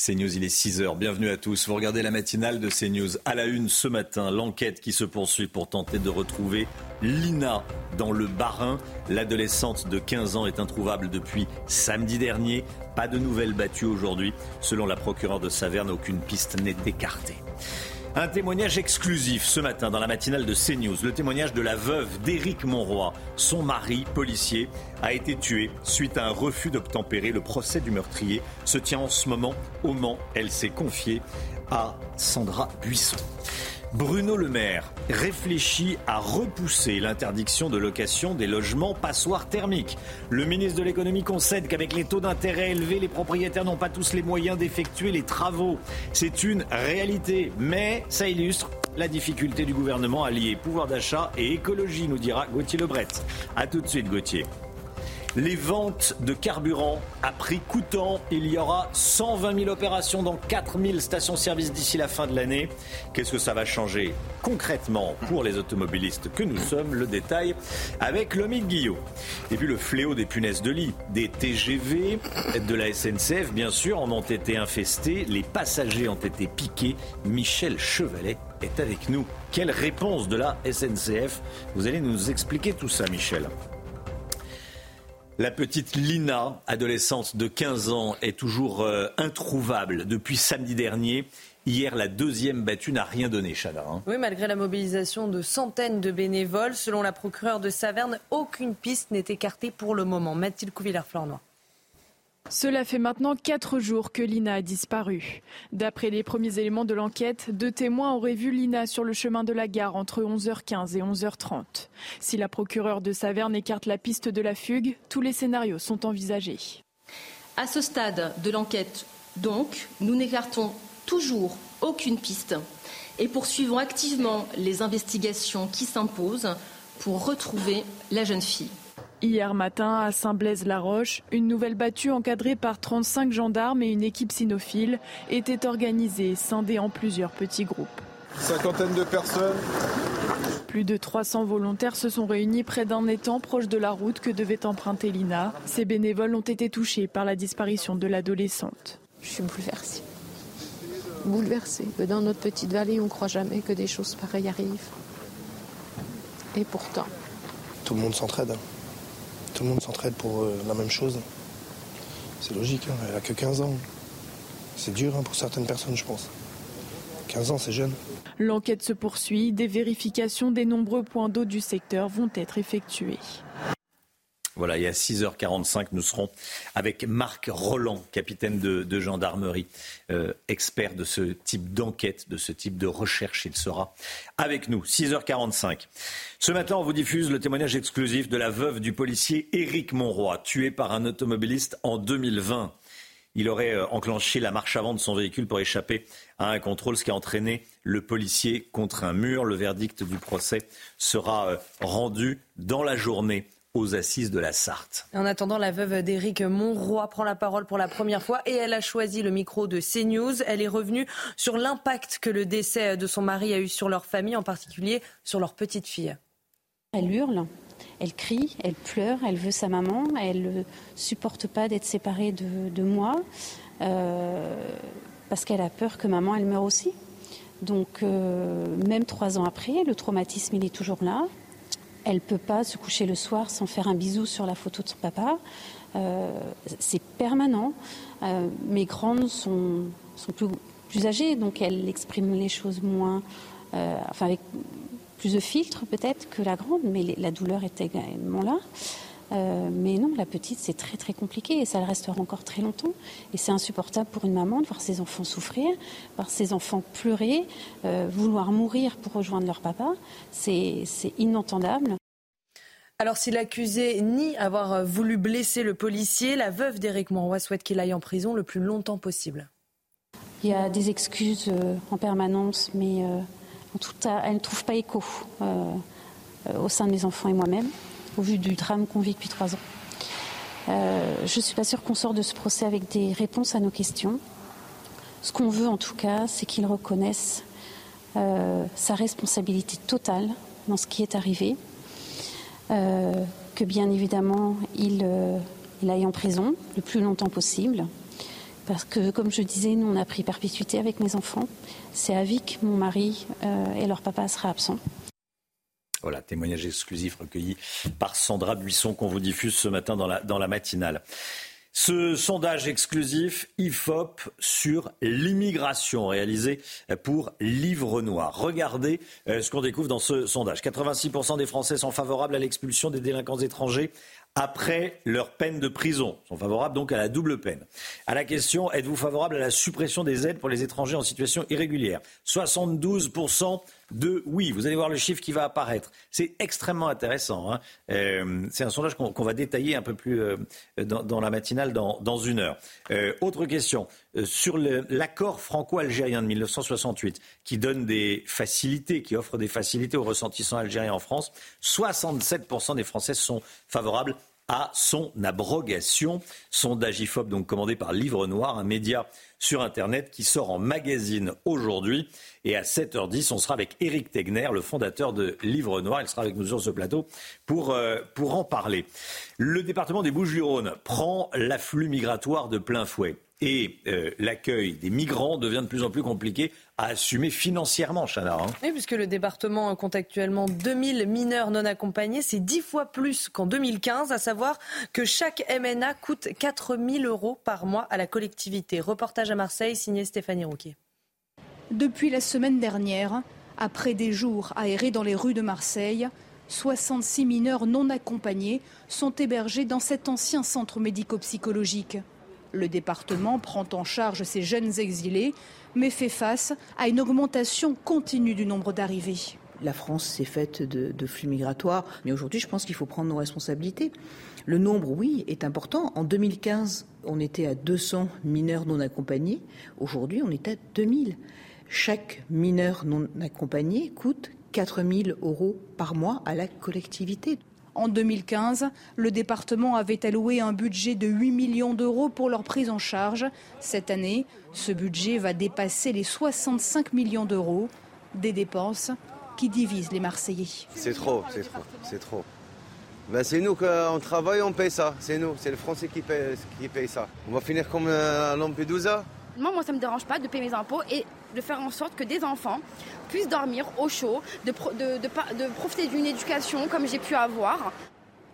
CNews, il est 6h. Bienvenue à tous. Vous regardez la matinale de CNews. À la une ce matin, l'enquête qui se poursuit pour tenter de retrouver Lina dans le Barin. L'adolescente de 15 ans est introuvable depuis samedi dernier. Pas de nouvelles battues aujourd'hui. Selon la procureure de Saverne, aucune piste n'est écartée. Un témoignage exclusif ce matin dans la matinale de CNews. Le témoignage de la veuve d'Éric Monroy. Son mari, policier, a été tué suite à un refus d'obtempérer. Le procès du meurtrier se tient en ce moment au Mans. Elle s'est confiée à Sandra Buisson. Bruno Le Maire réfléchit à repousser l'interdiction de location des logements passoires thermiques. Le ministre de l'économie concède qu'avec les taux d'intérêt élevés, les propriétaires n'ont pas tous les moyens d'effectuer les travaux. C'est une réalité, mais ça illustre la difficulté du gouvernement à lier pouvoir d'achat et écologie, nous dira Gauthier Lebret. A tout de suite, Gauthier. Les ventes de carburant à prix coûtant, il y aura 120 000 opérations dans 4 000 stations-service d'ici la fin de l'année. Qu'est-ce que ça va changer concrètement pour les automobilistes que nous sommes? Le détail avec Lomit Guillot. Et puis le fléau des punaises de lit, des TGV, de la SNCF, bien sûr, en ont été infestés. Les passagers ont été piqués. Michel Chevalet est avec nous. Quelle réponse de la SNCF Vous allez nous expliquer tout ça, Michel. La petite Lina, adolescente de 15 ans, est toujours euh, introuvable depuis samedi dernier. Hier, la deuxième battue n'a rien donné, Chana. Hein. Oui, malgré la mobilisation de centaines de bénévoles, selon la procureure de Saverne, aucune piste n'est écartée pour le moment. Mathilde Couvillère-Flornois. Cela fait maintenant quatre jours que Lina a disparu. D'après les premiers éléments de l'enquête, deux témoins auraient vu Lina sur le chemin de la gare entre 11h15 et 11h30. Si la procureure de Saverne écarte la piste de la fugue, tous les scénarios sont envisagés. À ce stade de l'enquête, donc, nous n'écartons toujours aucune piste et poursuivons activement les investigations qui s'imposent pour retrouver la jeune fille. Hier matin, à Saint-Blaise-la-Roche, une nouvelle battue encadrée par 35 gendarmes et une équipe cynophile était organisée, scindée en plusieurs petits groupes. Cinquantaine de personnes. Plus de 300 volontaires se sont réunis près d'un étang proche de la route que devait emprunter Lina. Ces bénévoles ont été touchés par la disparition de l'adolescente. Je suis bouleversée. Bouleversée. Dans notre petite vallée, on ne croit jamais que des choses pareilles arrivent. Et pourtant. Tout le monde s'entraide. Tout le monde s'entraide pour euh, la même chose. C'est logique, hein, elle a que 15 ans. C'est dur hein, pour certaines personnes, je pense. 15 ans, c'est jeune. L'enquête se poursuit. Des vérifications des nombreux points d'eau du secteur vont être effectuées. Voilà, et à 6h45, nous serons avec Marc Roland, capitaine de, gendarmerie, euh, expert de ce type d'enquête, de ce type de recherche. Il sera avec nous. 6h45. Ce matin, on vous diffuse le témoignage exclusif de la veuve du policier Éric Monroy, tué par un automobiliste en 2020. Il aurait euh, enclenché la marche avant de son véhicule pour échapper à un contrôle, ce qui a entraîné le policier contre un mur. Le verdict du procès sera euh, rendu dans la journée aux assises de la Sarthe. En attendant, la veuve d'Éric Monroy prend la parole pour la première fois et elle a choisi le micro de CNews. Elle est revenue sur l'impact que le décès de son mari a eu sur leur famille, en particulier sur leur petite fille. Elle hurle, elle crie, elle pleure, elle veut sa maman, elle ne supporte pas d'être séparée de, moi euh, parce qu'elle a peur que maman elle meure aussi. Donc euh, même trois ans après, le traumatisme il est toujours là. Elle ne peut pas se coucher le soir sans faire un bisou sur la photo de son papa. Euh, c'est permanent. Euh, mes grandes sont, plus, âgées, donc elles expriment les choses moins, euh, enfin avec plus de filtres peut-être que la grande, mais la douleur est également là. Mais non, la petite, c'est très très compliqué et ça le restera encore très longtemps. Et c'est insupportable pour une maman de voir ses enfants souffrir, voir ses enfants pleurer, vouloir mourir pour rejoindre leur papa. C'est inentendable. Alors, si l'accusé nie avoir voulu blesser le policier, la veuve d'Éric Monroy souhaite qu'il aille en prison le plus longtemps possible. Il y a des excuses euh, en permanence, mais euh, en tout cas, elles ne trouvent pas écho euh, au sein de mes enfants et moi-même, au vu du drame qu'on vit depuis trois ans. je ne suis pas sûre qu'on sort de ce procès avec des réponses à nos questions. Ce qu'on veut en tout cas, c'est qu'il reconnaisse sa responsabilité totale dans ce qui est arrivé, euh, que bien évidemment il, euh, il, aille en prison le plus longtemps possible, Parce que, comme je disais, nous, on a pris perpétuité avec mes enfants. C'est à vie que mon mari et leur papa sera absent. Voilà, témoignage exclusif recueilli par Sandra Buisson qu'on vous diffuse ce matin dans la, matinale. Ce sondage exclusif IFOP sur l'immigration réalisé pour Livre Noir. Regardez euh, ce qu'on découvre dans ce sondage. 86% des Français sont favorables à l'expulsion des délinquants étrangers après leur peine de prison. Sont favorables donc à la double peine. À la question, êtes-vous favorable à la suppression des aides pour les étrangers en situation irrégulière? 72% de oui. Vous allez voir le chiffre qui va apparaître. C'est extrêmement intéressant. Hein. Euh, c'est un sondage qu'on va détailler un peu plus euh, dans, la matinale dans, dans une heure. Euh, autre question. sur l'accord franco-algérien de 1968, qui donne des facilités, qui offre des facilités aux ressentissants algériens en France, 67% des Français sont favorables à son abrogation. Sondage IFOP, donc commandé par Livre Noir, un média sur Internet qui sort en magazine aujourd'hui. Et à 7h10, on sera avec Éric Tegner, le fondateur de Livre Noir. Il sera avec nous sur ce plateau pour, euh, en parler. Le département des Bouches-du-Rhône prend l'afflux migratoire de plein fouet et euh, l'accueil des migrants devient de plus en plus compliqué à assumer financièrement, Chana. Hein. Oui, puisque le département compte actuellement 2000 mineurs non accompagnés. C'est dix fois plus qu'en 2015, à savoir que chaque MNA coûte 4000 euros par mois à la collectivité. Reportage à Marseille, signé Stéphanie Rouquier. Depuis la semaine dernière, après des jours aérés dans les rues de Marseille, 66 mineurs non accompagnés sont hébergés dans cet ancien centre médico-psychologique. Le département prend en charge ces jeunes exilés, mais fait face à une augmentation continue du nombre d'arrivées. La France s'est faite de, flux migratoires, mais aujourd'hui, je pense qu'il faut prendre nos responsabilités. Le nombre, oui, est important. En 2015, on était à 200 mineurs non accompagnés. Aujourd'hui, on est à 2000. Chaque mineur non accompagné coûte 4000 euros par mois à la collectivité. En 2015, le département avait alloué un budget de 8 millions d'euros pour leur prise en charge. Cette année, ce budget va dépasser les 65 millions d'euros, des dépenses qui divisent les Marseillais. C'est trop, c'est trop, c'est trop. Ben c'est nous qu'on travaille, on paye ça. C'est nous, c'est le Français qui paye, qui paye ça. On va finir comme à Lampedusa. Moi, moi, ça ne me dérange pas de payer mes impôts et de faire en sorte que des enfants puissent dormir au chaud, de, de, profiter d'une éducation comme j'ai pu avoir.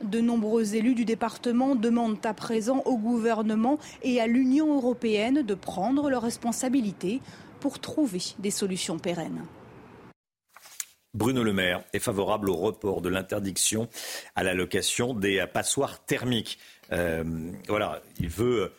De nombreux élus du département demandent à présent au gouvernement et à l'Union européenne de prendre leurs responsabilités pour trouver des solutions pérennes. Bruno Le Maire est favorable au report de l'interdiction à la location des passoires thermiques. Euh, voilà, il veut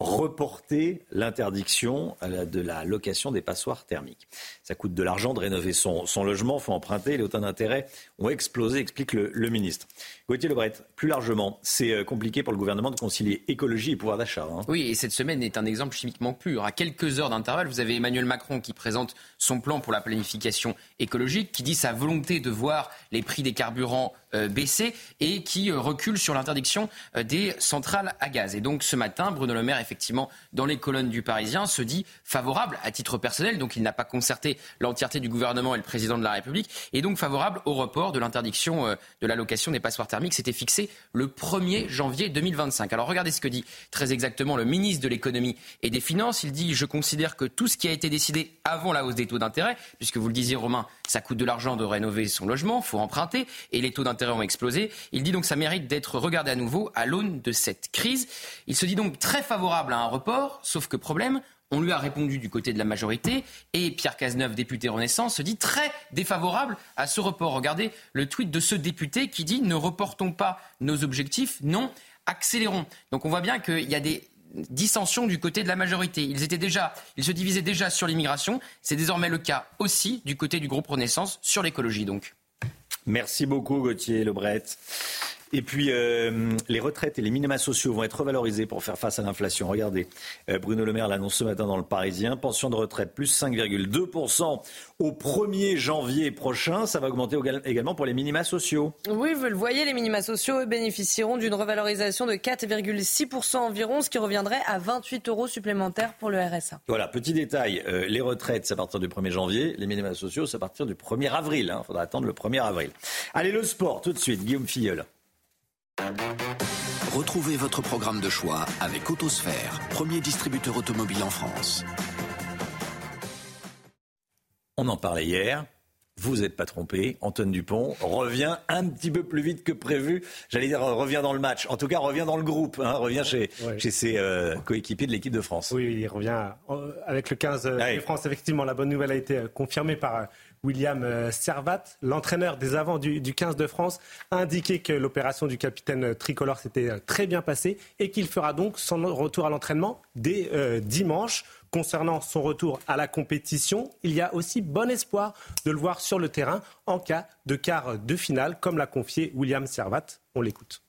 reporter l'interdiction de la location des passoires thermiques. Ça coûte de l'argent de rénover son, logement, il faut emprunter, les taux d'intérêt ont explosé, explique le, ministre. Gauthier Lebret, plus largement, c'est euh, compliqué pour le gouvernement de concilier écologie et pouvoir d'achat. Hein. Oui, et cette semaine est un exemple chimiquement pur. À quelques heures d'intervalle, vous avez Emmanuel Macron qui présente son plan pour la planification écologique, qui dit sa volonté de voir les prix des carburants euh, baisser et qui euh, recule sur l'interdiction des centrales à gaz. Et donc ce matin, Bruno Le Maire, effectivement, dans les colonnes du Parisien, se dit favorable à titre personnel, donc il n'a pas concerté l'entièreté du gouvernement et le président de la République, et donc favorable au report de l'interdiction euh, de la location des passoires thermiques. C'était fixé le 1er janvier 2025. Alors regardez ce que dit très exactement le ministre de l'économie et des finances. Il dit, je considère que tout ce qui a été décidé avant la hausse des taux d'intérêt, puisque vous le disiez Romain, ça coûte de l'argent de rénover son logement, faut emprunter, et les taux d'intérêt ont explosé. Il dit donc ça mérite d'être regardé à nouveau à l'aune de cette crise. Il se dit donc très favorable à un report, sauf que problème, on lui a répondu du côté de la majorité et Pierre Cazeneuve, député Renaissance, se dit très défavorable à ce report. Regardez le tweet de ce député qui dit ne reportons pas nos objectifs, non, accélérons. Donc on voit bien qu'il y a des dissensions du côté de la majorité. Ils étaient déjà, ils se divisaient déjà sur l'immigration. C'est désormais le cas aussi du côté du groupe Renaissance sur l'écologie donc. Merci beaucoup Gauthier Lebret. Et puis, euh, les retraites et les minima sociaux vont être revalorisés pour faire face à l'inflation. Regardez, euh, Bruno Le Maire l'annonce ce matin dans le Parisien. Pension de retraite plus 5,2% au 1er janvier prochain. Ça va augmenter également pour les minima sociaux. Oui, vous le voyez, les minima sociaux bénéficieront d'une revalorisation de 4,6% environ, ce qui reviendrait à 28 euros supplémentaires pour le RSA. Voilà, petit détail. Euh, les retraites, c'est à partir du 1er janvier. Les minima sociaux, c'est à partir du 1er avril. Il hein. faudra attendre le 1er avril. Allez, le sport, tout de suite. Guillaume Filleul. Retrouvez votre programme de choix avec Autosphère, premier distributeur automobile en France. On en parlait hier. Vous n'êtes pas trompé. Antoine Dupont revient un petit peu plus vite que prévu. J'allais dire revient dans le match. En tout cas, revient dans le groupe. Hein, revient chez, chez ses euh, coéquipiers de l'équipe de France. Oui, il revient euh, avec le 15 de France. Effectivement, la bonne nouvelle a été euh, confirmée par William Servat, l'entraîneur des avants du, 15 de France, a indiqué que l'opération du capitaine tricolore s'était très bien passée et qu'il fera donc son retour à l'entraînement dès dimanche. Concernant son retour à la compétition, il y a aussi bon espoir de le voir sur le terrain en cas de quart de finale, comme l'a confié William Servat. On l'écoute.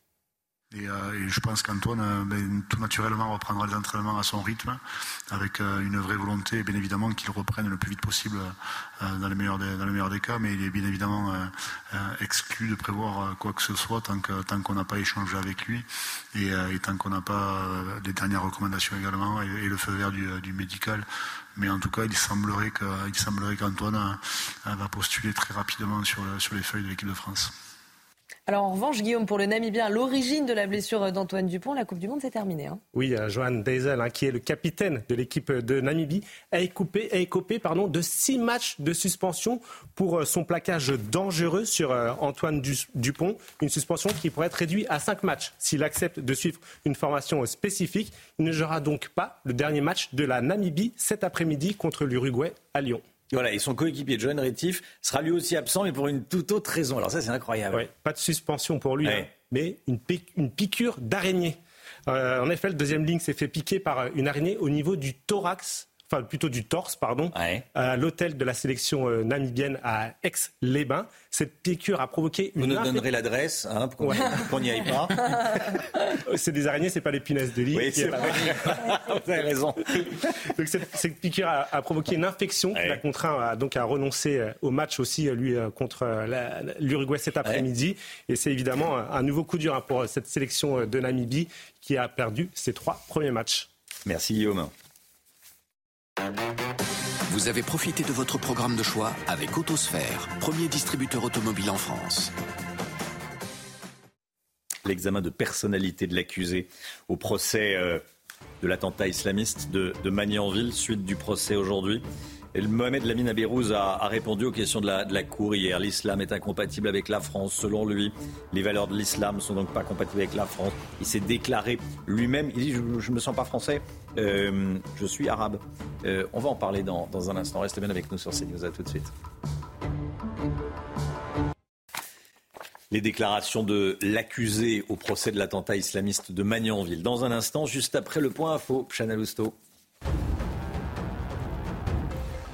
Euh, et, je pense qu'Antoine, euh, ben, tout naturellement, reprendra les entraînements à son rythme, avec euh, une vraie volonté, bien évidemment, qu'il reprenne le plus vite possible dans, le meilleur des, cas, mais il est bien évidemment exclu de prévoir quoi que ce soit tant qu'on n'a pas échangé avec lui et, tant qu'on n'a pas les dernières recommandations également et, le feu vert du, médical. Mais en tout cas, il semblerait qu'Antoine va postuler très rapidement sur les feuilles de l'équipe de France. Alors en revanche, Guillaume, pour le Namibien, l'origine de la blessure d'Antoine Dupont, la Coupe du Monde, s'est terminée. Hein. Oui, euh, Johan Deisel, hein, qui est le capitaine de l'équipe de Namibie, a écopé, de six matchs de suspension pour euh, son plaquage dangereux sur euh, Antoine Dupont. Une suspension qui pourrait être réduite à cinq matchs s'il accepte de suivre une formation spécifique. Il ne jouera donc pas le dernier match de la Namibie cet après-midi contre l'Uruguay à Lyon. Voilà, et son coéquipier John Rétif sera lui aussi absent, mais pour une toute autre raison. Alors ça, c'est incroyable. pas de suspension pour lui, hein, mais une, piqûre d'araignée. Euh, en effet, le deuxième ligne s'est fait piquer par une araignée au niveau du thorax enfin plutôt du torse, pardon, à l'hôtel de la sélection euh, namibienne à Aix-les-Bains. Cette piqûre a provoqué une. Vous nous donnerez l'adresse hein, pour qu'on n'y aille pas. c'est des araignées, c'est pas les punaises de lit. Oui, c'est vrai. Vous avez raison. Donc cette, piqûre a, provoqué une infection qui l'a contraint à, donc à renoncer euh, au match aussi, euh, lui, contre l'Uruguay cet après-midi. Et c'est évidemment un nouveau coup dur hein, pour cette sélection de Namibie qui a perdu ses trois premiers matchs. Merci Guillaume. Vous avez profité de votre programme de choix avec Autosphère, premier distributeur automobile en France. L'examen de personnalité de l'accusé au procès euh, de l'attentat islamiste de, de Magnanville, suite du procès aujourd'hui. Mohamed Lamine Abérouz a, répondu aux questions de la, Cour hier. L'islam est incompatible avec la France. Selon lui, les valeurs de l'islam sont donc pas compatibles avec la France. Il s'est déclaré lui-même. Il dit Je ne me sens pas français, euh, je suis arabe. Euh, on va en parler dans, un instant. Restez bien avec nous sur CNews. À tout de suite. les déclarations de l'accusé au procès de l'attentat islamiste de Magnanville. Dans un instant, juste après le point info, Chanel Housteau.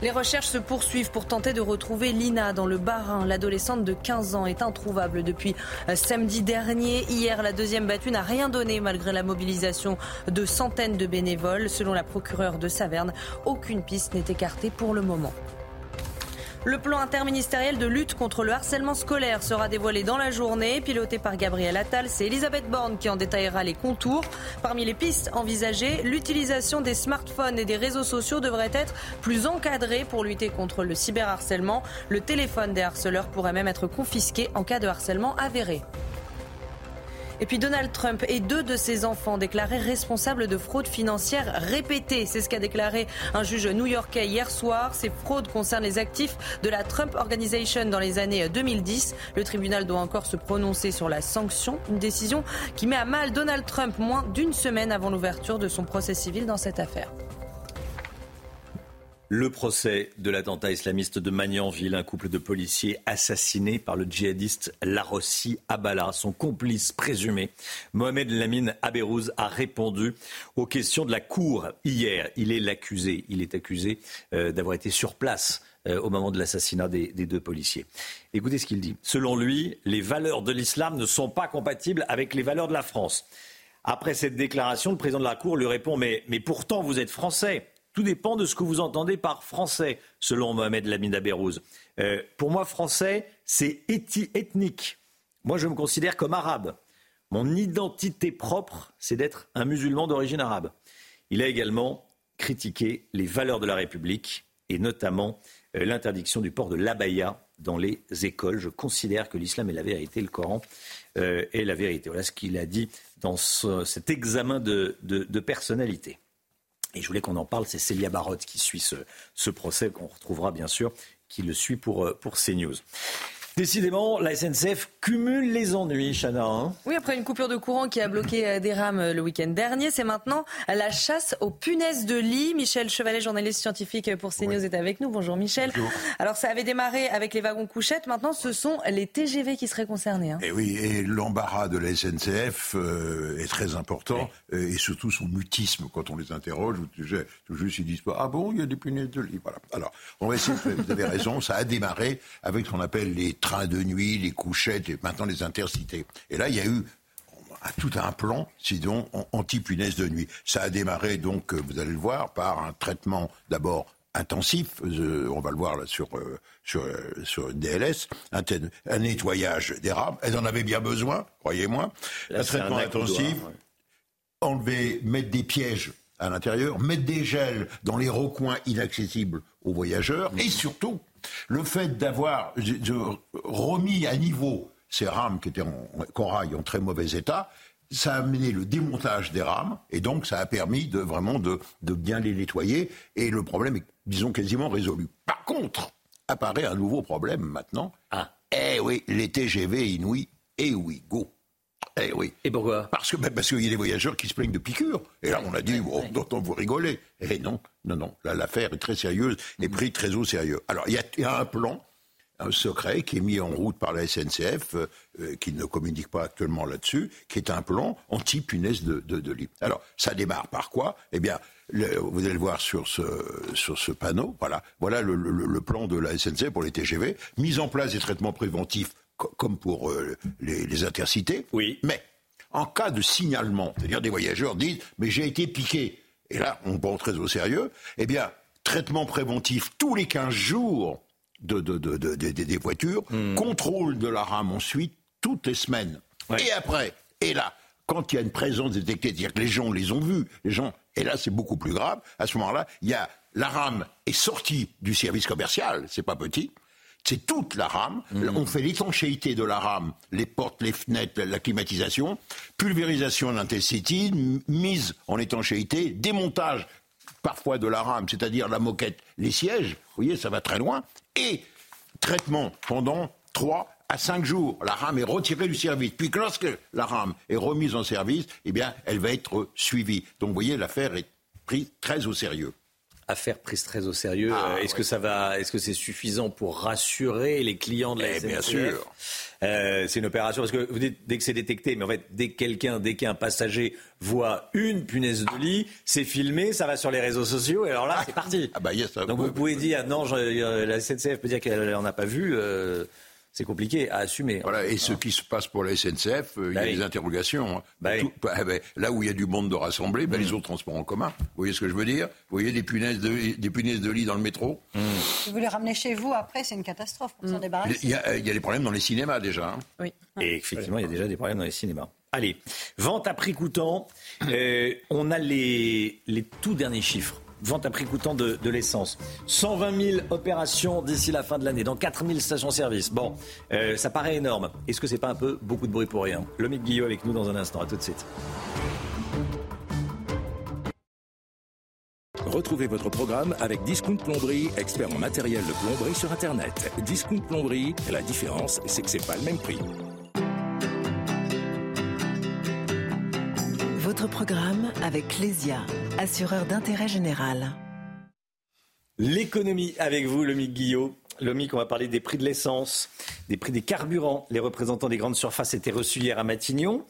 Les recherches se poursuivent pour tenter de retrouver Lina dans le Bas-Rhin. L'adolescente de 15 ans est introuvable depuis euh, samedi dernier. Hier, la deuxième battue n'a rien donné malgré la mobilisation de centaines de bénévoles. Selon la procureure de Saverne, aucune piste n'est écartée pour le moment. Le plan interministériel de lutte contre le harcèlement scolaire sera dévoilé dans la journée. Piloté par Gabriel Attal, c'est Elisabeth Borne qui en détaillera les contours. Parmi les pistes envisagées, l'utilisation des smartphones et des réseaux sociaux devrait être plus encadrée pour lutter contre le cyberharcèlement. Le téléphone des harceleurs pourrait même être confisqué en cas de harcèlement avéré. Et puis Donald Trump et deux de ses enfants déclarés responsables de fraude financière répétée. C'est ce qu'a déclaré un juge new-yorkais hier soir. Ces fraudes concernent les actifs de la Trump Organization dans les années 2010. Le tribunal doit encore se prononcer sur la sanction, une décision qui met à mal Donald Trump moins d'une semaine avant l'ouverture de son procès civil dans cette affaire. Le procès de l'attentat islamiste de Magnanville, un couple de policiers assassinés par le djihadiste Larossi Abala, son complice présumé, Mohamed Lamine Aberouz, a répondu aux questions de la Cour hier. Il est l'accusé. Il est accusé euh, d'avoir été sur place euh, au moment de l'assassinat des, deux policiers. Écoutez ce qu'il dit. Selon lui, les valeurs de l'islam ne sont pas compatibles avec les valeurs de la France. Après cette déclaration, le président de la Cour lui répond mais pourtant, vous êtes français. Tout dépend de ce que vous entendez par français, selon Mohamed Lamine Abérouz. Euh, pour moi, français, c'est ethnique. Moi, je me considère comme arabe. Mon identité propre, c'est d'être un musulman d'origine arabe. Il a également critiqué les valeurs de la République et notamment euh, l'interdiction du port de l'abaya dans les écoles. Je considère que l'islam est la vérité, le Coran euh, est la vérité. Voilà ce qu'il a dit dans cet examen de, personnalité. Et je voulais qu'on en parle, c'est Célia Barotte qui suit ce, procès, qu'on retrouvera bien sûr, qui le suit pour, euh, pour CNews. Décidément, la SNCF cumule les ennuis, Chana. Hein. oui, après une coupure de courant qui a bloqué euh, des rames euh, le week-end dernier, c'est maintenant la chasse aux punaises de lit. Michel Chevalet, journaliste scientifique pour CNews, est avec nous. Bonjour Michel. Alors ça avait démarré avec les wagons couchettes, maintenant ce sont les TGV qui seraient concernés. Hein. Et eh oui, et l'embarras de la SNCF euh, est très important, et surtout son mutisme quand on les interroge, tout juste ils disent pas ah bon il y a des punaises de lit. Voilà. Alors on va essayer. Vous avez raison, ça a démarré avec ce qu'on appelle les trains de nuit, les couchettes et maintenant les intercités. Et là, il y a eu tout un plan, sinon anti-punaise de nuit. Ça a démarré donc, euh, vous allez le voir, par un traitement d'abord intensif, euh, on va le voir là sur euh, sur, sur DLS, un, un, nettoyage des rames. Elles en avaient bien besoin, croyez-moi. Un traitement intensif, enlever, mettre des pièges à l'intérieur, mettre des gels dans les recoins inaccessibles aux voyageurs, et surtout le fait d'avoir remis à niveau ces rames qui étaient en corail en très mauvais état, ça a amené le démontage des rames et donc ça a permis de vraiment de, bien les nettoyer et le problème est, disons, quasiment résolu. Par contre, apparaît un nouveau problème maintenant. Ah. Eh oui, les TGV inouïs, eh oui, go. Eh oui. Et pourquoi? Parce que ben, parce qu'il y a des voyageurs qui se plaignent de piqûres. Et là, on a dit, bon, dont vous rigolez. Eh non, non, non. Là, l'affaire est très sérieuse et pris très au sérieux. Alors, il y, a un plan, un secret qui est mis en route par la SNCF, euh, euh, qui ne communique pas actuellement là-dessus, qui est un plan anti-punaise de, de, lit. Alors, ça démarre par quoi? Eh bien, vous allez le voir sur ce, sur ce panneau. Voilà, voilà le, le, plan de la SNCF pour les TGV. Mise en place des traitements préventifs comme pour euh, les, intercités. Oui. Mais en cas de signalement, c'est-à-dire des voyageurs disent mais j'ai été piqué, et là on prend très au sérieux, eh bien traitement préventif tous les 15 jours de, des voitures, hmm. contrôle de la rame ensuite toutes les semaines. Et après, et là, quand il y a une présence détectée, c'est-à-dire que les gens les ont vus, les gens, et là c'est beaucoup plus grave, à ce moment-là, il y a la rame est sortie du service commercial, c'est pas petit, c'est toute la rame. Mmh. On fait l'étanchéité de la rame, les portes, les fenêtres, la climatisation, pulvérisation d'intensity, mise en étanchéité, démontage parfois de la rame, c'est-à-dire la moquette, les sièges, vous voyez, ça va très loin, et traitement pendant 3 à 5 jours. La rame est retirée du service. Puis lorsque la rame est remise en service, eh bien, elle va être suivie. Donc, vous voyez, l'affaire est prise très au sérieux affaire prise très au sérieux. Ah, est-ce que ça va, est-ce que c'est suffisant pour rassurer les clients de la SNCF eh, Bien sûr. Euh, c'est une opération parce que vous dites dès que c'est détecté, mais en fait dès que quelqu'un, dès qu'un passager voit une punaise de lit, c'est filmé, ça va sur les réseaux sociaux et alors là ah. c'est parti. Ah bah Donc vous pouvez dire non, la SNCF peut dire qu'elle n'en a pas vu. Euh, c'est compliqué à assumer. Voilà, et ce qui se passe pour la SNCF, euh, il y a bah des interrogations. Hein. Bah bah, là où il y a du monde de rassembler, les mm. autres transports en commun. Vous voyez ce que je veux dire? Vous voyez des punaises de, des punaises de lit dans le métro? Mm. Si vous les ramenez chez vous, après, c'est une catastrophe pour s'en mm. débarrasser. Il y, a, il y, a, des problèmes dans les cinémas déjà. Hein. Oui. Et effectivement, il y a déjà des problèmes dans les cinémas. Allez, vente à prix coûtant. Euh, on a les, les tout derniers chiffres vente à prix coûtant de, l'essence. 120 000 opérations d'ici la fin de l'année, dans 4 000 stations-service. Bon, euh, ça paraît énorme. Est-ce que c'est pas un peu beaucoup de bruit pour rien? Lomique Guillot avec nous dans un instant. À tout de suite. Retrouvez votre programme avec Discount Plomberie, expert en matériel de plomberie sur Internet. Discount Plomberie, la différence, c'est que c'est pas le même prix. Votre programme avec Lesia, assureur d'intérêt général. L'économie avec vous, Lomique Guillot. Lomique, on va parler des prix de l'essence, des prix des carburants. Les représentants des grandes surfaces étaient reçus hier à Matignon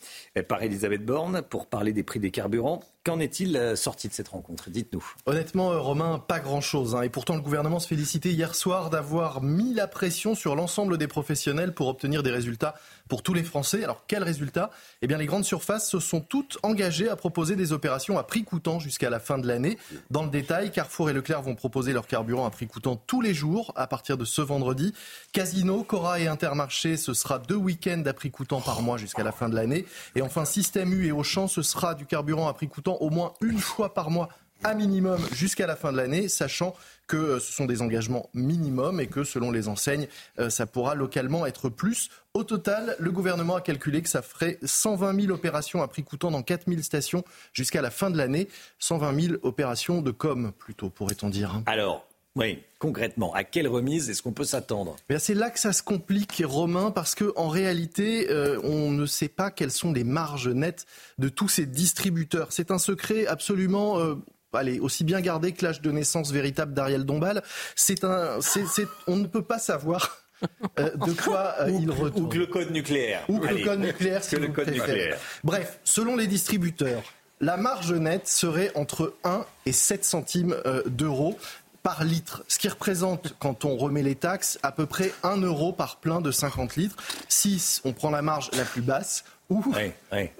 par Elisabeth Borne pour parler des prix des carburants. Qu'en est-il euh, sorti de cette rencontre Dites-nous. Honnêtement, euh, Romain, pas grand-chose. Hein. Et pourtant, le gouvernement se félicitait hier soir d'avoir mis la pression sur l'ensemble des professionnels pour obtenir des résultats pour tous les Français. Alors, quels résultats Eh bien, les grandes surfaces se sont toutes engagées à proposer des opérations à prix coûtant jusqu'à la fin de l'année. Dans le détail, Carrefour et Leclerc vont proposer leur carburant à prix coûtant tous les jours à partir de ce vendredi. Casino, Cora et Intermarché, ce sera deux week-ends à prix coûtant par mois jusqu'à la fin de l'année. Et enfin, Système U et Auchan, ce sera du carburant à prix coûtant au moins une fois par mois à minimum jusqu'à la fin de l'année, sachant que euh, ce sont des engagements minimums et que selon les enseignes, euh, ça pourra localement être plus. Au total, le gouvernement a calculé que ça ferait 120 000 opérations à prix coûtant dans 4 000 stations jusqu'à la fin de l'année. 120 000 opérations de com, plutôt, pourrait-on dire. Hein. Alors, oui, concrètement, à quelle remise est-ce qu'on peut s'attendre? Eh C'est là que ça se complique, Romain, parce qu'en réalité, euh, on ne sait pas quelles sont les marges nettes de tous ces distributeurs. C'est un secret absolument allez, aussi bien gardé que l'âge de naissance véritable d'Ariel Dombal. C'est un, on ne peut pas savoir. Euh, de quoi euh, il retourne. Ou que le code nucléaire. Ou que le code nucléaire. que le code nucléaire. Bref, selon les distributeurs, la marge nette serait entre 1 et 7 centimes euh, d'euros par litre, ce qui représente, quand on remet les taxes, à peu près 1 euro par plein de 50 litres. Si on prend la marge la plus basse,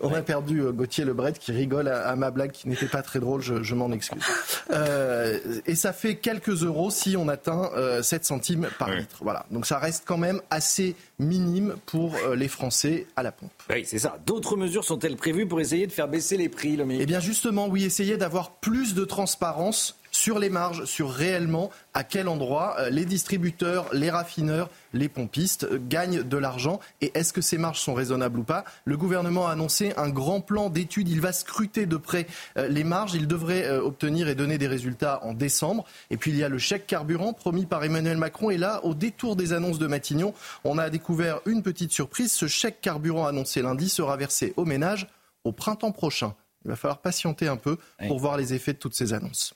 on a perdu euh, Gauthier Lebret qui rigole à, ma blague qui n'était pas très drôle, je, m'en excuse. Euh, et ça fait quelques euros si on atteint 7 euh, centimes par litre. Voilà. Donc ça reste quand même assez minime pour les Français à la pompe. Oui, c'est ça. D'autres mesures sont-elles prévues pour essayer de faire baisser les prix, Eh bien justement, oui, essayer d'avoir plus de transparence sur les marges, sur réellement à quel endroit euh, les distributeurs, les raffineurs, les pompistes euh, gagnent de l'argent et est-ce que ces marges sont raisonnables ou pas? Le gouvernement a annoncé un grand plan d'études. Il va scruter de près euh, les marges. Il devrait obtenir et donner des résultats en décembre. Et puis il y a le chèque carburant promis par Emmanuel Macron. Et là, au détour des annonces de Matignon, on a découvert une petite surprise. Ce chèque carburant annoncé lundi sera versé aux ménages au printemps prochain. Il va falloir patienter un peu pour voir les effets de toutes ces annonces.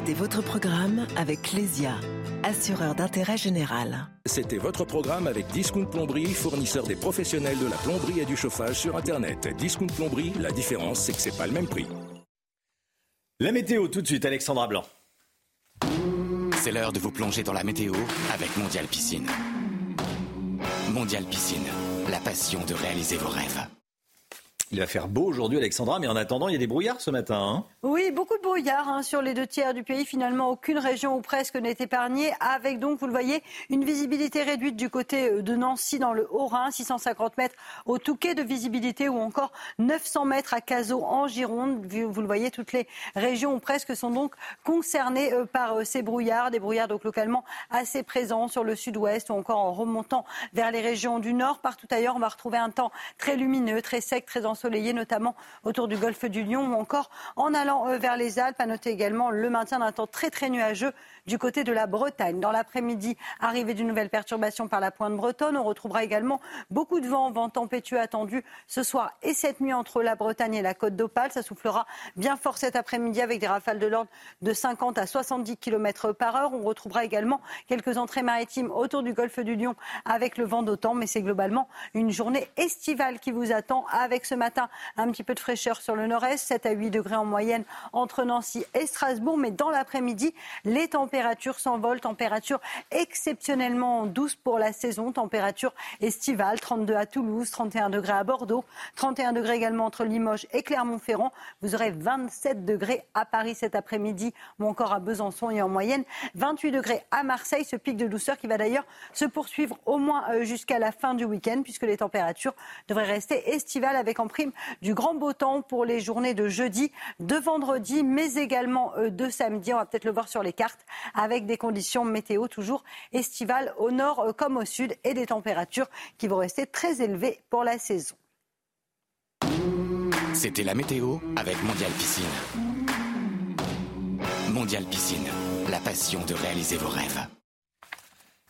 C'était votre programme avec Lesia, assureur d'intérêt général. C'était votre programme avec Discount Plomberie, fournisseur des professionnels de la plomberie et du chauffage sur Internet. Discount Plomberie, la différence, c'est que c'est pas le même prix. La météo, tout de suite, Alexandra Blanc. C'est l'heure de vous plonger dans la météo avec Mondial Piscine. Mondial Piscine, la passion de réaliser vos rêves. Il va faire beau aujourd'hui, Alexandra, mais en attendant, il y a des brouillards ce matin. Hein. oui, beaucoup de brouillards hein, sur les deux tiers du pays. Finalement, aucune région ou presque n'est épargnée, avec donc, vous le voyez, une visibilité réduite du côté euh, de Nancy dans le Haut-Rhin, 650 mètres au Touquet de visibilité ou encore 900 mètres à Cazaux en Gironde. Vous le voyez, toutes les régions ou presque sont donc concernées euh, par euh, ces brouillards, des brouillards donc localement assez présents sur le sud-ouest ou encore en remontant vers les régions du nord. Partout ailleurs, on va retrouver un temps très lumineux, très sec, très ensoleillé ensoleillé, notamment autour du golfe du Lion ou encore en allant euh, vers les Alpes. À noter également le maintien d'un temps très très nuageux du côté de la Bretagne. Dans l'après-midi, arrivée d'une nouvelle perturbation par la pointe bretonne. On retrouvera également beaucoup de vent, vent tempétueux attendu ce soir et cette nuit entre la Bretagne et la côte d'Opale. Ça soufflera bien fort cet après-midi avec des rafales de l'ordre de 50 à 70 km par heure. On retrouvera également quelques entrées maritimes autour du golfe du Lion avec le vent d'autant, mais c'est globalement une journée estivale qui vous attend avec ce matin un petit peu de fraîcheur sur le nord-est, 7 à 8 degrés en moyenne entre Nancy et Strasbourg, mais dans l'après-midi, les températures température s'envole, température exceptionnellement douce pour la saison, température estivale, 32 à Toulouse, 31 degrés à Bordeaux, 31 degrés également entre Limoges et Clermont-Ferrand. Vous aurez 27 degrés à Paris cet après-midi ou encore à Besançon et en moyenne 28 degrés à Marseille. Ce pic de douceur qui va d'ailleurs se poursuivre au moins euh, jusqu'à la fin du week-end puisque les températures devraient rester estivales avec en prime du grand beau temps pour les journées de jeudi, de vendredi, mais également euh, de samedi. On va peut-être le voir sur les cartes avec des conditions météo toujours estivales au nord comme au sud et des températures qui vont rester très élevées pour la saison. C'était la météo avec Mondial Piscine. Mondial Piscine, la passion de réaliser vos rêves.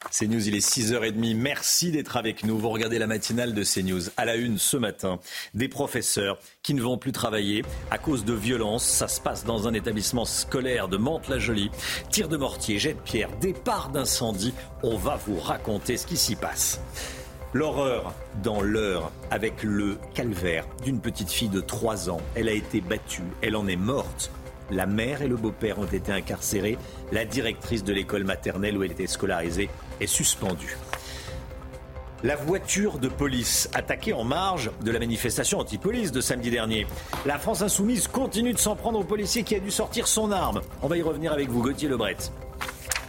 CNews, il est 6h30. Merci d'être avec nous. Vous regardez la matinale de CNews. À la une ce matin, des professeurs qui ne vont plus travailler à cause de violences. Ça se passe dans un établissement scolaire de Mantes-la-Jolie. Tir de mortier, jet de pierre, départ d'incendie. On va vous raconter ce qui s'y passe. L'horreur dans l'heure avec le calvaire d'une petite fille de 3 ans. Elle a été battue, elle en est morte la mère et le beau-père ont été incarcérés. La directrice de l'école maternelle où elle était scolarisée est suspendue. La voiture de police attaquée en marge de la manifestation anti-police de samedi dernier. La France insoumise continue de s'en prendre au policier qui a dû sortir son arme. On va y revenir avec vous, Gauthier Lebret.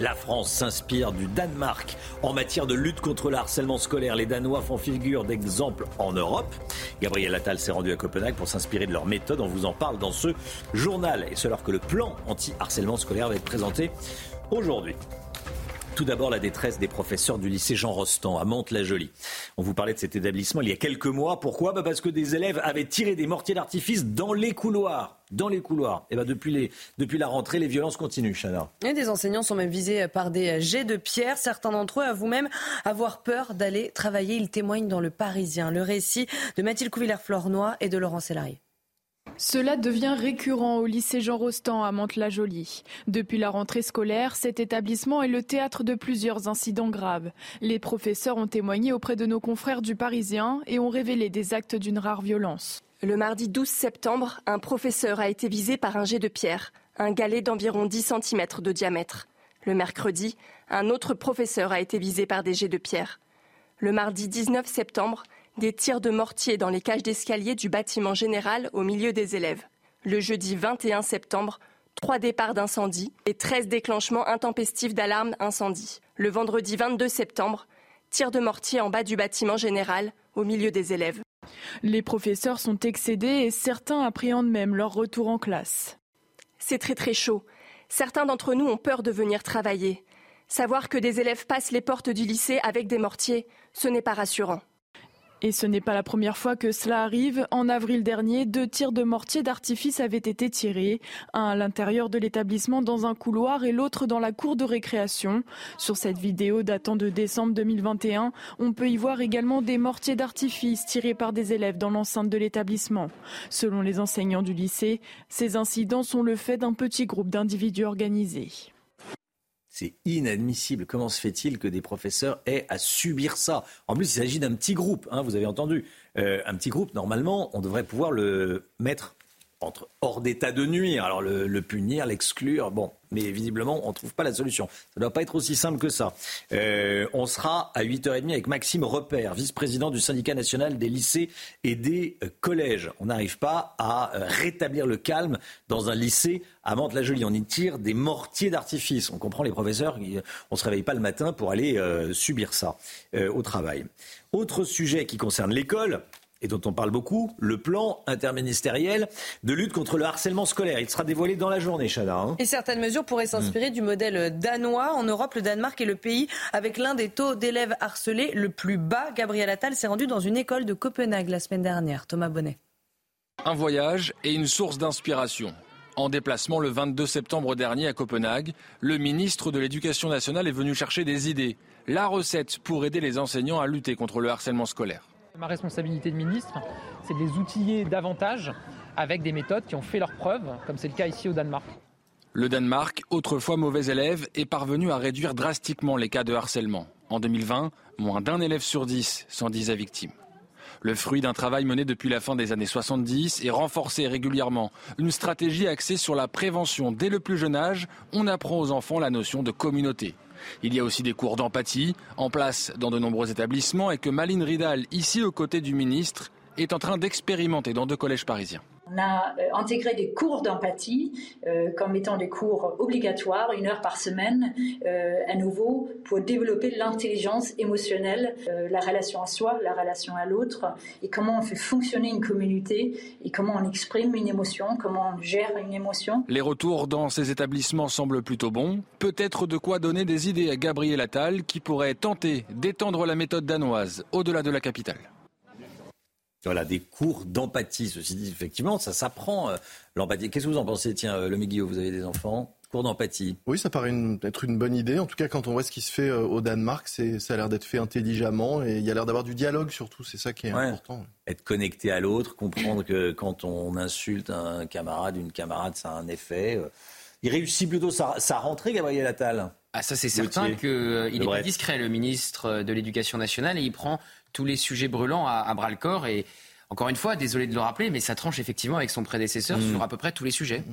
La France s'inspire du Danemark en matière de lutte contre le harcèlement scolaire. Les Danois font figure d'exemple en Europe. Gabriel Attal s'est rendu à Copenhague pour s'inspirer de leur méthode. On vous en parle dans ce journal. Et c'est alors que le plan anti-harcèlement scolaire va être présenté aujourd'hui. Tout d'abord, la détresse des professeurs du lycée Jean Rostand à Mantes-la-Jolie. On vous parlait de cet établissement il y a quelques mois. Pourquoi? Bah Parce que des élèves avaient tiré des mortiers d'artifice dans les couloirs. Dans les couloirs. Et bah depuis, les, depuis la rentrée, les violences continuent, Chana. Et des enseignants sont même visés par des jets de pierre. Certains d'entre eux avouent même avoir peur d'aller travailler. Ils témoignent dans le Parisien. Le récit de Mathilde Couvillère-Flornois et de Laurent Sélarié. Cela devient récurrent au lycée Jean Rostand à Mantes-la-Jolie. Depuis la rentrée scolaire, cet établissement est le théâtre de plusieurs incidents graves. Les professeurs ont témoigné auprès de nos confrères du Parisien et ont révélé des actes d'une rare violence. Le mardi 12 septembre, un professeur a été visé par un jet de pierre, un galet d'environ 10 cm de diamètre. Le mercredi, un autre professeur a été visé par des jets de pierre. Le mardi 19 septembre, des tirs de mortier dans les cages d'escalier du bâtiment général au milieu des élèves. Le jeudi 21 septembre, trois départs d'incendie et 13 déclenchements intempestifs d'alarme incendie. Le vendredi 22 septembre, tirs de mortier en bas du bâtiment général au milieu des élèves. Les professeurs sont excédés et certains appréhendent même leur retour en classe. C'est très très chaud. Certains d'entre nous ont peur de venir travailler. Savoir que des élèves passent les portes du lycée avec des mortiers, ce n'est pas rassurant. Et ce n'est pas la première fois que cela arrive. En avril dernier, deux tirs de mortier d'artifice avaient été tirés, un à l'intérieur de l'établissement dans un couloir et l'autre dans la cour de récréation. Sur cette vidéo datant de décembre 2021, on peut y voir également des mortiers d'artifice tirés par des élèves dans l'enceinte de l'établissement. Selon les enseignants du lycée, ces incidents sont le fait d'un petit groupe d'individus organisés. C'est inadmissible. Comment se fait-il que des professeurs aient à subir ça? En plus, il s'agit d'un petit groupe, hein, vous avez entendu. Euh, un petit groupe, normalement, on devrait pouvoir le mettre entre hors d'état de nuire. Alors le, punir, l'exclure, bon, mais visiblement on ne trouve pas la solution. Ça ne doit pas être aussi simple que ça. Euh, on sera à 8h30 avec Maxime Repère, vice-président du syndicat national des lycées et des euh, collèges. On n'arrive pas à euh, rétablir le calme dans un lycée à Mantes-la-Jolie. On y tire des mortiers d'artifice. On comprend les professeurs, on ne se réveille pas le matin pour aller subir ça au travail. Autre sujet qui concerne l'école, et dont on parle beaucoup, le plan interministériel de lutte contre le harcèlement scolaire. Il sera dévoilé dans la journée, Chana. Hein. Et certaines mesures pourraient s'inspirer du modèle danois. En Europe, le Danemark est le pays avec l'un des taux d'élèves harcelés le plus bas. Gabriel Attal s'est rendu dans une école de Copenhague la semaine dernière. Thomas Bonnet. Un voyage et une source d'inspiration. En déplacement le 22 septembre dernier à Copenhague, le ministre de l'Éducation nationale est venu chercher des idées, la recette pour aider les enseignants à lutter contre le harcèlement scolaire. Ma responsabilité de ministre, c'est de les outiller davantage avec des méthodes qui ont fait leurs preuves, comme c'est le cas ici au Danemark. Le Danemark, autrefois mauvais élève, est parvenu à réduire drastiquement les cas de harcèlement. En 2020, moins d'un élève sur dix s'en disait victime. Le fruit d'un travail mené depuis la fin des années 70 et renforcé régulièrement. Une stratégie axée sur la prévention dès le plus jeune âge, on apprend aux enfants la notion de communauté. Il y a aussi des cours d'empathie en place dans de nombreux établissements et que Maline Ridal, ici aux côtés du ministre, est en train d'expérimenter dans deux collèges parisiens. On a euh, intégré des cours d'empathie euh, comme étant des cours obligatoires, une heure par semaine, euh, à nouveau, pour développer l'intelligence émotionnelle, la relation à soi, la relation à l'autre, et comment on fait fonctionner une communauté, et comment on exprime une émotion, comment on gère une émotion. Les retours dans ces établissements semblent plutôt bons. Peut-être de quoi donner des idées à Gabriel Attal, qui pourrait tenter d'étendre la méthode danoise au-delà de la capitale. Voilà, des cours d'empathie. Ceci dit, effectivement, ça s'apprend, euh, l'empathie. Qu'est-ce que vous en pensez Tiens, euh, le Guillaume, vous avez des enfants Cours d'empathie. Oui, ça paraît être une bonne idée. En tout cas, quand on voit ce qui se fait euh, au Danemark, ça a l'air d'être fait intelligemment et il y a l'air d'avoir du dialogue surtout. C'est ça qui est important. Être connecté à l'autre, comprendre que quand on insulte un camarade, une camarade, ça a un effet. Il réussit plutôt sa, sa rentrée, Gabriel Attal ah, ça c'est certain qu'il est pas discret, le ministre de l'Éducation nationale, et il prend tous les sujets brûlants à, bras le corps. Et encore une fois, désolé de le rappeler, mais ça tranche effectivement avec son prédécesseur mm. sur à peu près tous les sujets.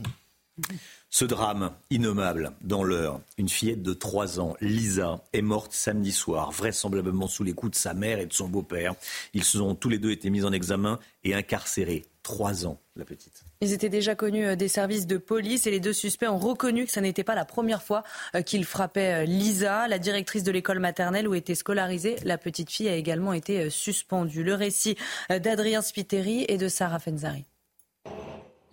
Ce drame innommable dans l'heure, une fillette de 3 ans, Lisa, est morte samedi soir, vraisemblablement sous les coups de sa mère et de son beau-père. Ils ont tous les deux été mis en examen et incarcérés. 3 ans, la petite. Ils étaient déjà connus euh, des services de police et les deux suspects ont reconnu que ce n'était pas la première fois euh, qu'ils frappaient euh, Lisa, la directrice de l'école maternelle où était scolarisée. La petite fille a également été suspendue. Le récit d'Adrien Spiteri et de Sarah Fenzari.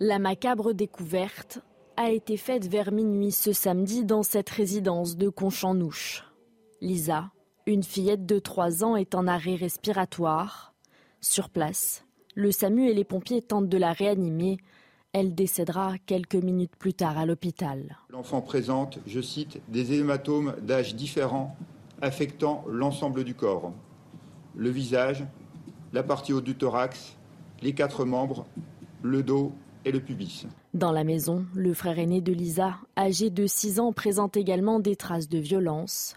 La macabre découverte a été faite vers minuit ce samedi dans cette résidence de Conchamnouche. Lisa, une fillette de 3 ans, est en arrêt respiratoire. Sur place, le SAMU et les pompiers tentent de la réanimer. Elle décédera quelques minutes plus tard à l'hôpital. L'enfant présente, je cite, des hématomes d'âge différents affectant l'ensemble du corps. Le visage, la partie haute du thorax, les quatre membres, le dos et le pubis. Dans la maison, le frère aîné de Lisa, âgé de 6 ans, présente également des traces de violence.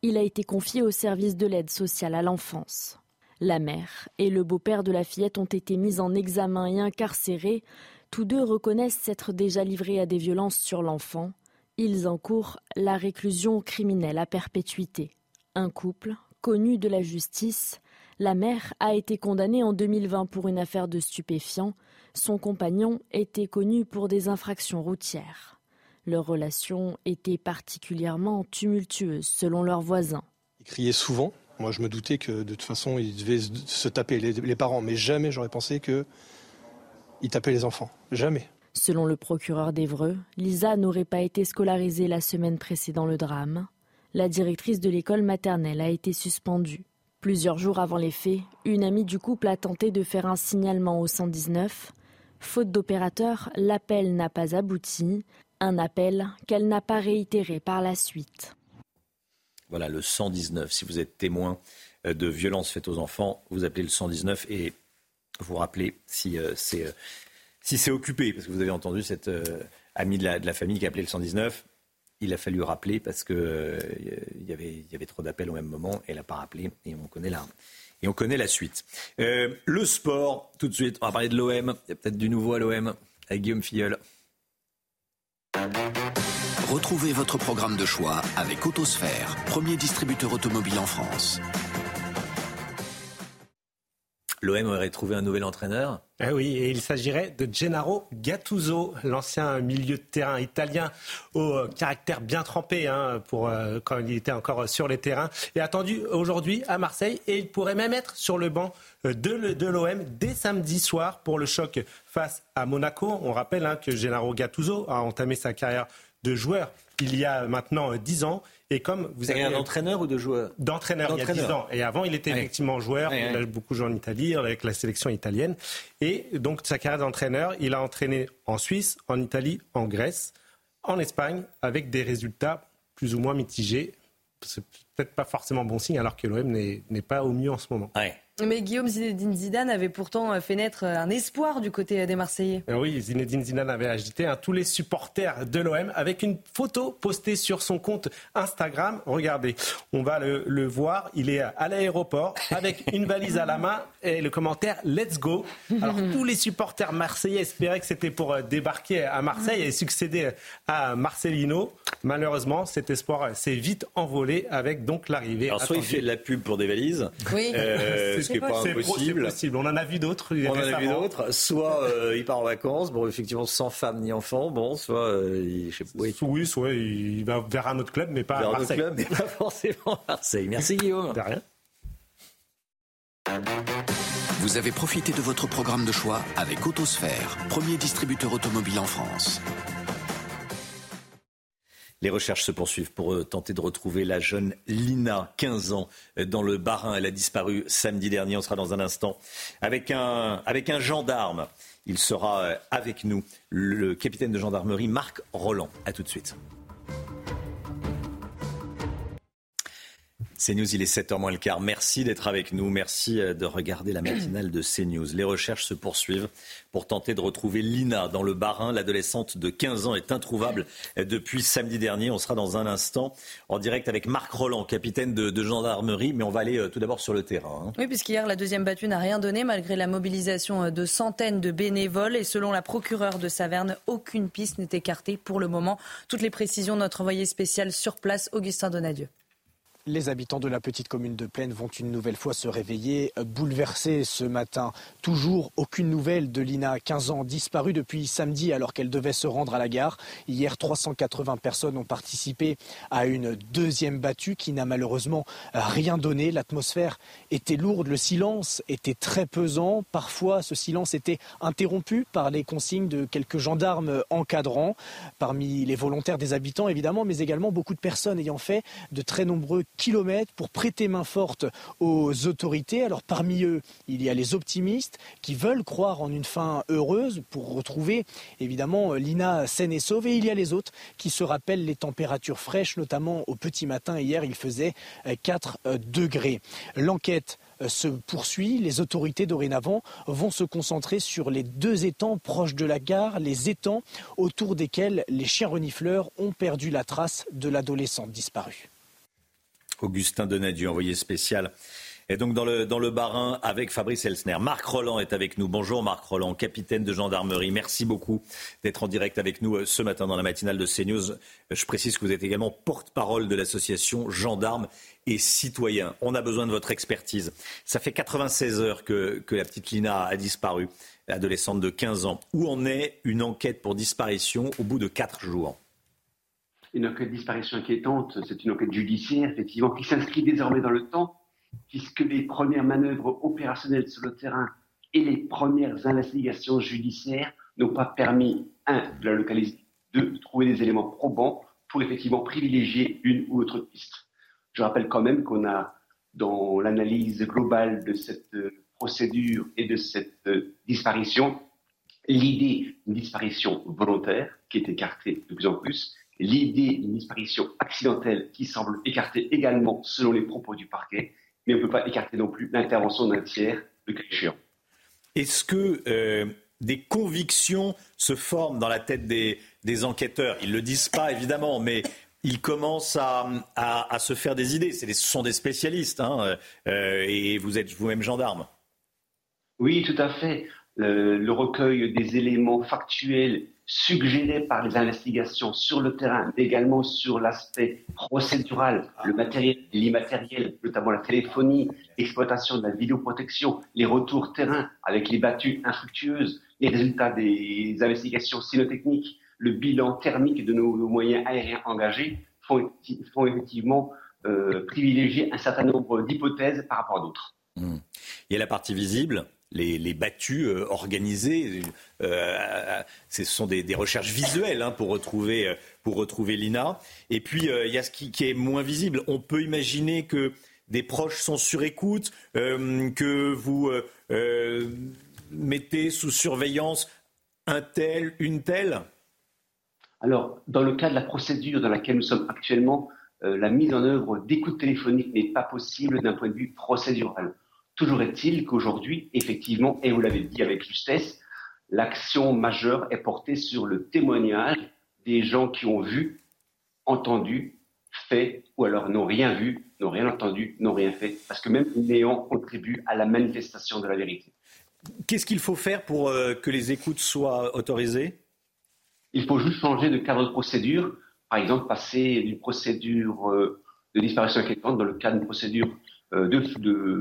Il a été confié au service de l'aide sociale à l'enfance. La mère et le beau-père de la fillette ont été mis en examen et incarcérés. Tous deux reconnaissent s'être déjà livrés à des violences sur l'enfant. Ils encourent la réclusion criminelle à perpétuité. Un couple, connu de la justice, la mère a été condamnée en 2020 pour une affaire de stupéfiants. Son compagnon était connu pour des infractions routières. Leur relation était particulièrement tumultueuse selon leurs voisins. Ils criaient souvent, moi, je me doutais que de toute façon, ils devaient se taper les, parents, mais jamais j'aurais pensé qu'ils tapaient les enfants. Jamais. Selon le procureur d'Evreux, Lisa n'aurait pas été scolarisée la semaine précédant le drame. La directrice de l'école maternelle a été suspendue. Plusieurs jours avant les faits, une amie du couple a tenté de faire un signalement au 119. Faute d'opérateur, l'appel n'a pas abouti. Un appel qu'elle n'a pas réitéré par la suite. Voilà, le 119. Si vous êtes témoin euh, de violences faites aux enfants, vous appelez le 119 et vous rappelez si euh, c'est euh, si c'est occupé, parce que vous avez entendu cette amie de la, famille qui a appelé le 119. Il a fallu rappeler parce que il y avait, trop d'appels au même moment. Elle n'a pas rappelé et on connaît la, et on connaît la suite. le sport, tout de suite, on va parler de l'OM. Il y a peut-être du nouveau à l'OM avec Guillaume Filleul. Retrouvez votre programme de choix avec Autosphère, premier distributeur automobile en France. L'OM aurait trouvé un nouvel entraîneur? Eh oui, et il s'agirait de Gennaro Gattuso, l'ancien milieu de terrain italien au euh, caractère bien trempé hein, pour, euh, quand il était encore sur les terrains, est attendu aujourd'hui à Marseille et il pourrait même être sur le banc euh, de, l'OM dès samedi soir pour le choc face à Monaco. On rappelle hein, que Gennaro Gattuso a entamé sa carrière de joueur il y a maintenant 10 ans. Et comme vous avez un entraîneur ou de joueur D'entraîneur il y a 10 ans. Et avant, il était effectivement joueur. il a beaucoup joué en Italie avec la sélection italienne. Et donc sa carrière d'entraîneur, il a entraîné en Suisse, en Italie, en Grèce, en Espagne, avec des résultats plus ou moins mitigés. C'est peut-être pas forcément bon signe alors que l'OM n'est pas au mieux en ce moment. Mais Guillaume Zinedine Zidane avait pourtant euh, fait naître euh, un espoir du côté euh, des Marseillais. Oui, Zinedine Zidane avait agité hein, tous les supporters de l'OM avec une photo postée sur son compte Instagram. Regardez, on va le, voir. Il est à l'aéroport avec une valise à la main et le commentaire Let's go. Alors tous les supporters marseillais espéraient que c'était pour débarquer à Marseille et succéder à Marcelino. Malheureusement, cet espoir s'est vite envolé avec donc l'arrivée. Alors soit il fait de la pub pour des valises. Oui ce qui n'est pas impossible. possible. On en a vu d'autres. On en a vu d'autres. Soit euh, il part en vacances, bon, effectivement, sans femme ni enfant, bon, soit, euh, il, je sais pas, oui, soit il va vers un autre club, mais pas vers à Marseille. Un autre club, mais pas forcément Marseille. Merci Guillaume. De rien. Vous avez profité de votre programme de choix avec Autosphère, premier distributeur automobile en France. Les recherches se poursuivent pour euh, tenter de retrouver la jeune Lina, 15 ans, euh, dans le Barin. Elle a disparu samedi dernier. On sera dans un instant avec un, gendarme. Il sera euh, avec nous, le capitaine de gendarmerie Marc Roland. A tout de suite. CNews, il est 7h moins le quart. Merci d'être avec nous. Merci euh, de regarder la matinale de CNews. Les recherches se poursuivent pour tenter de retrouver Lina dans le Barin. L'adolescente de 15 ans est introuvable euh, depuis samedi dernier. On sera dans un instant en direct avec Marc Roland, capitaine de, gendarmerie. Mais on va aller euh, tout d'abord sur le terrain. Hein. Oui, puisqu'hier, la deuxième battue n'a rien donné malgré la mobilisation de centaines de bénévoles. Et selon la procureure de Saverne, aucune piste n'est écartée pour le moment. Toutes les précisions, notre envoyé spécial sur place, Augustin Donadieu. Les habitants de la petite commune de Plaine vont une nouvelle fois se réveiller bouleversés ce matin. Toujours aucune nouvelle de Lina, 15 ans, disparue depuis samedi alors qu'elle devait se rendre à la gare. Hier, 380 personnes ont participé à une deuxième battue qui n'a malheureusement rien donné. L'atmosphère était lourde, le silence était très pesant. Parfois, ce silence était interrompu par les consignes de quelques gendarmes encadrants, parmi les volontaires des habitants évidemment, mais également beaucoup de personnes ayant fait de très nombreux kilomètres pour prêter main forte aux autorités. Alors parmi eux, il y a les optimistes qui veulent croire en une fin heureuse pour retrouver évidemment Lina saine et sauve. Et il y a les autres qui se rappellent les températures fraîches, notamment au petit matin. Hier, il faisait 4 degrés. L'enquête se poursuit. Les autorités dorénavant vont se concentrer sur les deux étangs proches de la gare, les étangs autour desquels les chiens renifleurs ont perdu la trace de l'adolescente disparue. Augustin Donadieu, envoyé spécial. Et donc dans le, dans le Barin avec Fabrice Elsner. Marc Roland est avec nous. Bonjour Marc Roland, capitaine de gendarmerie. Merci beaucoup d'être en direct avec nous euh, ce matin dans la matinale de CNews. Je précise que vous êtes également porte-parole de l'association Gendarmes et Citoyens. On a besoin de votre expertise. Ça fait 96 heures que, que la petite Lina a disparu, adolescente de 15 ans. Où en est une enquête pour disparition au bout de 4 jours? Une enquête de disparition inquiétante, c'est une enquête judiciaire, effectivement, qui s'inscrit désormais dans le temps, puisque les premières manœuvres opérationnelles sur le terrain et les premières investigations judiciaires n'ont pas permis, un, de la localiser, deux, de trouver des éléments probants pour effectivement privilégier une ou autre piste. Je rappelle quand même qu'on a, dans l'analyse globale de cette euh, procédure et de cette euh, disparition, l'idée d'une disparition volontaire, qui est écartée de plus en plus, l'idée d'une disparition accidentelle qui semble écartée également selon les propos du parquet, mais on ne peut pas écarter non plus l'intervention d'un tiers, de cas Est-ce que euh, des convictions se forment dans la tête des, enquêteurs? Ils ne le disent pas évidemment, mais ils commencent à, se faire des idées. ce sont des spécialistes, hein, euh, et vous êtes vous-même gendarme. Oui, tout à fait. le recueil des éléments factuels suggéré par les investigations sur le terrain, mais également sur l'aspect procédural, le matériel, l'immatériel, notamment la téléphonie, l'exploitation de la vidéoprotection, les retours terrain avec les battues infructueuses, les résultats des investigations cynotechniques, le bilan thermique de nos, moyens aériens engagés font, effectivement euh, privilégier un certain nombre d'hypothèses par rapport à d'autres. Mmh. Il y a la partie visible, les, battues euh, organisées. Euh, ce sont des, recherches visuelles hein, pour, retrouver, euh, pour retrouver Lina. Et puis, il y a ce qui, est moins visible. On peut imaginer que des proches sont sur écoute, que vous mettez sous surveillance un tel, une telle Alors, dans le cas de la procédure dans laquelle nous sommes actuellement, la mise en œuvre d'écoute téléphonique n'est pas possible d'un point de vue procédural. Toujours est-il qu'aujourd'hui, effectivement, et vous l'avez dit avec justesse, l'action majeure est portée sur le témoignage des gens qui ont vu, entendu, fait, ou alors n'ont rien vu, n'ont rien entendu, n'ont rien fait, parce que même le néant contribue à la manifestation de la vérité. Qu'est-ce qu'il faut faire pour euh, que les écoutes soient autorisées? Il faut juste changer de cadre de procédure, par exemple passer d'une procédure euh, de disparition inquiétante dans le cadre d'une procédure euh,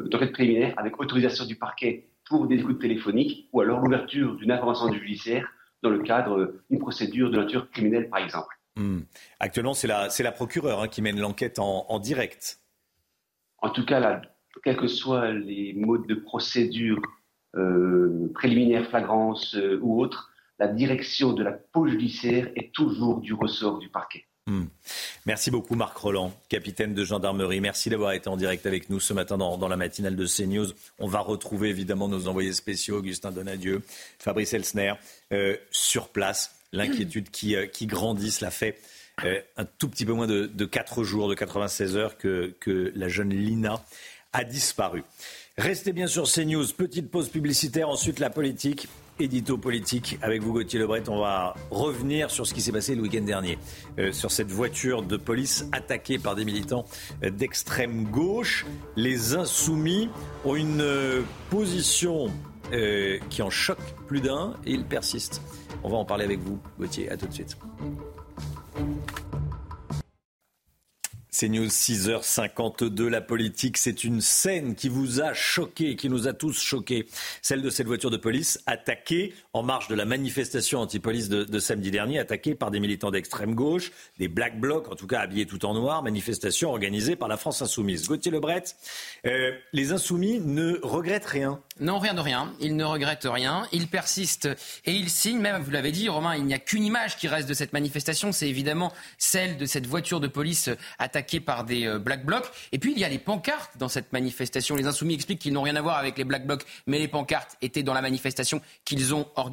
d'enquête préliminaire avec autorisation du parquet pour des écoutes téléphoniques ou alors l'ouverture d'une information du judiciaire dans le cadre d'une procédure de nature criminelle, par exemple. Hmm. Actuellement, c'est la, la procureure hein, qui mène l'enquête en, direct. En tout cas, là, quels que soient les modes de procédure euh, préliminaire, flagrance euh, ou autre, la direction de la pôle judiciaire est toujours du ressort du parquet. Hmm. Merci beaucoup Marc Roland, capitaine de gendarmerie. Merci d'avoir été en direct avec nous ce matin dans, la matinale de CNews. On va retrouver évidemment nos envoyés spéciaux, Augustin Donadieu, Fabrice Elsner, euh, sur place. L'inquiétude qui, euh, qui grandit, cela fait euh, un tout petit peu moins de, de 4 jours, de 96 heures que, que la jeune Lina a disparu. Restez bien sur CNews. Petite pause publicitaire, ensuite la politique édito politique avec vous Gauthier Lebret. On va revenir sur ce qui s'est passé le week-end dernier, euh, sur cette voiture de police attaquée par des militants euh, d'extrême gauche. Les insoumis ont une euh, position qui en choque plus d'un et ils persistent. On va en parler avec vous Gauthier. À tout de suite. C'est News 6h52. La politique, c'est une scène qui vous a choqué, qui nous a tous choqués. Celle de cette voiture de police attaquée en marge de la manifestation anti-police de, samedi dernier, attaquée par des militants d'extrême gauche, des black blocs, en tout cas habillés tout en noir, manifestation organisée par la France Insoumise. Gauthier Lebret, euh, les Insoumis ne regrettent rien. Non, rien de rien. Ils ne regrettent rien. Ils persistent et ils signent. Même, vous l'avez dit, Romain, il n'y a qu'une image qui reste de cette manifestation. C'est évidemment celle de cette voiture de police attaquée par des euh, Black Blocs. Et puis il y a les pancartes dans cette manifestation. Les Insoumis expliquent qu'ils n'ont rien à voir avec les Black Blocs, mais les pancartes étaient dans la manifestation qu'ils ont organisée.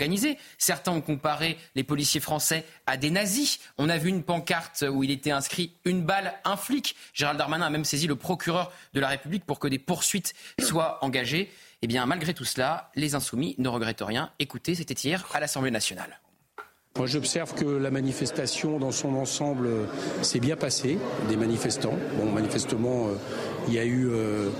Certains ont comparé les policiers français à des nazis. On a vu une pancarte où il était inscrit une balle, un flic. Gérald Darmanin a même saisi le procureur de la République pour que des poursuites soient engagées. Eh bien, malgré tout cela, les Insoumis ne regrettent rien. Écoutez, c'était hier à l'Assemblée nationale. Moi, j'observe que la manifestation dans son ensemble euh, s'est bien passée, des manifestants. Bon, manifestement, euh, il y a eu, euh,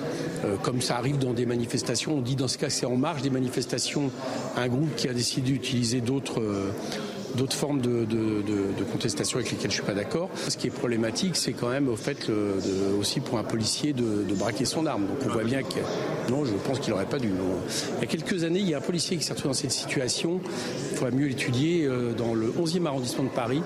comme ça arrive dans des manifestations, on dit dans ce cas c'est en marge des manifestations, un groupe qui a décidé d'utiliser d'autres d'autres formes de, contestation avec lesquelles je suis pas d'accord. Ce qui est problématique, c'est quand même au fait aussi pour un policier de, braquer son arme. Donc on voit bien que non, je pense qu'il n'aurait pas dû. Il y a quelques années, il y a un policier qui s'est retrouvé dans cette situation. Il faudrait mieux l'étudier euh, dans le 11e arrondissement de Paris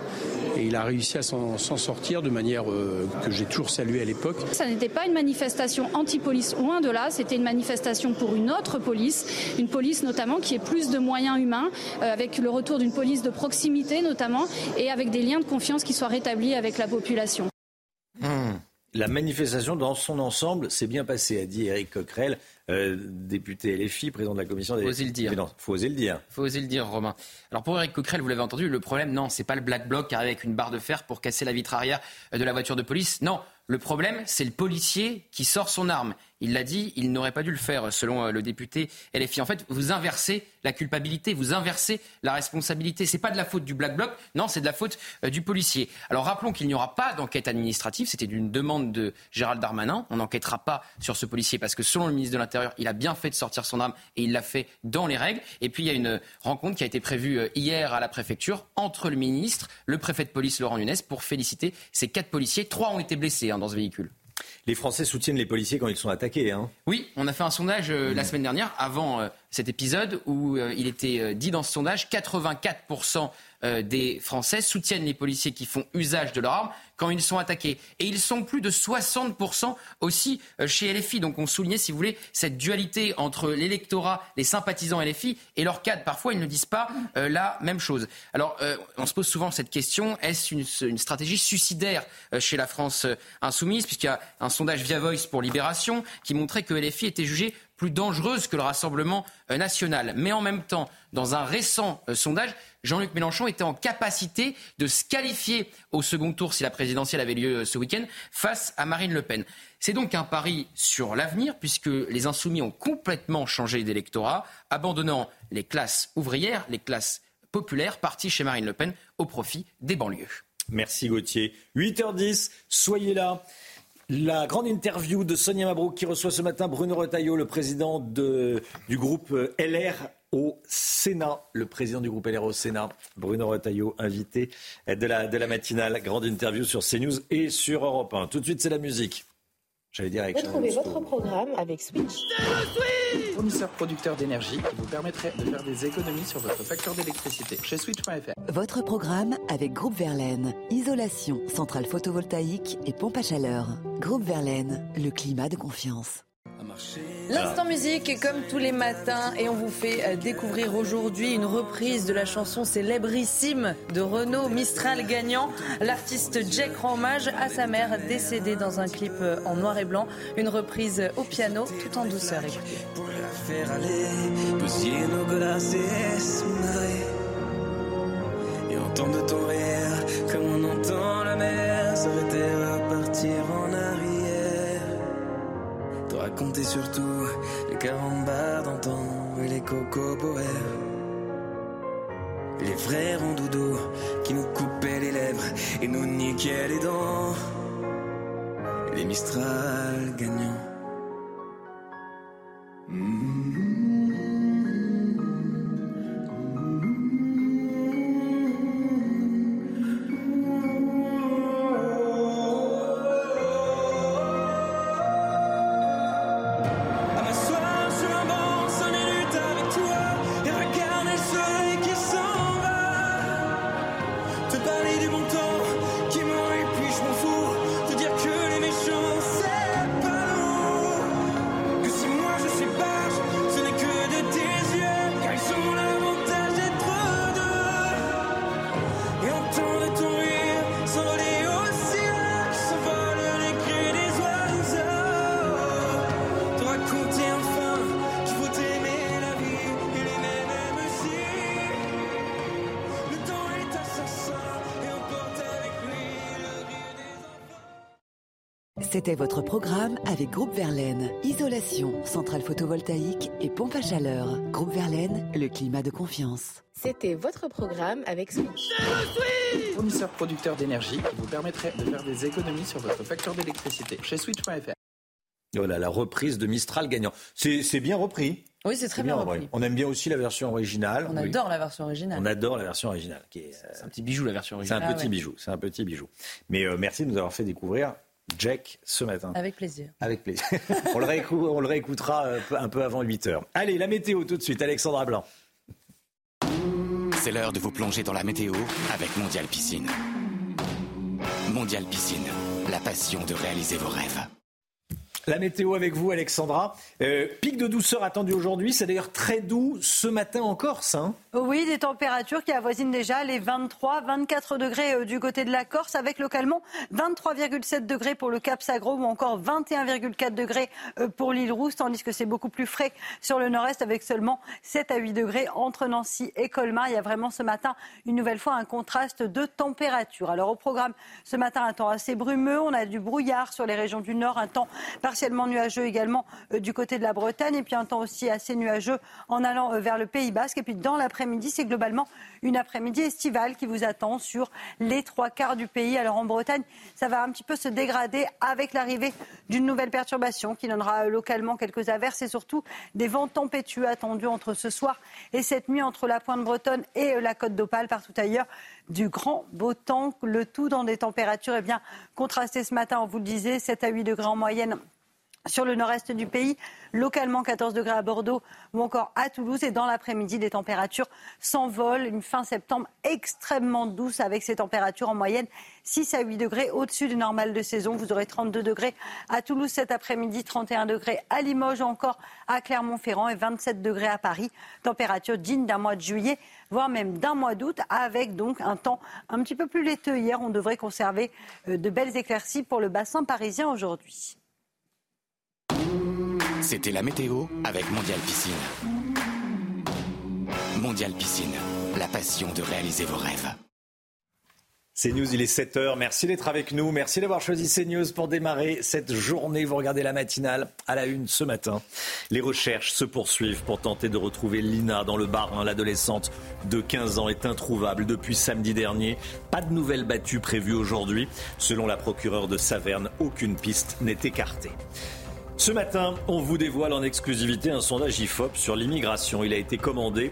et il a réussi à s'en sortir de manière euh, que j'ai toujours saluée à l'époque. Ça n'était pas une manifestation anti-police, loin de là, c'était une manifestation pour une autre police, une police notamment qui ait plus de moyens humains, euh, avec le retour d'une police de proximité notamment, et avec des liens de confiance qui soient rétablis avec la population. Hmm. La manifestation dans son ensemble s'est bien passée, a dit Eric Coquerel, euh, député LFI, président de la commission des. Faut oser le dire. Faut oser le dire. Faut oser le dire, Romain. Alors pour Eric Coquerel, vous l'avez entendu, le problème, non, c'est pas le black bloc avec une barre de fer pour casser la vitre arrière de la voiture de police. Non, le problème, c'est le policier qui sort son arme. Il l'a dit, il n'aurait pas dû le faire, selon euh, le député LFI. En fait, vous inversez la culpabilité, vous inversez la responsabilité. C'est pas de la faute du Black Bloc, non, c'est de la faute euh, du policier. Alors rappelons qu'il n'y aura pas d'enquête administrative. C'était une demande de Gérald Darmanin. On n'enquêtera pas sur ce policier parce que, selon le ministre de l'Intérieur, il a bien fait de sortir son arme et il l'a fait dans les règles. Et puis il y a une rencontre qui a été prévue euh, hier à la préfecture entre le ministre, le préfet de police Laurent Nunez pour féliciter ces quatre policiers. Trois ont été blessés hein, dans ce véhicule. Les Français soutiennent les policiers quand ils sont attaqués. Hein. Oui, on a fait un sondage euh, la semaine dernière, avant euh, cet épisode, où euh, il était dit dans ce sondage 84% des Français soutiennent les policiers qui font usage de leur arme quand ils sont attaqués. Et ils sont plus de 60% aussi euh, chez LFI. Donc on soulignait, si vous voulez, cette dualité entre l'électorat, les sympathisants LFI et leur cadre. Parfois, ils ne disent pas euh, la même chose. Alors, euh, on se pose souvent cette question, est-ce une, stratégie suicidaire chez la France insoumise? Puisqu'il y a un sondage via Voice pour Libération qui montrait que LFI était jugé plus dangereuse que le Rassemblement national. Mais en même temps, dans un récent sondage, Jean-Luc Mélenchon était en capacité de se qualifier au second tour si la présidentielle avait lieu ce week-end face à Marine Le Pen. C'est donc un pari sur l'avenir puisque les insoumis ont complètement changé d'électorat, abandonnant les classes ouvrières, les classes populaires, parties chez Marine Le Pen au profit des banlieues. Merci Gauthier. 8h10, soyez là. La grande interview de Sonia Mabrouk qui reçoit ce matin Bruno Retailleau, le président du groupe LR au Sénat. Le président du groupe LR au Sénat, Bruno Retailleau, invité de la, de la matinale. Grande interview sur CNews et sur Europe 1. Tout de suite, c'est la musique. J'allais dire avec Retrouvez votre programme avec Switch. Fournisseur producteur d'énergie qui vous permettrait de faire des économies sur votre facture d'électricité chez Switch.fr. Votre programme avec Groupe Verlaine. Isolation, centrale photovoltaïque et pompe à chaleur. Groupe Verlaine, le climat de confiance. L'instant musique, comme tous les matins, et on vous fait euh, découvrir aujourd'hui une reprise de la chanson célébrissime de Renaud Mistral gagnant. L'artiste Jack rend hommage à sa mère décédée dans un clip euh, en noir et blanc. Une reprise au piano, tout en douceur. Ton rire comme on entend la mer à partir en arrière raconter surtout les carambars d'antan et les cocoboères. Les vrais ronds qui nous coupaient les lèvres et nous niquaient les dents. Les Mistral gagnants. C'était votre programme avec Groupe Verlaine. Isolation, centrale photovoltaïque et pompe à chaleur. Groupe Verlaine, le climat de confiance. C'était votre programme avec Switch. Fournisseur producteur d'énergie qui vous permettrait de faire des économies sur votre facture d'électricité chez Switch.fr. Voilà, la reprise de Mistral gagnant. C'est bien repris. Oui, c'est très bien, repris. On aime bien aussi la version originale. On adore la version originale. On adore la version originale. C'est un petit bijou la version originale. C'est un petit bijou. C'est un petit bijou. Mais euh, merci de nous avoir fait découvrir Jack ce matin. Avec plaisir. Avec plaisir. on, le réécoutera euh, un peu avant 8 heures. Allez, la météo tout de suite, Alexandra Blanc. C'est l'heure de vous plonger dans la météo avec Mondial Piscine. Mondial Piscine, la passion de réaliser vos rêves. La météo avec vous, Alexandra. Euh, pic de douceur attendu aujourd'hui. C'est d'ailleurs très doux ce matin en Corse. Hein. oui, des températures qui avoisinent déjà les 23, 24 degrés euh, du côté de la Corse, avec localement 23,7 degrés pour le Cap Sagro ou encore 21,4 degrés euh, pour l'île Rousse, tandis que c'est beaucoup plus frais sur le nord-est avec seulement 7 à 8 degrés entre Nancy et Colmar. Il y a vraiment ce matin, une nouvelle fois, un contraste de température. Alors au programme, ce matin, un temps assez brumeux. On a du brouillard sur les régions du nord, un temps partiellement nuageux également euh, du côté de la Bretagne et puis un temps aussi assez nuageux en allant euh, vers le Pays Basque. Et puis dans l'après-midi, c'est globalement une après-midi estivale qui vous attend sur les trois quarts du pays. Alors en Bretagne, ça va un petit peu se dégrader avec l'arrivée d'une nouvelle perturbation qui donnera euh, localement quelques averses et surtout des vents tempétueux attendus entre ce soir et cette nuit entre la pointe bretonne et la côte d'Opale partout ailleurs du grand beau temps, le tout dans des températures eh bien, contrastées ce matin, on vous le disait, 7 à 8 degrés en moyenne sur le nord-est du pays, localement 14 degrés à Bordeaux ou encore à Toulouse. Et dans l'après-midi, les températures s'envolent. Une fin septembre extrêmement douce avec ces températures en moyenne 6 à 8 degrés au-dessus du normal de saison. Vous aurez 32 degrés à Toulouse cet après-midi, 31 degrés à Limoges, encore à Clermont-Ferrand et 27 degrés à Paris. Température digne d'un mois de juillet, voire même d'un mois d'août, avec donc un temps un petit peu plus laiteux. Hier, on devrait conserver euh, de belles éclaircies pour le bassin parisien aujourd'hui. C'était la météo avec Mondial Piscine. Mondial Piscine, la passion de réaliser vos rêves. CNews, il est 7h. Merci d'être avec nous. Merci d'avoir choisi CNews pour démarrer cette journée. Vous regardez la matinale à la une ce matin. Les recherches se poursuivent pour tenter de retrouver Lina dans le bar. L'adolescente de 15 ans est introuvable depuis samedi dernier. Pas de nouvelles battues prévues aujourd'hui. Selon la procureure de Saverne, aucune piste n'est écartée. Ce matin, on vous dévoile en exclusivité un sondage IFOP sur l'immigration. Il a été commandé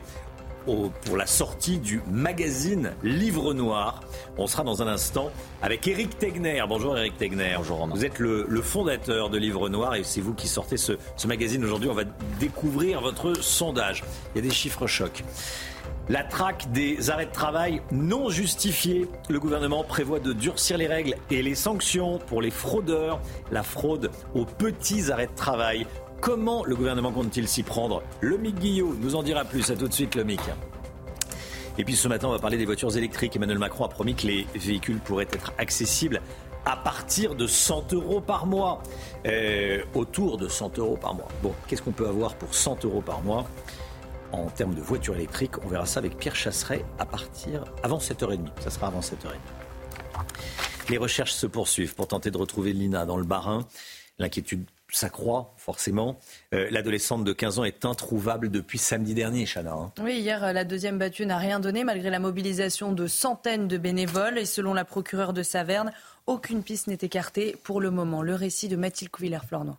pour la sortie du magazine Livre Noir. On sera dans un instant avec Eric Tegner. Bonjour Eric Tegner. Bonjour Vous êtes le, fondateur de Livre Noir et c'est vous qui sortez ce, ce magazine aujourd'hui. On va découvrir votre sondage. Il y a des chiffres chocs. La traque des arrêts de travail non justifiés. Le gouvernement prévoit de durcir les règles et les sanctions pour les fraudeurs. La fraude aux petits arrêts de travail. Comment le gouvernement compte-t-il s'y prendre? Le Mick Guillot nous en dira plus. À tout de suite, le Mick. Et puis ce matin, on va parler des voitures électriques. Emmanuel Macron a promis que les véhicules pourraient être accessibles à partir de 100 euros par mois. Euh, autour de 100 euros par mois. Bon, qu'est-ce qu'on peut avoir pour 100 euros par mois? En termes de voitures électriques. On verra ça avec Pierre Chasseret à partir avant 7h30. Ça sera avant 7h30. Les recherches se poursuivent pour tenter de retrouver Lina dans le Barin. L'inquiétude s'accroît forcément. Euh, l'adolescente de 15 ans est introuvable depuis samedi dernier, Chana. Hein. Oui, hier, la deuxième battue n'a rien donné malgré la mobilisation de centaines de bénévoles. Et selon la procureure de Saverne, aucune piste n'est écartée pour le moment. Le récit de Mathilde Couvillère-Flornois.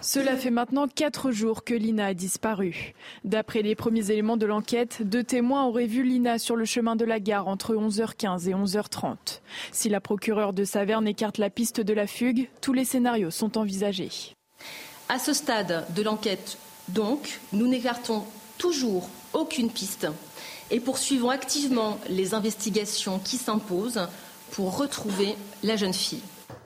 Cela fait maintenant quatre jours que Lina a disparu. D'après les premiers éléments de l'enquête, deux témoins auraient vu Lina sur le chemin de la gare entre 11h15 et 11h30. Si la procureure de Saverne écarte la piste de la fugue, tous les scénarios sont envisagés. À ce stade de l'enquête, donc, nous n'écartons toujours aucune piste et poursuivons activement les investigations qui s'imposent pour retrouver la jeune fille.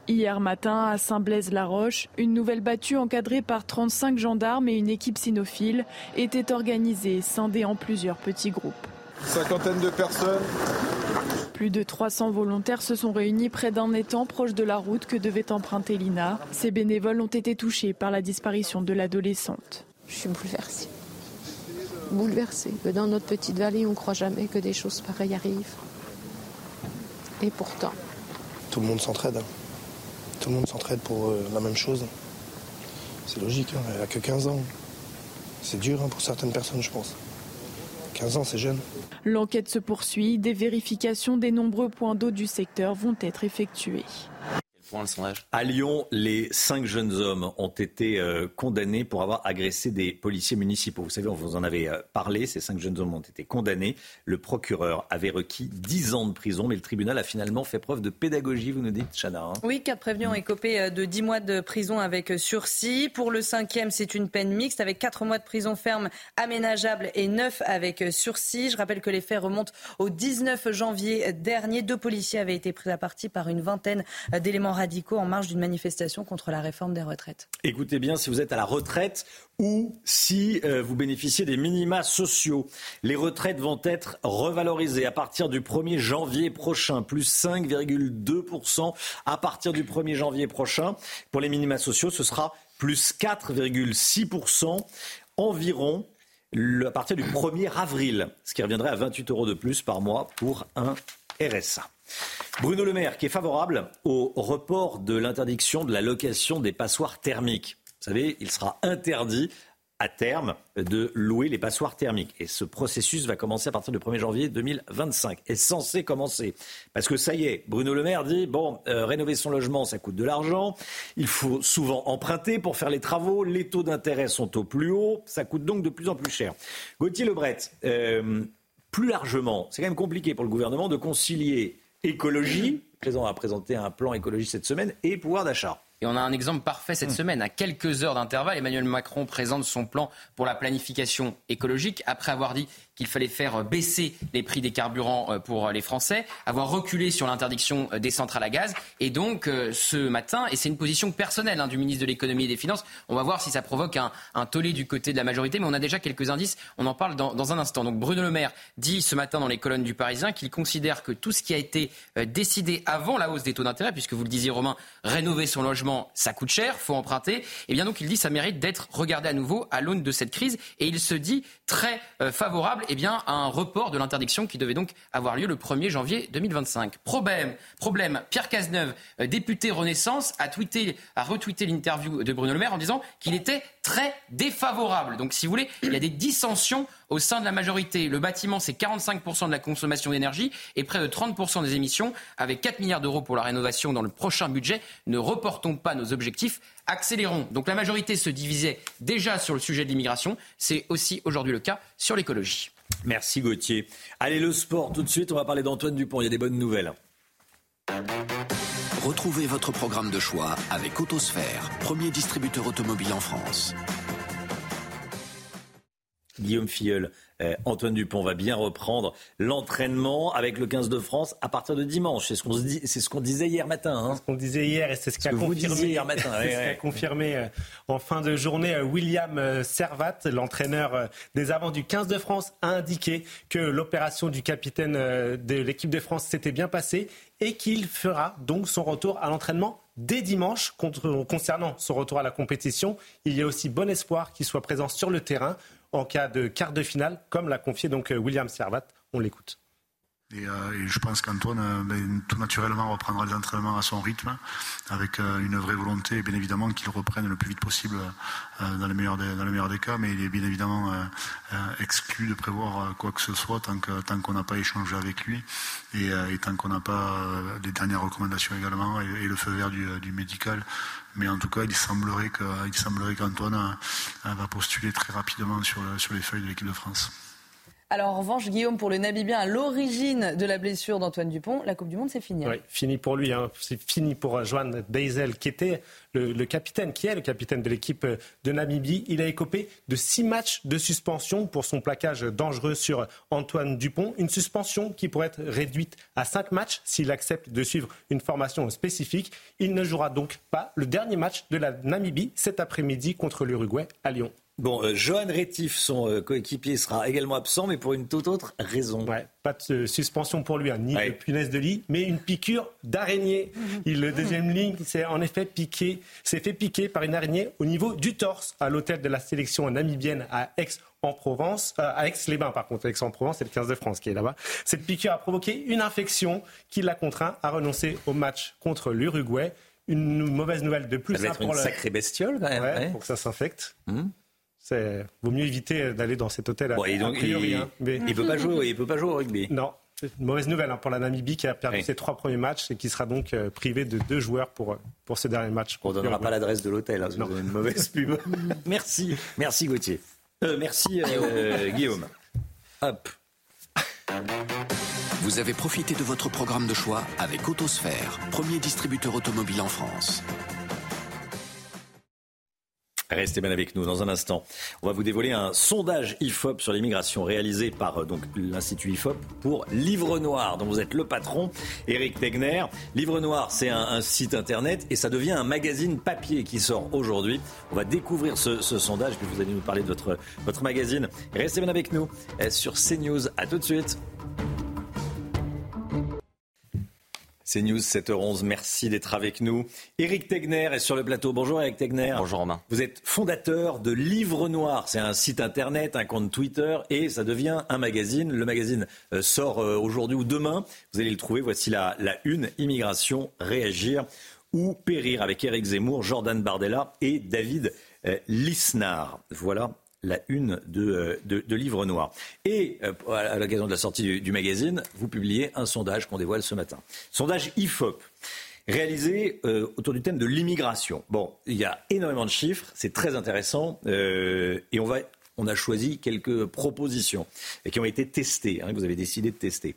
Hier matin, à Saint-Blaise-la-Roche, une nouvelle battue encadrée par 35 gendarmes et une équipe cynophile était organisée, scindée en plusieurs petits groupes. Cinquantaine de personnes. Plus de 300 volontaires se sont réunis près d'un étang proche de la route que devait emprunter Lina. Ces bénévoles ont été touchés par la disparition de l'adolescente. Je suis bouleversée. Bouleversée. Dans notre petite vallée, on ne croit jamais que des choses pareilles arrivent. Et pourtant. Tout le monde s'entraide. Tout le monde s'entraide pour euh, la même chose. C'est logique, hein, elle a que 15 ans. C'est dur hein, pour certaines personnes, je pense. 15 ans, c'est jeune. L'enquête se poursuit. Des vérifications des nombreux points d'eau du secteur vont être effectuées. À Lyon, les cinq jeunes hommes ont été euh, condamnés pour avoir agressé des policiers municipaux. Vous savez, on vous en avait euh, parlé. Ces cinq jeunes hommes ont été condamnés. Le procureur avait requis 10 ans de prison, mais le tribunal a finalement fait preuve de pédagogie, vous nous dites, Chana. Hein oui, quatre prévenus ont écopé euh, de 10 mois de prison avec sursis. Pour le cinquième, c'est une peine mixte avec 4 mois de prison ferme aménageable et 9 avec sursis. Je rappelle que les faits remontent au 19 janvier dernier. Deux policiers avaient été pris à partie par une vingtaine d'éléments radicaux en marge d'une manifestation contre la réforme des retraites. Écoutez bien, si vous êtes à la retraite ou si euh, vous bénéficiez des minima sociaux, les retraites vont être revalorisées à partir du 1er janvier prochain, plus 5,2% à partir du 1er janvier prochain. Pour les minima sociaux, ce sera plus 4,6% environ à partir du 1er avril, ce qui reviendrait à 28 euros de plus par mois pour un RSA. Bruno Le Maire qui est favorable au report de l'interdiction de la location des passoires thermiques. Vous savez, il sera interdit à terme de louer les passoires thermiques. Et ce processus va commencer à partir du 1er janvier 2025. Est censé commencer. Parce que ça y est, Bruno Le Maire dit, bon, euh, rénover son logement, ça coûte de l'argent. Il faut souvent emprunter pour faire les travaux. Les taux d'intérêt sont au plus haut. Ça coûte donc de plus en plus cher. Gauthier Lebret, euh, plus largement, c'est quand même compliqué pour le gouvernement de concilier écologie, le président a présenté un plan écologie cette semaine, et pouvoir d'achat. Et on a un exemple parfait cette hmm. semaine. À quelques heures d'intervalle, Emmanuel Macron présente son plan pour la planification écologique après avoir dit qu'il fallait faire baisser les prix des carburants euh, pour les Français, avoir reculé sur l'interdiction euh, des centrales à gaz. Et donc, euh, ce matin, et c'est une position personnelle hein, du ministre de l'économie et des finances, on va voir si ça provoque un, tollé du côté de la majorité, mais on a déjà quelques indices. On en parle dans, un instant. Donc, Bruno Le Maire dit ce matin dans les colonnes du Parisien qu'il considère que tout ce qui a été décidé avant la hausse des taux d'intérêt, puisque vous le disiez, Romain, rénover son logement, ça coûte cher, faut emprunter. Et eh bien donc, il dit ça mérite d'être regardé à nouveau à l'aune de cette crise. Et il se dit très favorable eh bien, un report de l'interdiction qui devait donc avoir lieu le 1er janvier 2025. Problème, problème Pierre Cazeneuve, euh, député Renaissance, a, tweeté, a retweeté l'interview de Bruno Le Maire en disant qu'il était très défavorable. Donc, si vous voulez, il y a des dissensions au sein de la majorité. Le bâtiment, c'est 45% de la consommation d'énergie et près de 30% des émissions. Avec 4 milliards d'euros pour la rénovation dans le prochain budget, ne reportons pas nos objectifs, accélérons. Donc la majorité se divisait déjà sur le sujet de l'immigration. C'est aussi aujourd'hui le cas sur l'écologie. Merci Gauthier. Allez, le sport, tout de suite, on va parler d'Antoine Dupont. Il y a des bonnes nouvelles. Retrouvez votre programme de choix avec Autosphère, premier distributeur automobile en France. Guillaume Filleul, euh, Antoine Dupont va bien reprendre l'entraînement avec le 15 de France à partir de dimanche. C'est ce qu'on ce disait hier matin. Hein. C'est ce qu'on disait hier et c'est ce qu'a confirmé hier matin. confirmé euh, en fin de journée euh, William Servat, l'entraîneur des avants du 15 de France, a indiqué que l'opération du capitaine de l'équipe de France s'était bien passée et qu'il fera donc son retour à l'entraînement dès dimanche. concernant son retour à la compétition, il y a aussi bon espoir qu'il soit présent sur le terrain en cas de quart de finale, comme l'a confié donc euh, William Servat. On l'écoute. Euh, et, je pense qu'Antoine, euh, ben, tout naturellement, reprendra les entraînements à son rythme, avec une vraie volonté, et bien évidemment qu'il reprenne le plus vite possible dans, le meilleur des, cas, mais il est bien évidemment exclu de prévoir quoi que ce soit tant qu'on n'a pas échangé avec lui, et, tant qu'on n'a pas les dernières recommandations également, et, le feu vert du, médical mais en tout cas, il semblerait qu'Antoine euh, va postuler très rapidement sur les feuilles de l'équipe de France. Alors en revanche, Guillaume, pour le Nabibien, à l'origine de la blessure d'Antoine Dupont, la Coupe du Monde, c'est fini. Hein. Oui, fini pour lui. Hein. C'est fini pour Joan Deisel, qui était le, capitaine, qui est le capitaine de l'équipe de Namibie. Il a écopé de six matchs de suspension pour son plaquage dangereux sur Antoine Dupont. Une suspension qui pourrait être réduite à cinq matchs s'il accepte de suivre une formation spécifique. Il ne jouera donc pas le dernier match de la Namibie cet après-midi contre l'Uruguay à Lyon. Bon, euh, Johan Rétif, son euh, coéquipier, sera également absent, mais pour une toute autre raison. Ouais, pas de suspension pour lui, hein, ni de punaise de lit, mais une piqûre d'araignée. Il Le deuxième ligne s'est en effet piqué, s'est fait piquer par une araignée au niveau du torse à l'hôtel de la sélection namibienne à Aix en Provence, euh, à Aix-les-Bains par contre, Aix-en-Provence, c'est le 15 de France qui est là-bas. Cette piqûre a provoqué une infection qui l'a contraint à renoncer au match contre l'Uruguay une mauvaise nouvelle de plus. Ça va hein, être une pour le- sacrée bestiole quand même. Ouais, ouais. pour que ça s'infecte. Hmm. C'est vaut mieux éviter d'aller dans cet hôtel. Bon, et donc, a priori, il, hein, mais- il peut pas jouer, il peut pas jouer au rugby. Non. Une mauvaise nouvelle hein, pour la Namibie qui a perdu Oui. ses trois premiers matchs et qui sera donc euh, privé de deux joueurs pour, pour ce dernier match. On donnera pas l'adresse de l'hôtel, hein, si vous avez une mauvaise pub. merci, merci Gauthier. Euh, merci euh, Guillaume. Hop. Vous avez profité de votre programme de choix avec Autosphère, premier distributeur automobile en France. Restez bien avec nous dans un instant. On va vous dévoiler un sondage IFOP sur l'immigration réalisé par euh, l'Institut IFOP pour Livre Noir, dont vous êtes le patron, Eric Tegner. Livre Noir, c'est un, site internet et ça devient un magazine papier qui sort aujourd'hui. On va découvrir ce, sondage, puis vous allez nous parler de votre, votre magazine. Restez bien avec nous euh, sur CNews. À tout de suite. CNews 7h11, merci d'être avec nous. Éric Tegner est sur le plateau. Bonjour Éric Tegner. Bonjour Romain. Vous êtes fondateur de Livre Noir. C'est un site internet, un compte Twitter et ça devient un magazine. Le magazine euh, sort euh, aujourd'hui ou demain. Vous allez le trouver. Voici la, la une Immigration, réagir ou périr avec Éric Zemmour, Jordan Bardella et David euh, Lisnard. Voilà la une de, euh, de, de Livre Noir. Et euh, à l'occasion de la sortie du, magazine, vous publiez un sondage qu'on dévoile ce matin. Sondage IFOP réalisé euh, autour du thème de l'immigration. Bon, il y a énormément de chiffres, c'est très intéressant, et on va, on a choisi quelques propositions qui ont été testées, hein, que vous avez décidé de tester.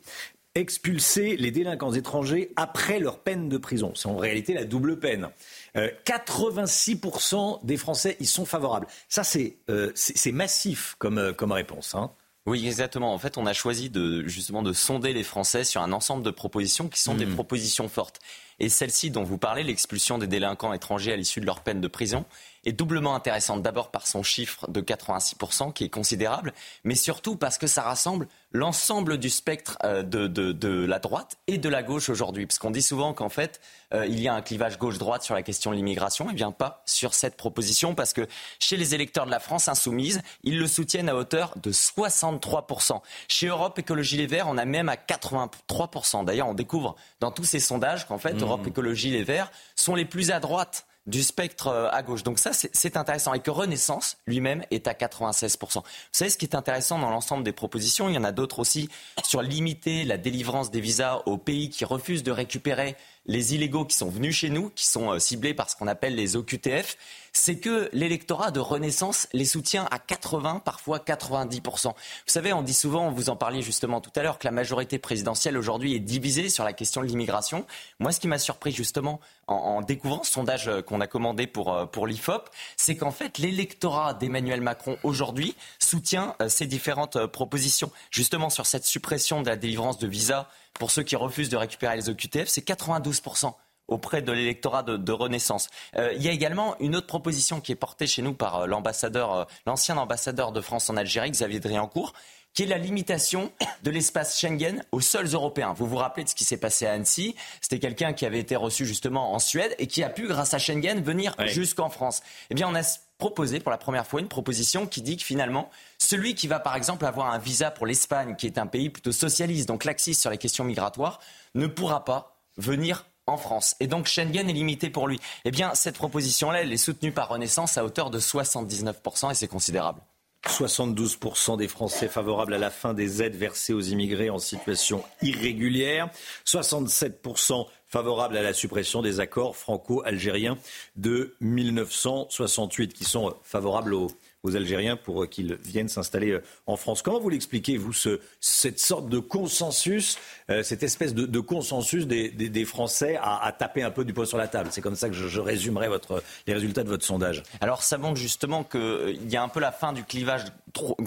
Expulser les délinquants étrangers après leur peine de prison. C'est en réalité la double peine. Euh, 86% des Français y sont favorables. Ça, c'est euh, massif comme, euh, comme réponse. Hein. Oui, exactement. En fait, on a choisi de justement de sonder les Français sur un ensemble de propositions qui sont des Mhm. propositions fortes. Et celle-ci dont vous parlez, l'expulsion des délinquants étrangers à l'issue de leur peine de prison, est doublement intéressante. D'abord par son chiffre de 86%, qui est considérable, mais surtout parce que ça rassemble l'ensemble du spectre euh, de, de- de la droite et de la gauche aujourd'hui. Parce qu'on dit souvent qu'en fait, euh, il y a un clivage gauche-droite sur la question de l'immigration. Eh bien, pas sur cette proposition, parce que chez les électeurs de la France insoumise, ils le soutiennent à hauteur de 63%. Chez Europe Écologie Les Verts, on a même à 83%. D'ailleurs, on découvre dans tous ces sondages qu'en fait, Mmh. Europe Écologie Les Verts sont les plus à droite du spectre euh, à gauche. Donc ça, c'est- c'est intéressant. Et que Renaissance lui-même est à 96%. Vous savez, ce qui est intéressant dans l'ensemble des propositions, il y en a d'autres aussi, sur limiter la délivrance des visas aux pays qui refusent de récupérer les illégaux qui sont venus chez nous, qui sont euh, ciblés par ce qu'on appelle les OQTF, c'est que l'électorat de Renaissance les soutient à 80, parfois 90%. Vous savez, on dit souvent, vous en parliez justement tout à l'heure, que la majorité présidentielle aujourd'hui est divisée sur la question de l'immigration. Moi, ce qui m'a surpris justement en, en découvrant ce sondage euh, qu'on a commandé pour, euh, pour l'IFOP, c'est qu'en fait, l'électorat d'Emmanuel Macron aujourd'hui soutient ces différentes propositions. Justement, sur cette suppression de la délivrance de visas pour ceux qui refusent de récupérer les OQTF, c'est 92% auprès de l'électorat de, Renaissance. Euh, il y a également une autre proposition qui est portée chez nous par euh, euh, l'ancien ambassadeur de France en Algérie, Xavier Driancourt, qui est la limitation de l'espace Schengen aux seuls Européens. Vous vous rappelez de ce qui s'est passé à Annecy? C'était quelqu'un qui avait été reçu justement en Suède et qui a pu, grâce à Schengen, venir jusqu'en France. Eh bien, on a proposé pour la première fois une proposition qui dit que finalement, celui qui va par exemple avoir un visa pour l'Espagne, qui est un pays plutôt socialiste, donc laxiste sur les questions migratoires, ne pourra pas venir en France. Et donc Schengen est limité pour lui. Eh bien, cette proposition-là, elle est soutenue par Renaissance à hauteur de 79% et c'est considérable. 72% des Français favorables à la fin des aides versées aux immigrés en situation irrégulière, 67% favorables à la suppression des accords franco-algériens de 1968, qui sont favorables aux, aux Algériens pour euh, qu'ils viennent s'installer euh, en France. Comment vous l'expliquez, vous, ce- cette sorte de consensus, euh, cette espèce de, de consensus des, des- des Français à, à taper un peu du poing sur la table? C'est comme ça que je, je résumerai votre, les résultats de votre sondage. Alors ça montre justement qu'il y a un peu la fin du clivage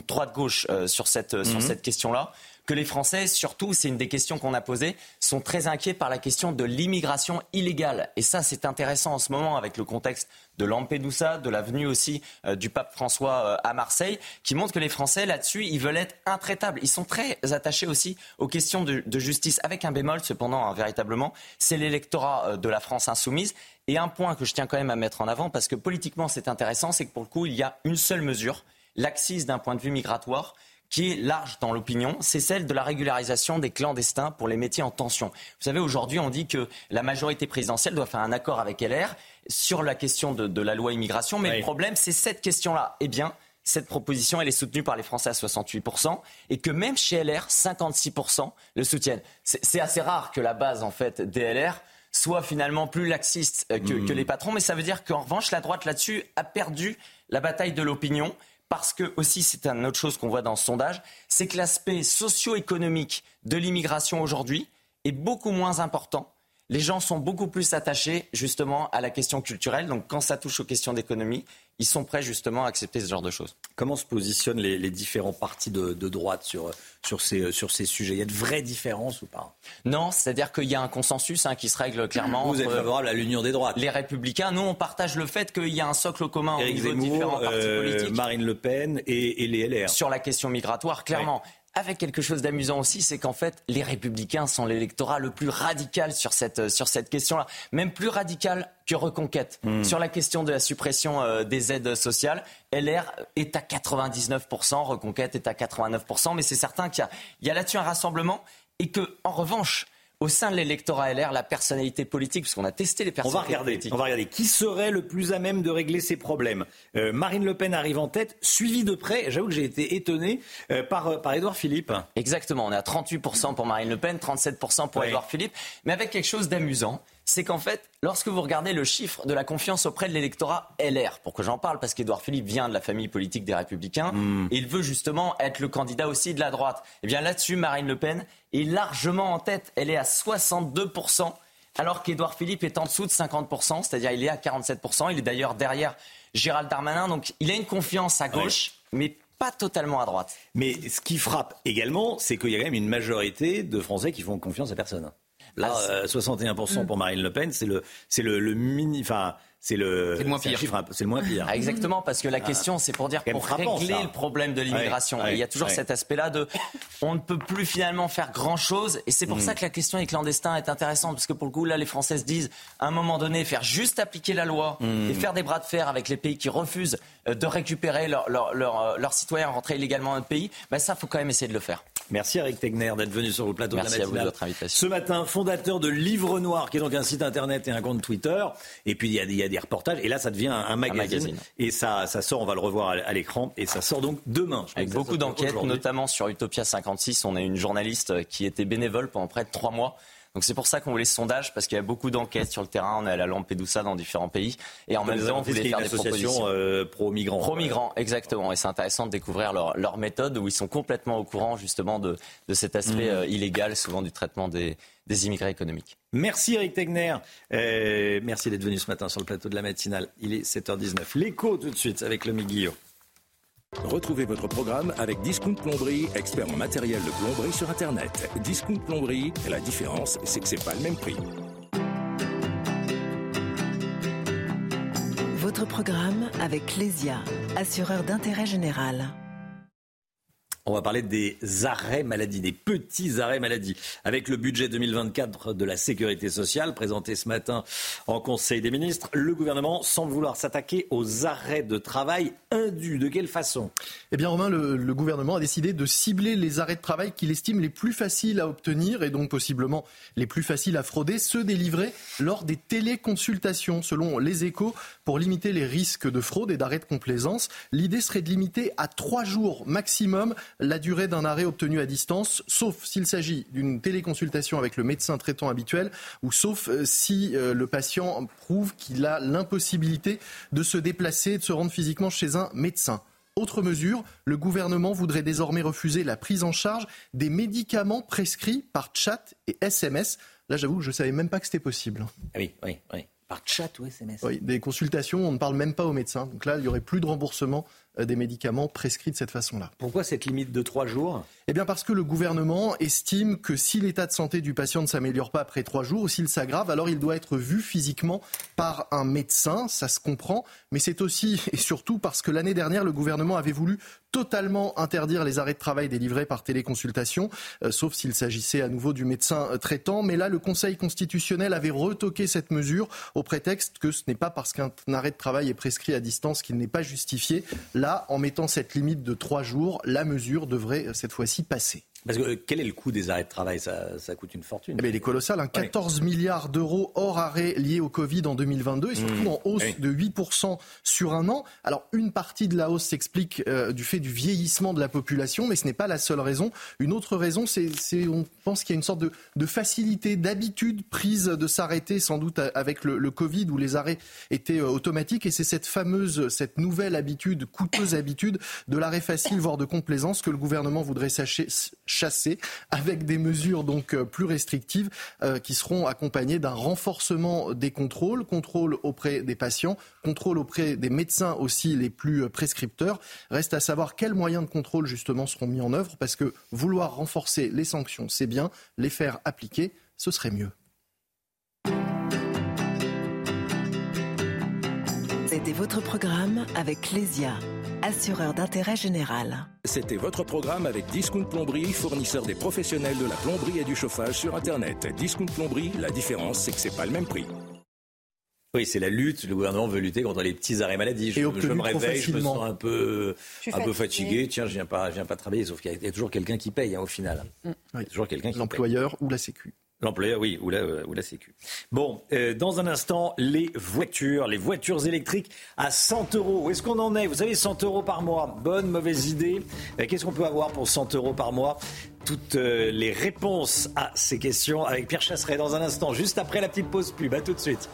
droite-gauche euh, sur cette, sur Mhm. cette question-là. Que les Français, surtout, c'est une des questions qu'on a posées, sont très inquiets par la question de l'immigration illégale. Et ça, c'est intéressant en ce moment avec le contexte de Lampedusa, de la venue aussi euh, du pape François euh, à Marseille, qui montre que les Français, là-dessus, ils veulent être intraitables. Ils sont très attachés aussi aux questions de, justice, avec un bémol cependant, hein, véritablement, c'est l'électorat euh, de la France insoumise. Et un point que je tiens quand même à mettre en avant, parce que politiquement c'est intéressant, c'est que pour le coup, il y a une seule mesure, l'axis d'un point de vue migratoire, qui est large dans l'opinion, c'est celle de la régularisation des clandestins pour les métiers en tension. Vous savez, aujourd'hui, on dit que la majorité présidentielle doit faire un accord avec LR sur la question de, de la loi immigration, mais le problème, c'est cette question-là. Eh bien, cette proposition, elle est soutenue par les Français à 68%, et que même chez LR, 56% le soutiennent. C'est assez rare que la base, en fait, des LR soit finalement plus laxiste euh, que, que mmh. les patrons, mais ça veut dire qu'en revanche, la droite là-dessus a perdu la bataille de l'opinion parce que aussi c'est une autre chose qu'on voit dans ce sondage, c'est que l'aspect socio-économique de l'immigration aujourd'hui est beaucoup moins important les gens sont beaucoup plus attachés justement à la question culturelle. Donc quand ça touche aux questions d'économie, ils sont prêts justement à accepter ce genre de choses. Comment se positionnent les, différents partis de, droite sur, sur, ces, sur ces sujets? Il y a de vraies différences ou pas? Non, c'est-à-dire qu'il y a un consensus hein, qui se règle clairement. Vous êtes favorable à l'union des droites Les républicains, nous on partage le fait qu'il y a un socle commun au niveau de différents partis euh, politiques. Marine Le Pen et, les LR. Sur la question migratoire, clairement avec quelque chose d'amusant aussi, c'est qu'en fait, les républicains sont l'électorat le plus radical sur cette, euh, sur cette question-là, même plus radical que Reconquête. Hmm. Sur la question de la suppression euh, des aides sociales, LR est à 99%, Reconquête est à 89%, mais c'est certain qu'il y a, a là-dessus un rassemblement et que, en revanche, au sein de l'électorat LR, la personnalité politique, puisqu'on a testé les personnalités on va regarder, politiques. On va regarder qui serait le plus à même de régler ces problèmes? Euh, Marine Le Pen arrive en tête, suivie de près, j'avoue que j'ai été étonné, euh, par, euh, par Édouard Philippe. Exactement, on est à 38% pour Marine Le Pen, 37% pour Édouard Philippe, mais avec quelque chose d'amusant c'est qu'en fait, lorsque vous regardez le chiffre de la confiance auprès de l'électorat LR, pour que j'en parle, parce qu'Edouard Philippe vient de la famille politique des Républicains, hmm. et il veut justement être le candidat aussi de la droite. Et eh bien là-dessus, Marine Le Pen est largement en tête. Elle est à 62%, alors qu'Edouard Philippe est en dessous de 50%, c'est-à-dire il est à 47%. Il est d'ailleurs derrière Gérald Darmanin, donc il a une confiance à gauche, mais pas totalement à droite. Mais ce qui frappe également, c'est qu'il y a quand même une majorité de Français qui font confiance à personne. Là, 61% pour Marine Le Pen, c'est le, c'est le, le mini, enfin, c'est le, le, moins pire. C'est le moins pire. Ah, exactement, parce que la ah. question, c'est pour dire pour régler le problème de l'immigration. il y a toujours cet aspect-là de, on ne peut plus finalement faire grand-chose, et c'est pour mm. ça que la question des clandestins est intéressante, parce que pour le coup, là, les Françaises disent, à un moment donné, faire juste appliquer la loi mm. et faire des bras de fer avec les pays qui refusent euh, de récupérer leurs leur, leur, euh, leurs citoyens rentrés illégalement dans notre pays, ben ça, faut quand même essayer de le faire. Merci Eric Tegner d'être venu sur le plateau Merci de la matinale. À vous de votre invitation. Ce matin, fondateur de Livre Noir, qui est donc un site internet et un compte Twitter. Et puis il y a, il y a des reportages. Et là, ça devient un, magazine. Et ça, ça sort, on va le revoir à, l'écran. Et ça sort donc demain. Avec beaucoup d'enquêtes, notamment sur Utopia 56. On a une journaliste qui était bénévole pendant près de trois mois donc c'est pour ça qu'on voulait ce sondage, parce qu'il y a beaucoup d'enquêtes sur le terrain. On est à la Lampedusa dans différents pays. Et en même temps, on voulait faire des propositions. Euh, pro-migrants. Pro-migrants, exactement. Et c'est intéressant de découvrir leur, leur, méthode, où ils sont complètement au courant justement de, de cet aspect mmh. euh, illégal, souvent du traitement des, des immigrés économiques. Merci Eric Tegner. Euh, merci d'être venu ce matin sur le plateau de la matinale. Il est 7h19. L'écho tout de suite avec le Guillaume. Retrouvez votre programme avec Discount Plomberie, expert en matériel de plomberie sur Internet. Discount Plomberie, la différence, c'est que c'est pas le même prix. Votre programme avec Clésia, assureur d'intérêt général. On va parler des arrêts maladie, des petits arrêts maladie. Avec le budget 2024 de la sécurité sociale présenté ce matin en Conseil des ministres, le gouvernement semble vouloir s'attaquer aux arrêts de travail indus. De quelle façon? Eh bien, Romain, le, gouvernement a décidé de cibler les arrêts de travail qu'il estime les plus faciles à obtenir et donc possiblement les plus faciles à frauder, ceux délivrés lors des téléconsultations. Selon les échos, pour limiter les risques de fraude et d'arrêt de complaisance, l'idée serait de limiter à trois jours maximum la durée d'un arrêt obtenu à distance, sauf s'il s'agit d'une téléconsultation avec le médecin traitant habituel ou sauf euh, si euh, le patient prouve qu'il a l'impossibilité de se déplacer et de se rendre physiquement chez un médecin. Autre mesure, le gouvernement voudrait désormais refuser la prise en charge des médicaments prescrits par chat et SMS. Là, j'avoue, je ne savais même pas que c'était possible. Ah oui, oui, oui. Par chat ou SMS Oui, des consultations, on ne parle même pas aux médecins. Donc là, il n'y aurait plus de remboursement des médicaments prescrits de cette façon-là. Pourquoi cette limite de trois jours? Eh bien parce que le gouvernement estime que si l'état de santé du patient ne s'améliore pas après trois jours ou s'il s'aggrave, alors il doit être vu physiquement par un médecin, ça se comprend, mais c'est aussi et surtout parce que l'année dernière, le gouvernement avait voulu totalement interdire les arrêts de travail délivrés par téléconsultation, euh, sauf s'il s'agissait à nouveau du médecin euh, traitant. Mais là, le Conseil constitutionnel avait retoqué cette mesure au prétexte que ce n'est pas parce qu'un arrêt de travail est prescrit à distance qu'il n'est pas justifié. Là, En mettant cette limite de trois jours, la mesure devrait cette fois-ci passer. Parce que euh, quel est le coût des arrêts de travail? Ça, coûte une fortune. Eh il est colossal, 14 hein. milliards d'euros hors arrêt liés au Covid en 2022 et surtout mmh. en hausse de 8% sur un an. Alors une partie de la hausse s'explique euh, du fait du vieillissement de la population, mais ce n'est pas la seule raison. Une autre raison, c'est on pense qu'il y a une sorte de, de facilité, d'habitude prise de s'arrêter, sans doute avec le, le, Covid où les arrêts étaient euh, automatiques. Et c'est cette fameuse, cette nouvelle habitude, coûteuse habitude de l'arrêt facile, voire de complaisance, que le gouvernement voudrait sacher chasser avec des mesures donc euh, plus restrictives euh, qui seront accompagnées d'un renforcement des contrôles, contrôle auprès des patients, contrôle auprès des médecins aussi les plus euh, prescripteurs. Reste à savoir quels moyens de contrôle justement seront mis en œuvre parce que vouloir renforcer les sanctions, c'est bien, les faire appliquer, ce serait mieux. C'était votre programme avec Clésia assureur d'intérêt général. C'était votre programme avec Discount Plomberie, fournisseur des professionnels de la plomberie et du chauffage sur Internet. Discount Plomberie, la différence, c'est que c'est pas le même prix. Oui, c'est la lutte. Le gouvernement veut lutter contre les petits arrêts maladie. Je, je me réveille, je me sens un peu, un peu fatigué. Tiens, je viens pas, je viens pas travailler. Sauf qu'il y, a toujours quelqu'un qui paye hein, au final. Mm. toujours quelqu'un L'employeur ou la Sécu. L'employeur, oui, ou la, euh, Sécu. Bon, euh, dans un instant, les voitures, les voitures électriques à 100 euros. Où est-ce qu'on en est Vous savez, 100 euros par mois. Bonne, mauvaise idée. Euh, qu'est-ce qu'on peut avoir pour 100 euros par mois Toutes les réponses à ces questions avec Pierre Chasseret dans un instant, juste après la petite pause pub. À tout de suite.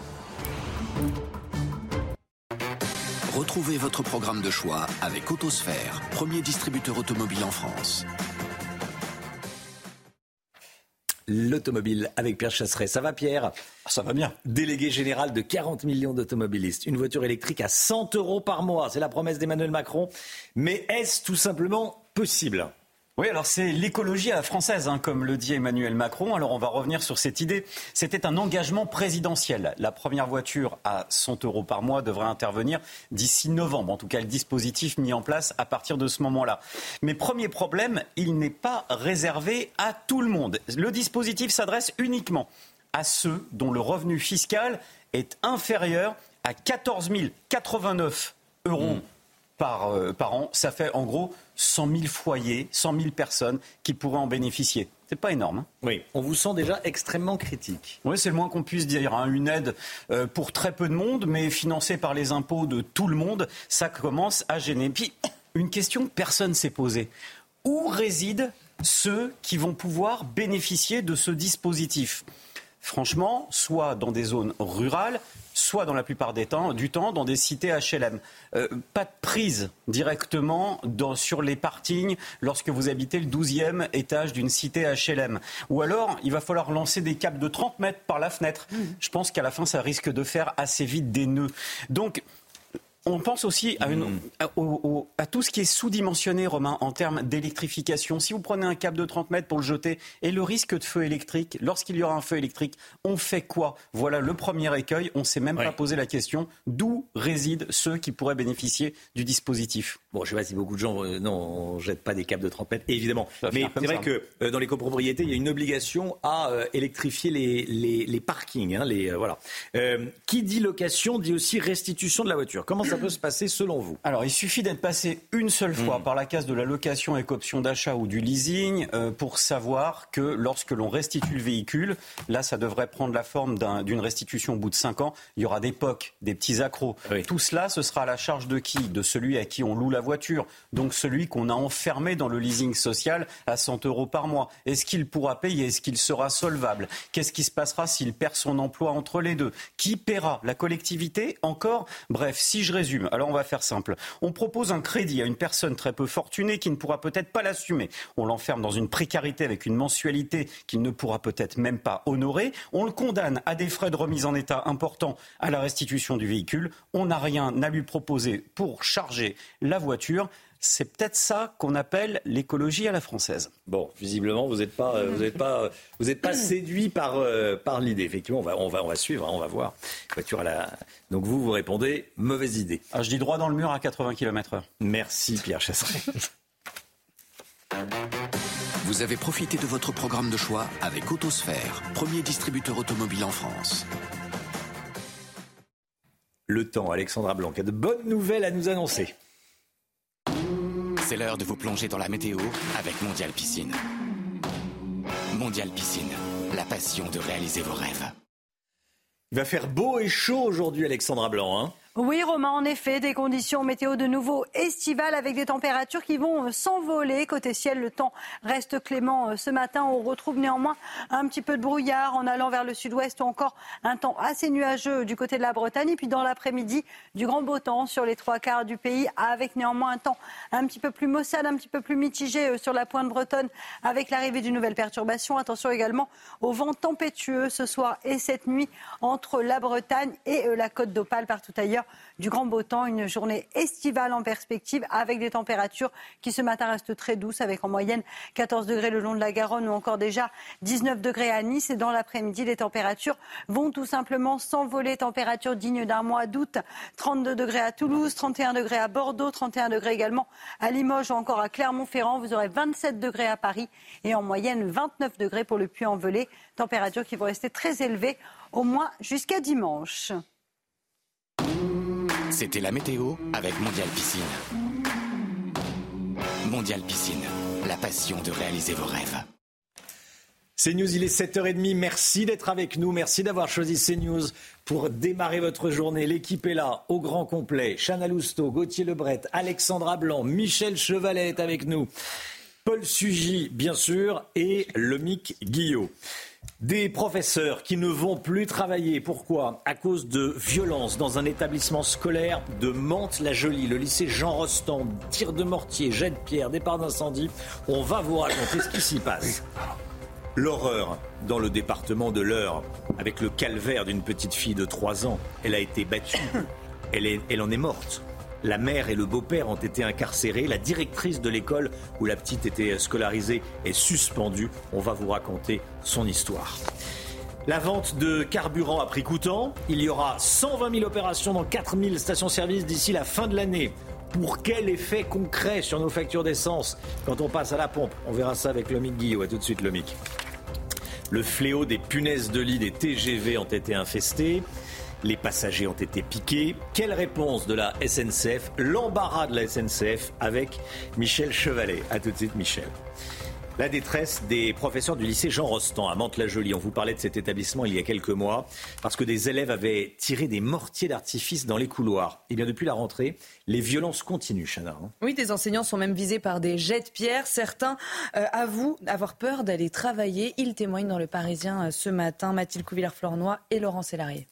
Retrouvez votre programme de choix avec Autosphère, premier distributeur automobile en France. L'automobile avec Pierre Chasseret. Ça va Pierre Ça va bien. Délégué général de 40 millions d'automobilistes. Une voiture électrique à 100 euros par mois. C'est la promesse d'Emmanuel Macron. Mais est-ce tout simplement possible? Oui, alors c'est l'écologie à la française, hein, comme le dit Emmanuel Macron. Alors on va revenir sur cette idée. C'était un engagement présidentiel. La première voiture à 100 euros par mois devrait intervenir d'ici novembre. En tout cas, le dispositif mis en place à partir de ce moment-là. Mais premier problème, il n'est pas réservé à tout le monde. Le dispositif s'adresse uniquement à ceux dont le revenu fiscal est inférieur à 14 089 euros. Mmh. Par, euh, par, an. Ça fait en gros 100 000 foyers, 100 000 personnes qui pourraient en bénéficier. C'est pas énorme. Hein. oui, on vous sent déjà extrêmement critique. Oui, c'est le moins qu'on puisse dire. Hein. Une aide euh, pour très peu de monde, mais financée par les impôts de tout le monde, ça commence à gêner. Puis, une question que personne s'est posée. Où résident ceux qui vont pouvoir bénéficier de ce dispositif? Franchement, soit dans des zones rurales, soit dans la plupart des temps, du temps dans des cités HLM. Euh, pas de prise directement sur les parkings lorsque vous habitez le 12e étage d'une cité HLM. Ou alors, il va falloir lancer des câbles de 30 mètres par la fenêtre. Mmh. Je pense qu'à la fin, ça risque de faire assez vite des nœuds. Donc, on pense aussi hmm. à, tout ce qui est sous-dimensionné, Romain, en termes d'électrification. Si vous prenez un câble de 30 mètres pour le jeter et le risque de feu électrique, lorsqu'il y aura un feu électrique, on fait quoi? Voilà le premier écueil. On ne s'est même pas posé la question d'où résident ceux qui pourraient bénéficier du dispositif? Bon, je ne sais pas si beaucoup de gens. Euh, non, on jette pas des câbles de 30 mètres, évidemment. Mais c'est vrai que euh, dans les copropriétés, il y a une obligation à euh, électrifier les, parkings. Hein, les, voilà. qui dit location dit aussi restitution de la voiture. Comment ça peut se passer selon vous Alors, il suffit d'être passé une seule fois hmm. par la case de la location avec option d'achat ou du leasing euh, pour savoir que lorsque l'on restitue le véhicule, là, ça devrait prendre la forme d'une restitution au bout de 5 ans. Il y aura des POC, des petits accros. Tout cela, ce sera à la charge de qui? De celui à qui on loue la voiture. Donc celui qu'on a enfermé dans le leasing social à 100 euros par mois. Est-ce qu'il pourra payer? Est-ce qu'il sera solvable? Qu'est-ce qui se passera s'il perd son emploi entre les deux? Qui paiera? La collectivité? Encore? Bref, si je résume, alors on va faire simple. On propose un crédit à une personne très peu fortunée qui ne pourra peut-être pas l'assumer. On l'enferme dans une précarité avec une mensualité qu'il ne pourra peut-être même pas honorer. On le condamne à des frais de remise en état importants à la restitution du véhicule. On n'a rien à lui proposer pour charger la voiture. C'est peut-être ça qu'on appelle l'écologie à la française. Bon, visiblement, vous n'êtes pas, vous êtes pas, vous êtes pas séduit par, euh, par l'idée. Effectivement, on va, on va, on va suivre, hein, on va voir. Voiture à la... Donc vous, vous répondez mauvaise idée. Ah, je dis droit dans le mur à 80 km/h. Merci Pierre Chasseret. Vous avez profité de votre programme de choix avec Autosphère, premier distributeur automobile en France. Le temps, Alexandra Blanc a de bonnes nouvelles à nous annoncer. C'est l'heure de vous plonger dans la météo avec Mondial Piscine. Mondial Piscine, la passion de réaliser vos rêves. Il va faire beau et chaud aujourd'hui, Alexandra Blanc. Hein oui, Romain, en effet, des conditions météo de nouveau estivales avec des températures qui vont euh, s'envoler. Côté ciel, le temps reste clément euh, ce matin. On retrouve néanmoins un petit peu de brouillard en allant vers le sud-ouest ou encore un temps assez nuageux du côté de la Bretagne. Et puis dans l'après-midi, du grand beau temps sur les trois quarts du pays avec néanmoins un temps un petit peu plus maussade, un petit peu plus mitigé euh, sur la pointe bretonne avec l'arrivée d'une nouvelle perturbation. Attention également au vent tempétueux ce soir et cette nuit entre la Bretagne et la côte d'Opale partout ailleurs du grand beau temps, une journée estivale en perspective avec des températures qui ce matin restent très douces avec en moyenne 14 degrés le long de la Garonne ou encore déjà 19 degrés à Nice. Et dans l'après-midi les températures vont tout simplement s'envoler, température digne d'un mois d'août, 32 degrés à Toulouse, 31 degrés à Bordeaux, 31 degrés également à Limoges ou encore à Clermont-Ferrand, vous aurez 27 degrés à Paris et en moyenne 29 degrés pour le Puy-en-Velay, températures qui vont rester très élevées au moins jusqu'à dimanche. C'était la météo avec Mondial Piscine. Mondial Piscine, la passion de réaliser vos rêves. CNews, il est 7h30. Merci d'être avec nous. Merci d'avoir choisi CNews pour démarrer votre journée. L'équipe est là, au grand complet. Chana Lousteau, Gauthier Lebret, Alexandra Blanc, Michel Chevalet est avec nous. Paul Sugy, bien sûr, et Lomic Guillot. Des professeurs qui ne vont plus travailler. Pourquoi? À cause de violences dans un établissement scolaire de Mantes-la-Jolie, le lycée Jean Rostand, tir de mortier, jet de pierre, départ d'incendie. On va vous raconter ce qui s'y passe. L'horreur dans le département de l'Eure, avec le calvaire d'une petite fille de 3 ans. Elle a été battue. Elle en est morte. La mère et le beau-père ont été incarcérés. La directrice de l'école où la petite était scolarisée est suspendue. On va vous raconter son histoire. La vente de carburant a pris coûtant. Il y aura 120 000 opérations dans 4 000 stations-service d'ici la fin de l'année. Pour quel effet concret sur nos factures d'essence? Quand on passe à la pompe On verra ça avec Lomic Guillaume. A tout de suite, Lomic. Le fléau des punaises de lit des TGV ont été infestés. Les passagers ont été piqués. Quelle réponse de la SNCF L'embarras de la SNCF avec Michel Chevalet? A tout de suite, Michel. La détresse des professeurs du lycée Jean Rostand à Mantes-la-Jolie. On vous parlait de cet établissement il y a quelques mois parce que des élèves avaient tiré des mortiers d'artifice dans les couloirs. Et bien depuis la rentrée, les violences continuent, Chana. Hein. Oui, des enseignants sont même visés par des jets de pierre. Certains euh, avouent avoir peur d'aller travailler. Ils témoignent dans le Parisien euh, ce matin. Mathilde Couvillard-Flornois et Laurent Sélarié.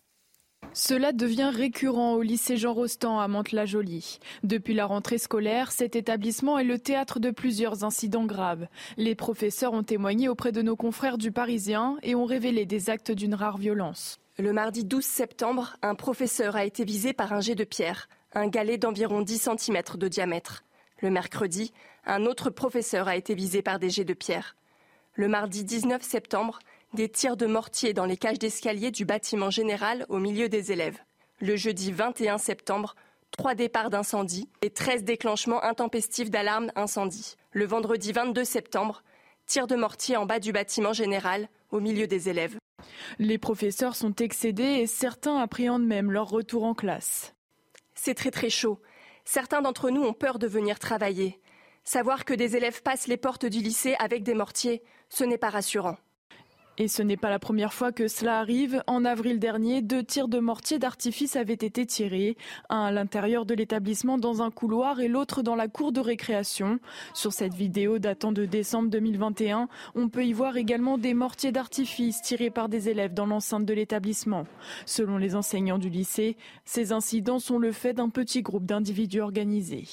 Cela devient récurrent au lycée Jean Rostand à Mantes-la-Jolie. Depuis la rentrée scolaire, cet établissement est le théâtre de plusieurs incidents graves. Les professeurs ont témoigné auprès de nos confrères du Parisien et ont révélé des actes d'une rare violence. Le mardi 12 septembre, un professeur a été visé par un jet de pierre, un galet d'environ 10 cm de diamètre. Le mercredi, un autre professeur a été visé par des jets de pierre. Le mardi 19 septembre, des tirs de mortier dans les cages d'escalier du bâtiment général au milieu des élèves. Le jeudi 21 septembre, trois départs d'incendie et 13 déclenchements intempestifs d'alarme incendie. Le vendredi 22 septembre, tirs de mortier en bas du bâtiment général au milieu des élèves. Les professeurs sont excédés et certains appréhendent même leur retour en classe. C'est très très chaud. Certains d'entre nous ont peur de venir travailler. Savoir que des élèves passent les portes du lycée avec des mortiers, ce n'est pas rassurant. Et ce n'est pas la première fois que cela arrive. En avril dernier, deux tirs de mortier d'artifice avaient été tirés, un à l'intérieur de l'établissement dans un couloir et l'autre dans la cour de récréation. Sur cette vidéo datant de décembre 2021, on peut y voir également des mortiers d'artifice tirés par des élèves dans l'enceinte de l'établissement. Selon les enseignants du lycée, ces incidents sont le fait d'un petit groupe d'individus organisés.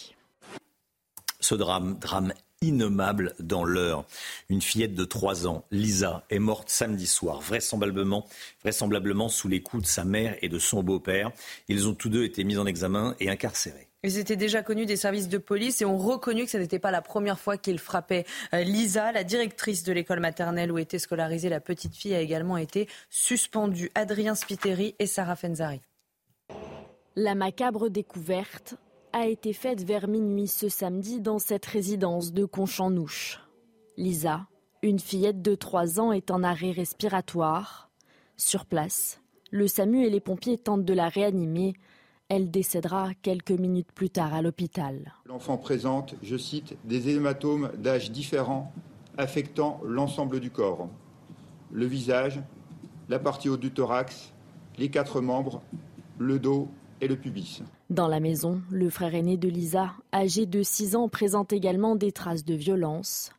Ce drame, drame innommable dans l'heure. Une fillette de 3 ans, Lisa, est morte samedi soir, vraisemblablement, vraisemblablement sous les coups de sa mère et de son beau-père. Ils ont tous deux été mis en examen et incarcérés. Ils étaient déjà connus des services de police et ont reconnu que ce n'était pas la première fois qu'ils frappaient. Euh, Lisa, la directrice de l'école maternelle où était scolarisée la petite fille, a également été suspendue. Adrien Spiteri et Sarah Fenzari. La macabre découverte a été faite vers minuit ce samedi dans cette résidence de Conchanouche. Lisa, une fillette de 3 ans, est en arrêt respiratoire. Sur place, le SAMU et les pompiers tentent de la réanimer. Elle décédera quelques minutes plus tard à l'hôpital. L'enfant présente, je cite, des hématomes d'âge différents affectant l'ensemble du corps. Le visage, la partie haute du thorax, les quatre membres, le dos et le pubis. Dans la maison, le frère aîné de Lisa, âgé de 6 ans, présente également des traces de violence.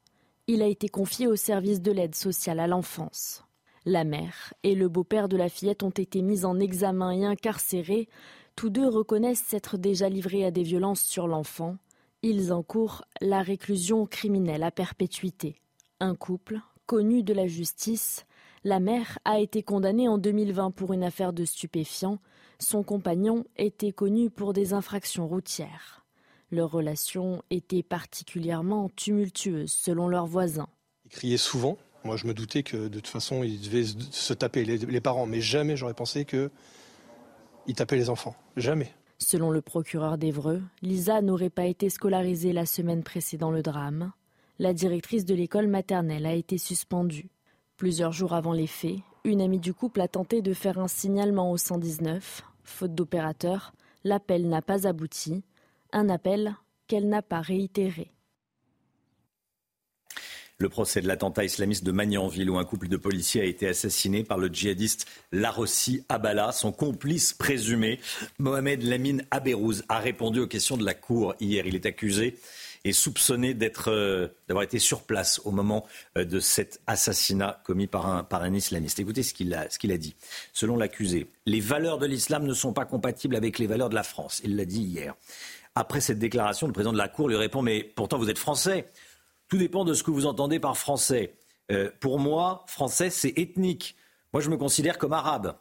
Il a été confié au service de l'aide sociale à l'enfance. La mère et le beau-père de la fillette ont été mis en examen et incarcérés. Tous deux reconnaissent s'être déjà livrés à des violences sur l'enfant. Ils encourent la réclusion criminelle à perpétuité. Un couple, connu de la justice, la mère a été condamnée en 2020 pour une affaire de stupéfiants. Son compagnon était connu pour des infractions routières. Leur relation était particulièrement tumultueuse selon leurs voisins. Ils criaient souvent. Moi, je me doutais que de toute façon, ils devaient se taper les, parents. Mais jamais j'aurais pensé qu'ils tapaient les enfants. Jamais. Selon le procureur d'Evreux, Lisa n'aurait pas été scolarisée la semaine précédant le drame. La directrice de l'école maternelle a été suspendue. Plusieurs jours avant les faits, une amie du couple a tenté de faire un signalement au 119. Faute d'opérateur, l'appel n'a pas abouti. Un appel qu'elle n'a pas réitéré. Le procès de l'attentat islamiste de Magnanville où un couple de policiers a été assassiné par le djihadiste Larossi Abala. Son complice présumé, Mohamed Lamine Aberouz, a répondu aux questions de la Cour hier. Il est accusé est soupçonné euh, d'avoir été sur place au moment euh, de cet assassinat commis par un, par un islamiste. Écoutez ce qu'il a, a dit. Selon l'accusé, les valeurs de l'islam ne sont pas compatibles avec les valeurs de la France. Il l'a dit hier. Après cette déclaration, le président de la Cour lui répond Mais pourtant, vous êtes français. Tout dépend de ce que vous entendez par français. Euh, pour moi, français, c'est ethnique. Moi, je me considère comme arabe.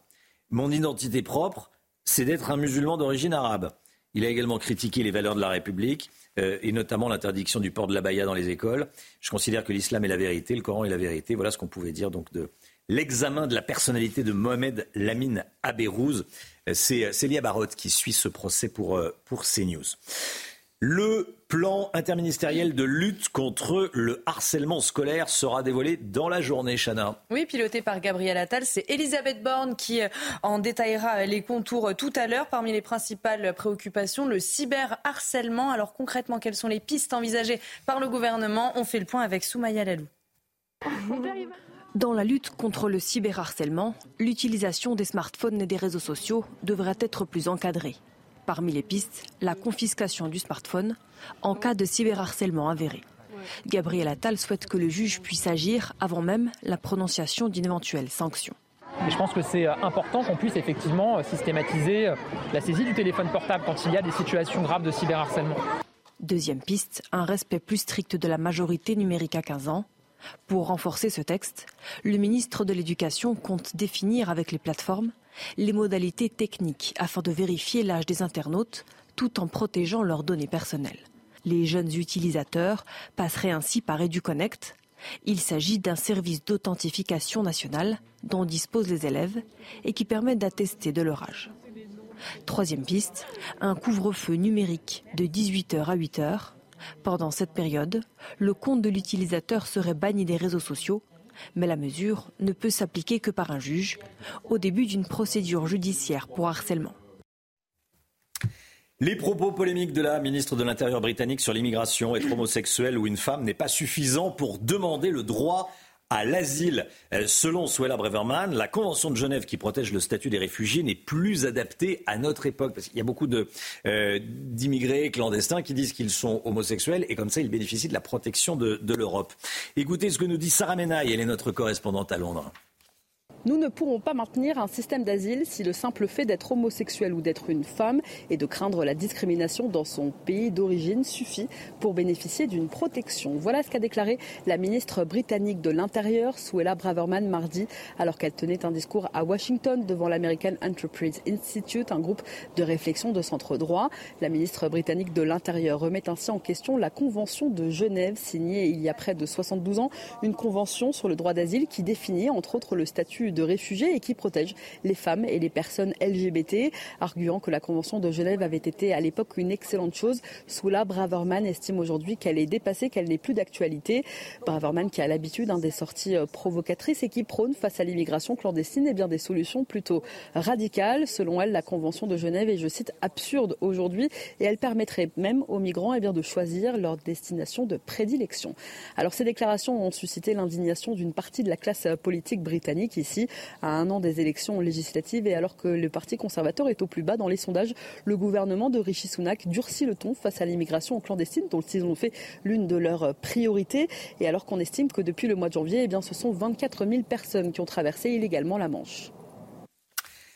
Mon identité propre, c'est d'être un musulman d'origine arabe. Il a également critiqué les valeurs de la République euh, et notamment l'interdiction du port de la baya dans les écoles. Je considère que l'islam est la vérité, le Coran est la vérité. Voilà ce qu'on pouvait dire donc de l'examen de la personnalité de Mohamed Lamine Aberouz. Euh, c'est Célia Barotte qui suit ce procès pour, euh, pour CNews. Le plan interministériel de lutte contre le harcèlement scolaire sera dévoilé dans la journée, Chana. Oui, piloté par Gabriel Attal. C'est Elisabeth Borne qui euh, en détaillera les contours euh, tout à l'heure. Parmi les principales préoccupations, le cyberharcèlement. Alors concrètement, quelles sont les pistes envisagées par le gouvernement? On fait le point avec Soumaya Lalou. Dans la lutte contre le cyberharcèlement, l'utilisation des smartphones et des réseaux sociaux devrait être plus encadrée. Parmi les pistes, la confiscation du smartphone en cas de cyberharcèlement avéré. Gabriel Attal souhaite que le juge puisse agir avant même la prononciation d'une éventuelle sanction. je pense que c'est euh, important qu'on puisse effectivement euh, systématiser euh, la saisie du téléphone portable quand il y a des situations graves de cyberharcèlement. Deuxième piste, un respect plus strict de la majorité numérique à 15 ans. Pour renforcer ce texte, le ministre de l'Éducation compte définir avec les plateformes les modalités techniques afin de vérifier l'âge des internautes tout en protégeant leurs données personnelles. Les jeunes utilisateurs passeraient ainsi par EduConnect. Il s'agit d'un service d'authentification nationale dont disposent les élèves et qui permet d'attester de leur âge. Troisième piste, un couvre-feu numérique de 18h à 8h. Pendant cette période, le compte de l'utilisateur serait banni des réseaux sociaux mais la mesure ne peut s'appliquer que par un juge au début d'une procédure judiciaire pour harcèlement. Les propos polémiques de la ministre de l'Intérieur britannique sur l'immigration, être homosexuel ou une femme n'est pas suffisant pour demander le droit à l'asile. Euh, selon Suella Breverman, la Convention de Genève qui protège le statut des réfugiés n'est plus adaptée à notre époque. Parce qu'il y a beaucoup euh, d'immigrés clandestins qui disent qu'ils sont homosexuels et comme ça, ils bénéficient de la protection de, l'Europe. Écoutez ce que nous dit Sarah Menaille, elle est notre correspondante à Londres. Nous ne pourrons pas maintenir un système d'asile si le simple fait d'être homosexuel ou d'être une femme et de craindre la discrimination dans son pays d'origine suffit pour bénéficier d'une protection. Voilà ce qu'a déclaré la ministre britannique de l'Intérieur, Suella Braverman, mardi, alors qu'elle tenait un discours à Washington devant l'American Enterprise Institute, un groupe de réflexion de centre droit. La ministre britannique de l'Intérieur remet ainsi en question la Convention de Genève, signée il y a près de 72 ans, une convention sur le droit d'asile qui définit entre autres le statut de réfugié et qui protège les femmes et les personnes LGBT, arguant que la Convention de Genève avait été à l'époque une excellente chose. Soula Braverman estime aujourd'hui qu'elle est dépassée, qu'elle n'est plus d'actualité. Braverman qui a l'habitude hein, des sorties euh, provocatrices et qui prône face à l'immigration clandestine et eh bien des solutions plutôt radicales. Selon elle, la Convention de Genève est, je cite, absurde aujourd'hui et elle permettrait même aux migrants eh bien, de choisir leur destination de prédilection. Alors ces déclarations ont suscité l'indignation d'une partie de la classe politique britannique ici, à un an des élections législatives et alors que le Parti conservateur est au plus bas dans les sondages, le gouvernement de Rishi Sunak durcit le ton face à l'immigration clandestine dont ils ont fait l'une de leurs priorités et alors qu'on estime que depuis le mois de janvier, eh ce sont 24 000 personnes qui ont traversé illégalement la Manche.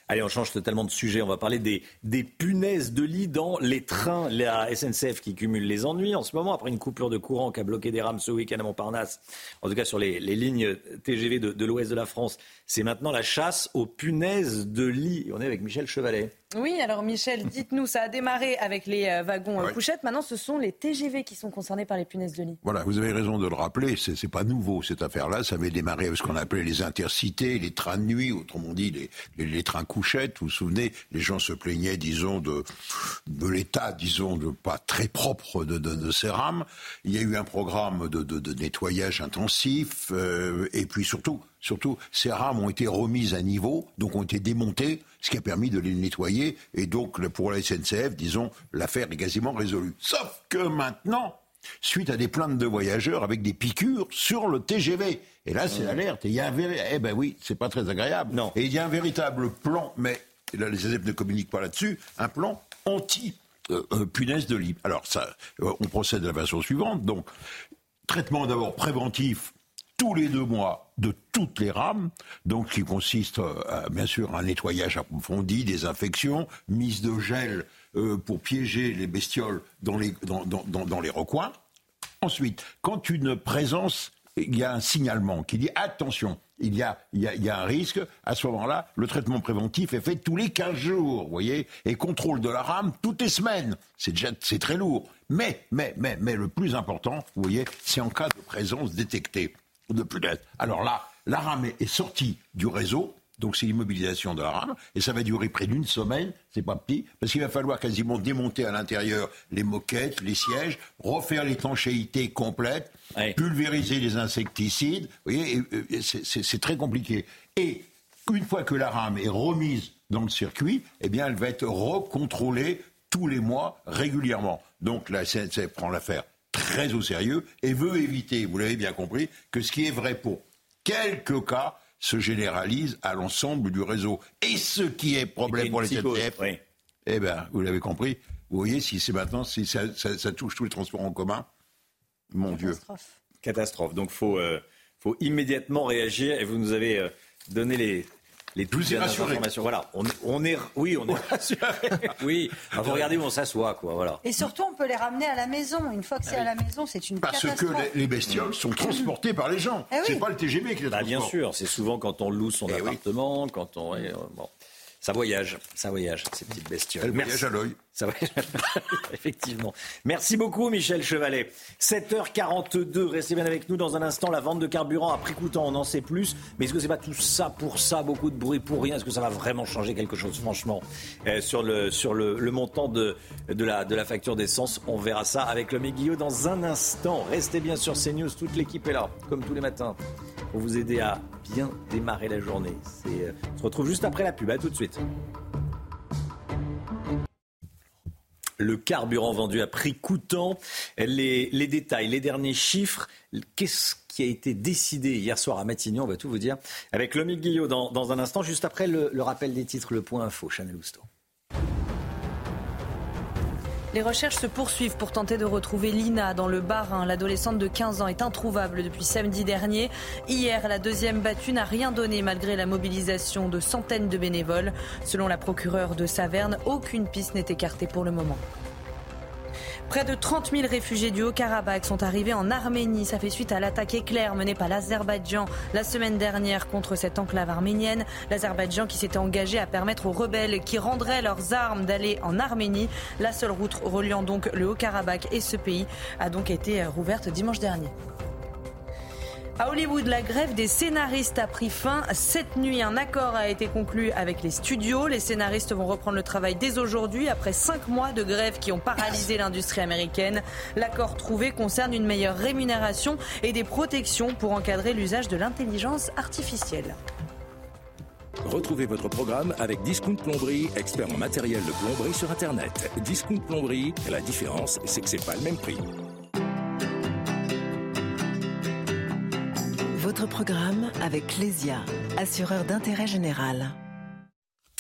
Allez, on change totalement de sujet. On va parler des, punaises de lit dans les trains. La SNCF qui cumule les ennuis en ce moment après une coupure de courant qui a bloqué des rames ce week-end à Montparnasse. En tout cas, sur les, lignes TGV de, de l'ouest de la France, c'est maintenant la chasse aux punaises de lit. On est avec Michel Chevalet. Oui, alors Michel, dites-nous, ça a démarré avec les euh, wagons euh, couchettes. Maintenant, ce sont les TGV qui sont concernés par les punaises de lit. Voilà, vous avez raison de le rappeler. C'est, n'est pas nouveau cette affaire-là. Ça avait démarré avec ce qu'on appelait les intercités, les trains de nuit, autrement dit les, les, trains couchettes. Vous vous souvenez, les gens se plaignaient, disons, de, de l'état, disons, de pas très propre de, de, ces rames. Il y a eu un programme de, nettoyage intensif, euh, et puis surtout Surtout, ces rames ont été remises à niveau, donc ont été démontées, ce qui a permis de les nettoyer. Et donc, pour la SNCF, disons, l'affaire est quasiment résolue. Sauf que maintenant, suite à des plaintes de voyageurs avec des piqûres sur le TGV. Et là, c'est l'alerte. Et il y a un Eh ben oui, c'est pas très agréable. Non. Et il y a un véritable plan, mais là, les SNCF ne communiquent pas là-dessus, un plan anti euh, euh, punaise de lit. Alors ça, euh, on procède de la façon suivante. Donc, traitement d'abord préventif tous les deux mois de toutes les rames, donc qui consiste euh, bien sûr à un nettoyage approfondi, des infections, mise de gel euh, pour piéger les bestioles dans les, recoins. Ensuite, quand une présence, il y a un signalement qui dit attention, il y a, il y a, il y a un risque, à ce moment-là, le traitement préventif est fait tous les 15 jours, vous voyez, et contrôle de la rame toutes les semaines. C'est déjà, c'est très lourd. Mais, mais, mais, mais le plus important, vous voyez, c'est en cas de présence détectée de Alors là, la rame est sortie du réseau, donc c'est l'immobilisation de la rame, et ça va durer près d'une semaine, c'est pas petit, parce qu'il va falloir quasiment démonter à l'intérieur les moquettes, les sièges, refaire l'étanchéité complète, pulvériser les insecticides, vous voyez, c'est très compliqué. Et une fois que la rame est remise dans le circuit, eh bien elle va être recontrôlée tous les mois régulièrement. Donc la SNCF prend l'affaire très au sérieux et veut éviter, vous l'avez bien compris, que ce qui est vrai pour quelques cas se généralise à l'ensemble du réseau. Et ce qui est problème pour les SNCF, eh bien, vous l'avez compris, vous voyez, si c'est maintenant, si ça, touche tous les transports en commun, mon Dieu. Catastrophe. Donc, il faut, euh, faut immédiatement réagir et vous nous avez euh, donné les, les douze informations. Voilà, on, on, est, oui, on est rassuré. oui, il faut regarder où on s'assoit, quoi. Voilà. Et surtout, on peut les ramener à la maison. Une fois que c'est ah à la maison, c'est une Parce que les, bestioles sont transportées par les gens. Eh c'est pas le TGV qui les bah, Bien sûr, c'est souvent quand on loue son eh appartement, quand on. Bon. Ça voyage, ça voyage, ces petites bestioles. Elle voyage à l'œil. Ça voyage effectivement. Merci beaucoup, Michel Chevalet. 7h42, restez bien avec nous dans un instant. La vente de carburant à prix coûtant, on en sait plus. Mais est-ce que c'est pas tout ça pour ça, beaucoup de bruit pour rien? Est-ce que ça va vraiment changer quelque chose, franchement, euh, sur, le, sur le, montant de, de, la, de la facture d'essence On verra ça avec le Guillot dans un instant. Restez bien sur CNews, toute l'équipe est là, comme tous les matins, pour vous aider à bien démarrer la journée. Euh, on se retrouve juste après la pub. À tout de suite. Le carburant vendu à prix coûtant, les, détails, les derniers chiffres, qu'est-ce qui a été décidé hier soir à Matignon, on va tout vous dire, avec Lomique Guillot dans, un instant, juste après le, le rappel des titres, le point info, Chanel Housteau. Les recherches se poursuivent pour tenter de retrouver Lina dans le Bas-Rhin. L'adolescente de 15 ans est introuvable depuis samedi dernier. Hier, la deuxième battue n'a rien donné malgré la mobilisation de centaines de bénévoles. Selon la procureure de Saverne, aucune piste n'est écartée pour le moment. Près de 30 000 réfugiés du Haut-Karabakh sont arrivés en Arménie. Ça fait suite à l'attaque éclair menée par l'Azerbaïdjan la semaine dernière contre cette enclave arménienne. L'Azerbaïdjan qui s'était engagé à permettre aux rebelles qui rendraient leurs armes d'aller en Arménie. La seule route reliant donc le Haut-Karabakh et ce pays a donc été rouverte dimanche dernier. À Hollywood, la grève des scénaristes a pris fin cette nuit. Un accord a été conclu avec les studios. Les scénaristes vont reprendre le travail dès aujourd'hui après cinq mois de grève qui ont paralysé l'industrie américaine. L'accord trouvé concerne une meilleure rémunération et des protections pour encadrer l'usage de l'intelligence artificielle. Retrouvez votre programme avec Discount Plomberie, expert en matériel de plomberie sur Internet. Discount Plomberie, la différence, c'est que c'est pas le même prix. Votre programme avec Clésia, assureur d'intérêt général.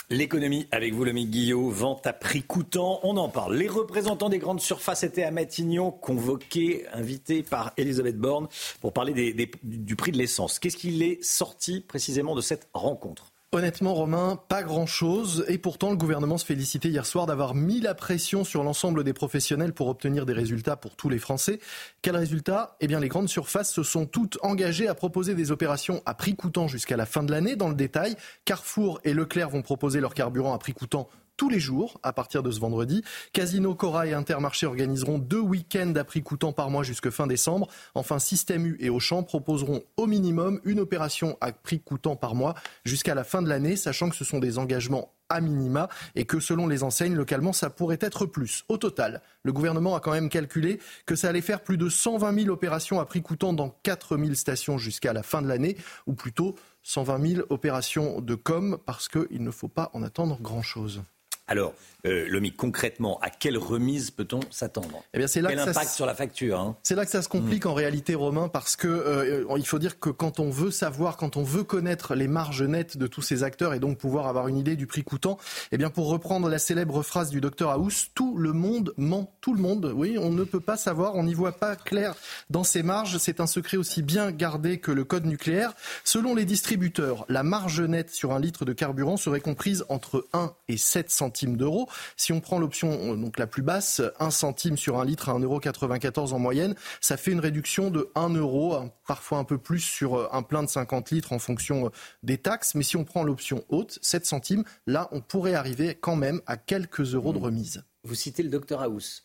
L'économie avec vous, Lomique Guillot, vente à prix coûtant, on en parle. Les représentants des grandes surfaces étaient à Matignon, convoqués, invités par Elisabeth Borne pour parler du prix de l'essence. Qu'est-ce qu'il est sorti précisément de cette rencontre? Honnêtement, Romain, pas grand-chose. Et pourtant, le gouvernement se félicitait hier soir d'avoir mis la pression sur l'ensemble des professionnels pour obtenir des résultats pour tous les Français. Quel résultat Eh bien, les grandes surfaces se sont toutes engagées à proposer des opérations à prix coûtant jusqu'à la fin de l'année. Dans le détail, Carrefour et Leclerc vont proposer leur carburant à prix coûtant tous les jours à partir de ce vendredi. Casino, Cora et Intermarché organiseront deux week-ends à prix coûtant par mois jusque fin décembre. Enfin, Système U et Auchan proposeront au minimum une opération à prix coûtant par mois jusqu'à la fin de l'année, sachant que ce sont des engagements à minima et que selon les enseignes localement, ça pourrait être plus. Au total, le gouvernement a quand même calculé que ça allait faire plus de 120 000 opérations à prix coûtant dans 4 000 stations jusqu'à la fin de l'année, ou plutôt 120 000 opérations de com, parce qu'il ne faut pas en attendre grand-chose. Alors, euh, Lomi, concrètement, à quelle remise peut-on s'attendre eh bien, c'est là Quel impact sur la facture hein C'est là que ça se complique mm. en réalité, Romain, parce que euh, il faut dire que quand on veut savoir, quand on veut connaître les marges nettes de tous ces acteurs et donc pouvoir avoir une idée du prix coûtant, eh bien, pour reprendre la célèbre phrase du docteur House, tout le monde ment, tout le monde. Oui, on ne peut pas savoir, on n'y voit pas clair dans ces marges. C'est un secret aussi bien gardé que le code nucléaire. Selon les distributeurs, la marge nette sur un litre de carburant serait comprise entre 1 et 7 centimes d'euros. Si on prend l'option euh, donc la plus basse, 1 centime sur un litre à 1,94€ en moyenne, ça fait une réduction de 1 euro, parfois un peu plus sur euh, un plein de 50 litres en fonction euh, des taxes. Mais si on prend l'option haute, 7 centimes, là on pourrait arriver quand même à quelques euros de remise. Vous citez le docteur House.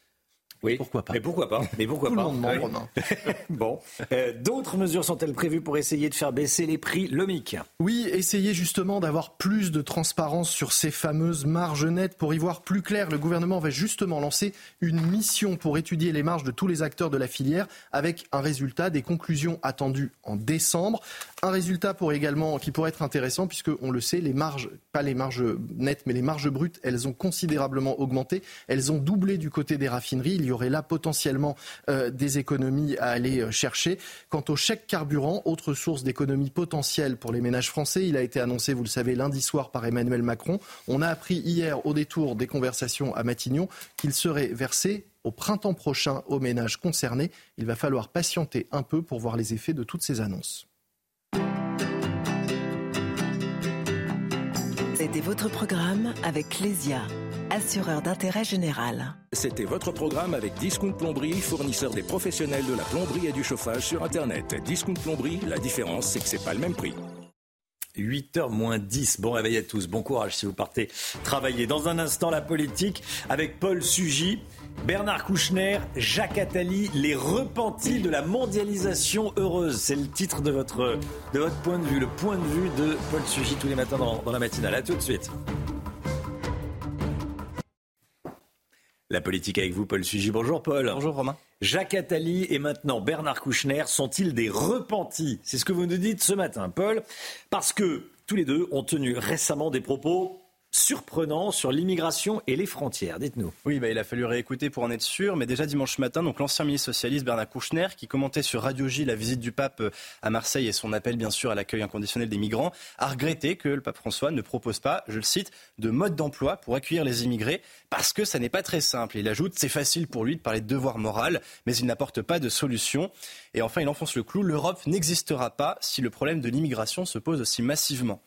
Oui, pourquoi pas Mais pourquoi pas Mais pourquoi pas. Bon, euh, d'autres mesures sont-elles prévues pour essayer de faire baisser les prix Lomic Oui, essayer justement d'avoir plus de transparence sur ces fameuses marges nettes. Pour y voir plus clair. Le gouvernement va justement lancer une mission pour étudier les marges de tous les acteurs de la filière avec un résultat, des conclusions attendues en décembre. Un résultat pour également qui pourrait être intéressant puisque on le sait, les marges, pas les marges nettes, mais les marges brutes, elles ont considérablement augmenté. Elles ont doublé du côté des raffineries y aurait là potentiellement euh, des économies à aller euh, chercher. Quant au chèque carburant, autre source d'économie potentielle pour les ménages français, il a été annoncé, vous le savez, lundi soir par Emmanuel Macron. On a appris hier, au détour des conversations à Matignon, qu'il serait versé au printemps prochain aux ménages concernés. Il va falloir patienter un peu pour voir les effets de toutes ces annonces. C'était votre programme avec Clésia assureur d'intérêt général. C'était votre programme avec Discount Plomberie, fournisseur des professionnels de la plomberie et du chauffage sur Internet. Discount Plomberie, la différence, c'est que c'est pas le même prix. 8h moins 10. Bon réveil à tous. Bon courage si vous partez travailler. Dans un instant, la politique avec Paul Sugy. Bernard Kouchner, Jacques Attali, les repentis de la mondialisation heureuse. C'est le titre de votre, de votre point de vue, le point de vue de Paul Sugy tous les matins dans, dans la matinale. A tout de suite. La politique avec vous, Paul Sugy. Bonjour Paul. Bonjour Romain. Jacques Attali et maintenant Bernard Kouchner sont-ils des repentis? C'est ce que vous nous dites ce matin, Paul, parce que tous les deux ont tenu récemment des propos surprenant sur l'immigration et les frontières. Dites-nous. Oui, bah, il a fallu réécouter pour en être sûr, mais déjà dimanche matin, donc l'ancien ministre socialiste Bernard Kouchner, qui commentait sur Radio J la visite du pape euh, à Marseille et son appel bien sûr à l'accueil inconditionnel des migrants, a regretté que le pape François ne propose pas, je le cite, de mode d'emploi pour accueillir les immigrés, parce que ça n'est pas très simple. Il ajoute, c'est facile pour lui de parler de devoir moral, mais il n'apporte pas de solution. Et enfin, il enfonce le clou, l'Europe n'existera pas si le problème de l'immigration se pose aussi massivement.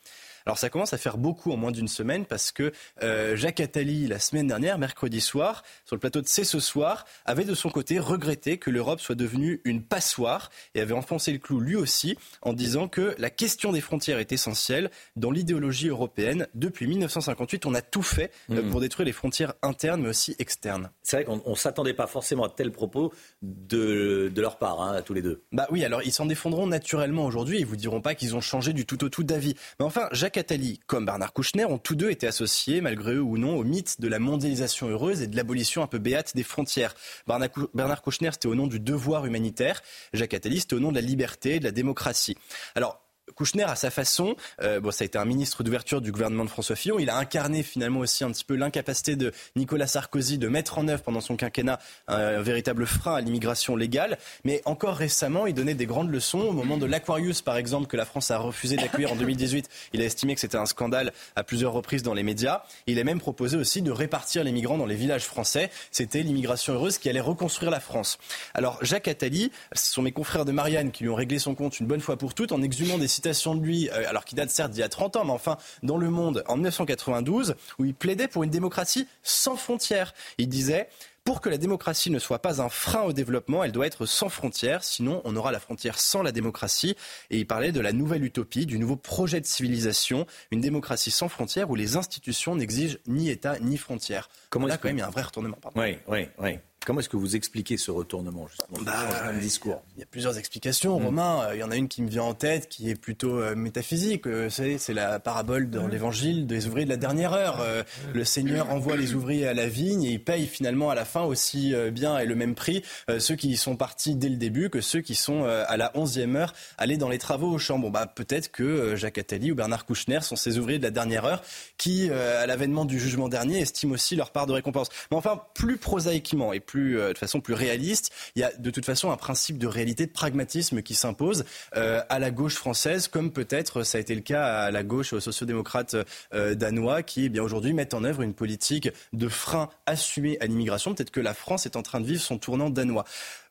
Alors ça commence à faire beaucoup en moins d'une semaine parce que euh, Jacques Attali, la semaine dernière, mercredi soir, sur le plateau de C'est ce soir, avait de son côté regretté que l'Europe soit devenue une passoire et avait enfoncé le clou lui aussi en disant que la question des frontières est essentielle dans l'idéologie européenne. Depuis 1958, on a tout fait euh, Mhm. pour détruire les frontières internes mais aussi externes. C'est vrai qu'on ne s'attendait pas forcément à tel propos de, de leur part, hein, à tous les deux. Bah oui, alors ils s'en défendront naturellement aujourd'hui. Ils vous diront pas qu'ils ont changé du tout au tout d'avis. Mais enfin, Jacques Attali, comme Bernard Kouchner, ont tous deux été associés, malgré eux ou non, au mythe de la mondialisation heureuse et de l'abolition un peu béate des frontières. Bernard Kouchner, c'était au nom du devoir humanitaire. Jacques Attali, c'était au nom de la liberté et de la démocratie. Alors, Kouchner, à sa façon, euh, ça a été un ministre d'ouverture du gouvernement de François Fillon. Il a incarné finalement aussi un petit peu l'incapacité de Nicolas Sarkozy de mettre en œuvre pendant son quinquennat un, un véritable frein à l'immigration légale. Mais encore récemment, il donnait des grandes leçons. Au moment de l'Aquarius, par exemple, que la France a refusé d'accueillir en 2018, il a estimé que c'était un scandale à plusieurs reprises dans les médias. Il a même proposé aussi de répartir les migrants dans les villages français. C'était l'immigration heureuse qui allait reconstruire la France. Alors, Jacques Attali, ce sont mes confrères de Marianne qui lui ont réglé son compte une bonne fois pour toutes en exhumant des citations de lui, euh, alors qui datent certes d'il y a 30 ans, mais enfin dans Le Monde en 1992, où il plaidait pour une démocratie sans frontières. Il disait pour que la démocratie ne soit pas un frein au développement, elle doit être sans frontières, sinon on aura la frontière sans la démocratie. Et il parlait de la nouvelle utopie, du nouveau projet de civilisation, une démocratie sans frontières où les institutions n'exigent ni État ni frontières. Comment Là, quand même, il y a un vrai retournement. pardon. Oui, oui, oui. Comment est-ce que vous expliquez ce retournement, justement Bah, ce discours? Il y a plusieurs explications, Mm. Romain. Euh, Il y en a une qui me vient en tête, qui est plutôt euh, métaphysique. Euh, c'est, la parabole dans l'Évangile des ouvriers de la dernière heure. Euh, le Seigneur envoie les ouvriers à la vigne et il paye finalement à la fin aussi bien et le même prix ceux qui sont partis dès le début que ceux qui sont à la onzième heure allés dans les travaux au champ. Bon, bah peut-être que Jacques Attali ou Bernard Kouchner sont ces ouvriers de la dernière heure qui, à l'avènement du jugement dernier, estiment aussi leur part de récompense. Mais enfin, plus prosaïquement et plus euh, de façon plus réaliste, il y a de toute façon un principe de réalité, de pragmatisme qui s'impose euh, à la gauche française, comme peut-être ça a été le cas à la gauche sociodémocrate euh, danois, qui eh bien aujourd'hui mettent en œuvre une politique de frein assumé à l'immigration. Peut-être que la France est en train de vivre son tournant danois.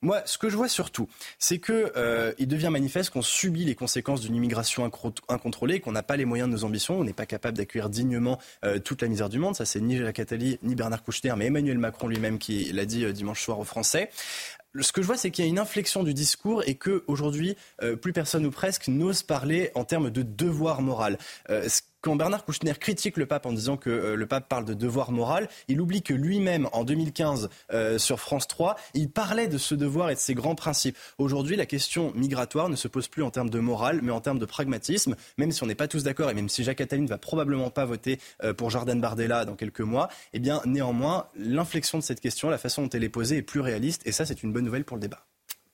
Moi, ce que je vois surtout, c'est que euh, il devient manifeste qu'on subit les conséquences d'une immigration incontrôlée, qu'on n'a pas les moyens de nos ambitions, on n'est pas capable d'accueillir dignement euh, toute la misère du monde. Ça, c'est ni Jacques Attali, ni Bernard Kouchner, mais Emmanuel Macron lui-même qui l'a dit euh, dimanche soir aux Français. Ce que je vois, c'est qu'il y a une inflexion du discours et que aujourd'hui, euh, plus personne ou presque n'ose parler en termes de devoir moral. Euh, quand Bernard Kouchner critique le pape en disant que euh, le pape parle de devoir moral, il oublie que lui-même, en 2015, euh, sur France 3, il parlait de ce devoir et de ses grands principes. Aujourd'hui, la question migratoire ne se pose plus en termes de morale, mais en termes de pragmatisme, même si on n'est pas tous d'accord et même si Jacques Attali ne va probablement pas voter euh, pour Jordan Bardella dans quelques mois, eh bien, néanmoins, l'inflexion de cette question, la façon dont elle est posée est plus réaliste et ça, c'est une bonne nouvelle pour le débat.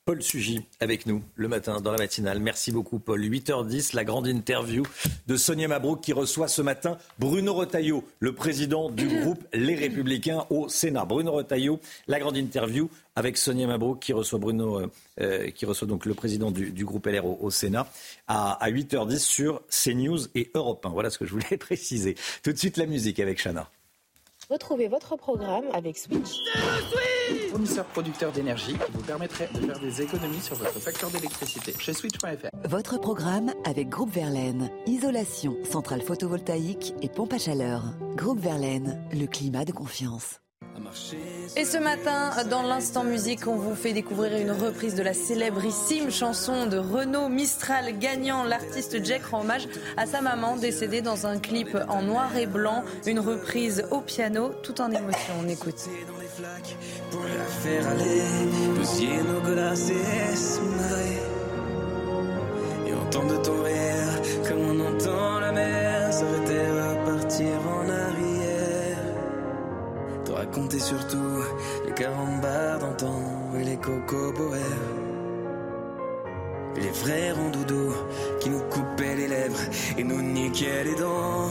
Paul Sugy avec nous le matin dans la matinale. Merci beaucoup Paul. 8h10, la grande interview de Sonia Mabrouk qui reçoit ce matin Bruno Retailleau, le président du groupe Les Républicains au Sénat. Bruno Retailleau, la grande interview avec Sonia Mabrouk qui reçoit Bruno, euh, euh, qui reçoit donc le président du, du groupe LR au, au Sénat à, à 8h10 sur CNews et Europe 1. Voilà ce que je voulais préciser. Tout de suite la musique avec Chana. Retrouvez votre programme avec Switch. Fournisseur producteur d'énergie qui vous permettrait de faire des économies sur votre facture d'électricité chez Switch.fr. Votre programme avec Groupe Verlaine. Isolation, centrale photovoltaïque et pompe à chaleur. Groupe Verlaine, le climat de confiance. Et ce matin, dans l'instant musique, on vous fait découvrir une reprise de la célébrissime chanson de Renaud Mistral gagnant. L'artiste Jack rend hommage à sa maman décédée dans un clip en noir et blanc. Une reprise au piano, tout en émotion. On écoute. ton comme on entend la mer. Te raconter surtout les carambars d'antan et les cocoboères. Les vrais rondoudous qui nous coupaient les lèvres et nous niquaient les dents.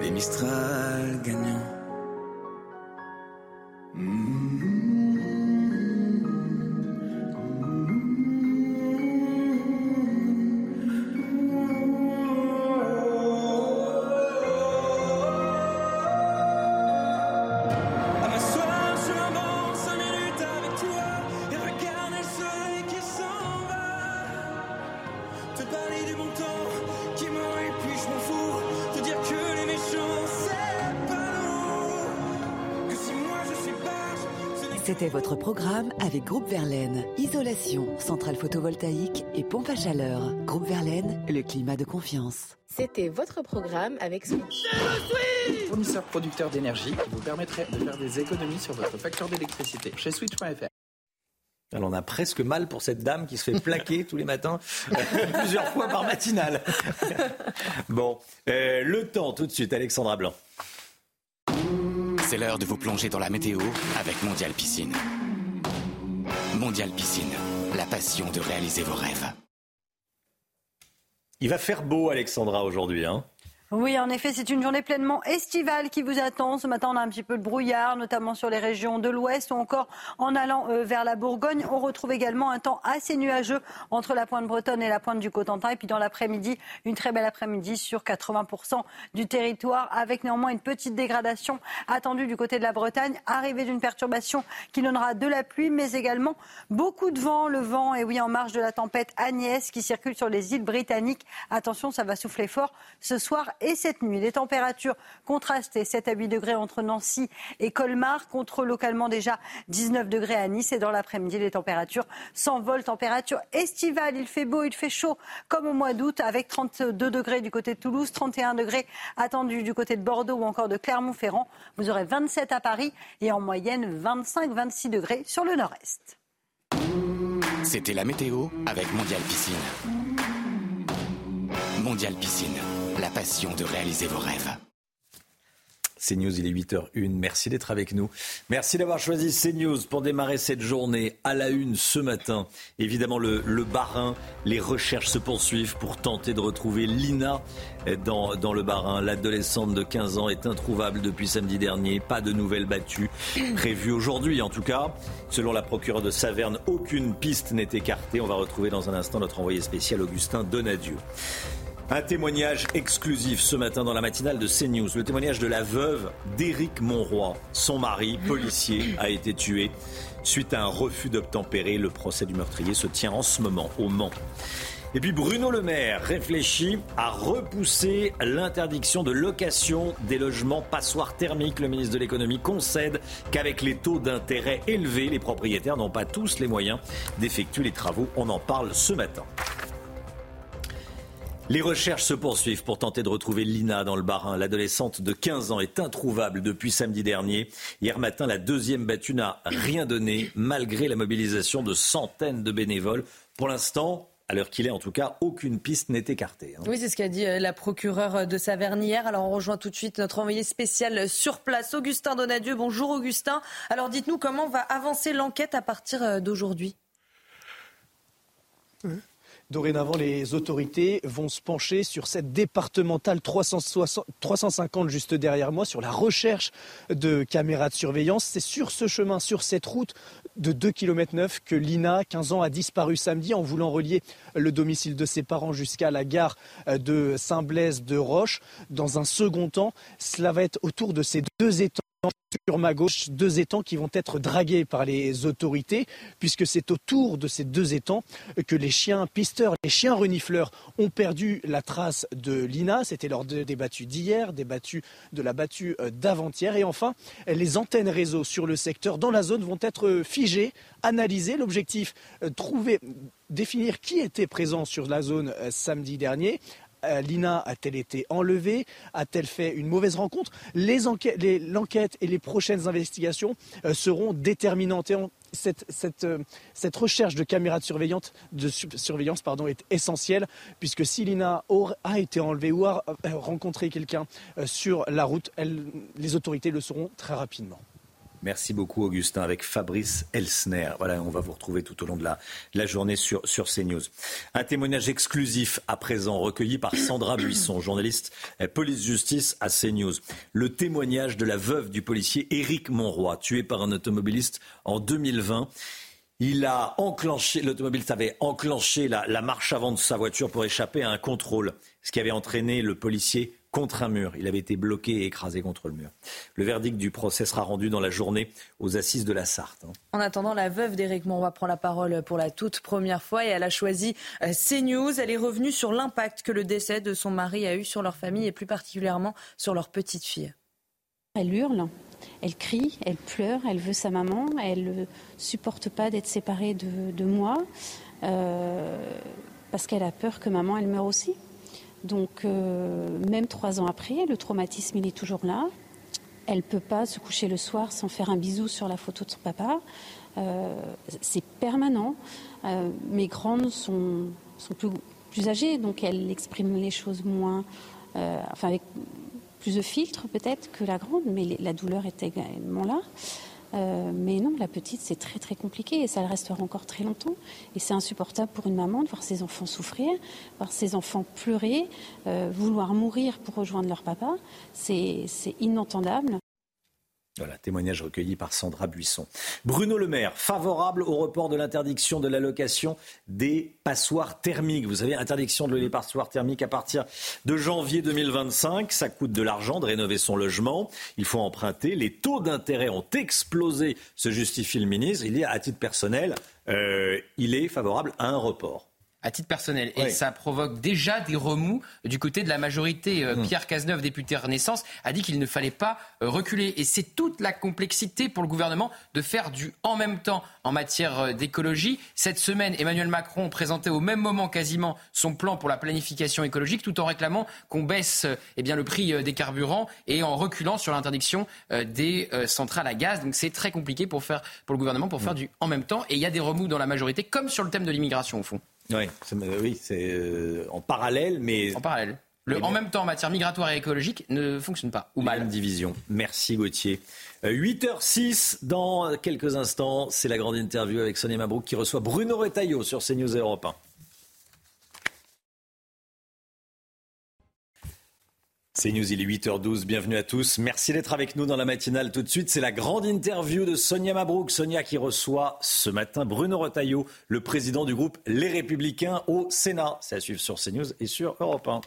Les Mistral gagnants. À votre programme avec Groupe Verlaine. Isolation, centrale photovoltaïque et pompe à chaleur. Groupe Verlaine, le climat de confiance. C'était votre programme avec Switch. Fournisseur producteur d'énergie qui vous permettrait de faire des économies sur votre facture d'électricité chez Switch.fr. Alors on a presque mal pour cette dame qui se fait plaquer tous les matins euh, plusieurs fois par matinale. bon, euh, le temps tout de suite, Alexandra Blanc. C'est l'heure de vous plonger dans la météo avec Mondial Piscine. Mondial Piscine, la passion de réaliser vos rêves. Il va faire beau, Alexandra, aujourd'hui. Hein oui, en effet, c'est une journée pleinement estivale qui vous attend. Ce matin, on a un petit peu de brouillard, notamment sur les régions de l'ouest ou encore en allant euh, vers la Bourgogne. On retrouve également un temps assez nuageux entre la pointe bretonne et la pointe du Cotentin. Et puis dans l'après-midi, une très belle après-midi sur 80% du territoire, avec néanmoins une petite dégradation attendue du côté de la Bretagne. Arrivée d'une perturbation qui donnera de la pluie, mais également beaucoup de vent. Le vent est oui en marge de la tempête Agnès qui circule sur les îles britanniques. Attention, ça va souffler fort ce soir et cette nuit. Les températures contrastées, 7 à 8 degrés entre Nancy et Colmar, contre localement déjà 19 degrés à Nice. Et dans l'après-midi, les températures s'envolent. Température estivale, il fait beau, il fait chaud, comme au mois d'août, avec 32 degrés du côté de Toulouse, 31 degrés attendus du côté de Bordeaux ou encore de Clermont-Ferrand. Vous aurez 27 à Paris et en moyenne 25-26 degrés sur le nord-est. C'était la météo avec Mondial Piscine. Mondial Piscine la passion de réaliser vos rêves. CNews, il est 8h01. Merci d'être avec nous. Merci d'avoir choisi CNews pour démarrer cette journée à la une ce matin. Évidemment, le, le Barin, les recherches se poursuivent pour tenter de retrouver Lina dans, dans le Barin. L'adolescente de 15 ans est introuvable depuis samedi dernier. Pas de nouvelles battues prévues aujourd'hui. En tout cas, selon la procureure de Saverne, aucune piste n'est écartée. On va retrouver dans un instant notre envoyé spécial Augustin Donadieu. Un témoignage exclusif ce matin dans la matinale de CNews. Le témoignage de la veuve d'Éric Monroy. Son mari, policier, a été tué suite à un refus d'obtempérer. Le procès du meurtrier se tient en ce moment au Mans. Et puis Bruno Le Maire réfléchit à repousser l'interdiction de location des logements passoires thermiques. Le ministre de l'économie concède qu'avec les taux d'intérêt élevés, les propriétaires n'ont pas tous les moyens d'effectuer les travaux. On en parle ce matin. Les recherches se poursuivent pour tenter de retrouver Lina dans le Barin. L'adolescente de 15 ans est introuvable depuis samedi dernier. Hier matin, la deuxième battue n'a rien donné, malgré la mobilisation de centaines de bénévoles. Pour l'instant, à l'heure qu'il est, en tout cas, aucune piste n'est écartée. Hein. Oui, c'est ce qu'a dit euh, la procureure de Saverne hier. Alors, on rejoint tout de suite notre envoyé spécial sur place, Augustin Donadieu. Bonjour, Augustin. Alors, dites-nous comment va avancer l'enquête à partir euh, d'aujourd'hui? Dorénavant, les autorités vont se pencher sur cette départementale 360, 350 juste derrière moi, sur la recherche de caméras de surveillance. C'est sur ce chemin, sur cette route de 2 km 9 que Lina, 15 ans, a disparu samedi en voulant relier le domicile de ses parents jusqu'à la gare de Saint-Blaise de Roche. Dans un second temps, cela va être autour de ces deux étangs sur ma gauche, deux étangs qui vont être dragués par les autorités, puisque c'est autour de ces deux étangs que les chiens pisteurs, les chiens renifleurs ont perdu la trace de Lina. C'était lors des battues d'hier, des battues de la battue euh, d'avant-hier. Et enfin, les antennes réseau sur le secteur dans la zone vont être figées, analysées. L'objectif, euh, trouver définir qui était présent sur la zone euh, samedi dernier, euh, Lina a-t-elle été enlevée? A-t-elle fait une mauvaise rencontre? L'enquête et les prochaines investigations euh, seront déterminantes. Euh, cette, recherche de caméras de surveillance, est essentielle, puisque si Lina a été enlevée ou a rencontré quelqu'un sur la route, les autorités le sauront très rapidement. Merci beaucoup Augustin avec Fabrice Elsner. Voilà, on va vous retrouver tout au long de la, la journée sur, sur CNews. Un témoignage exclusif à présent recueilli par Sandra Buisson, journaliste police-justice à CNews. Le témoignage de la veuve du policier Éric Monroy, tué par un automobiliste en 2020. Il a enclenché, l'automobiliste avait enclenché la, la marche avant de sa voiture pour échapper à un contrôle, ce qui avait entraîné le policier contre un mur. Il avait été bloqué et écrasé contre le mur. Le verdict du procès sera rendu dans la journée aux assises de la Sarthe. Hein. En attendant, la veuve d'Éric Monroy prend la parole pour la toute première fois et elle a choisi euh, CNews. Elle est revenue sur l'impact que le décès de son mari a eu sur leur famille et plus particulièrement sur leur petite fille. Elle hurle, elle crie, elle pleure, elle veut sa maman, elle ne supporte pas d'être séparée de, moi, parce qu'elle a peur que maman, elle meure aussi. Donc, même trois ans après, le traumatisme, il est toujours là. Elle ne peut pas se coucher le soir sans faire un bisou sur la photo de son papa. c'est permanent. mes grandes sont, sont plus, plus âgées, donc elles expriment les choses moins, enfin avec plus de filtres peut-être que la grande, mais la douleur est également là. Euh, mais non, la petite, c'est très très compliqué et ça le restera encore très longtemps. Et c'est insupportable pour une maman de voir ses enfants souffrir, voir ses enfants pleurer, euh, vouloir mourir pour rejoindre leur papa. C'est inentendable. Voilà, témoignage recueilli par Sandra Buisson. Bruno Le Maire, favorable au report de l'interdiction de l'allocation des passoires thermiques. Vous savez, interdiction de les passoires thermiques à partir de janvier 2025. Ça coûte de l'argent de rénover son logement. Il faut emprunter. Les taux d'intérêt ont explosé, se justifie le ministre. Il est, à titre personnel, euh, il est favorable à un report à titre personnel. Et ça provoque déjà des remous du côté de la majorité. Euh, hmm. Pierre Cazeneuve, député Renaissance, a dit qu'il ne fallait pas euh, reculer. Et c'est toute la complexité pour le gouvernement de faire du en même temps en matière euh, d'écologie. Cette semaine, Emmanuel Macron présentait au même moment quasiment son plan pour la planification écologique, tout en réclamant qu'on baisse eh bien, le prix des carburants et en reculant sur l'interdiction des centrales à gaz. Donc c'est très compliqué pour, faire, pour le gouvernement pour faire hmm. du en même temps. Et il y a des remous dans la majorité, comme sur le thème de l'immigration au fond. Oui, c'est euh, en parallèle, mais. En parallèle. Le, en même temps, en matière migratoire et écologique, ne fonctionne pas. Ou mal. division. Merci Gauthier. 8h06, euh, dans quelques instants, c'est la grande interview avec Sonia Mabrouk qui reçoit Bruno Retailleau sur CNews Europe 1. C'est News, il est 8h12, bienvenue à tous. Merci d'être avec nous dans la matinale. Tout de suite, c'est la grande interview de Sonia Mabrouk. Sonia qui reçoit ce matin Bruno Retailleau, le président du groupe Les Républicains au Sénat. C'est à suivre sur CNews et sur Europe 1.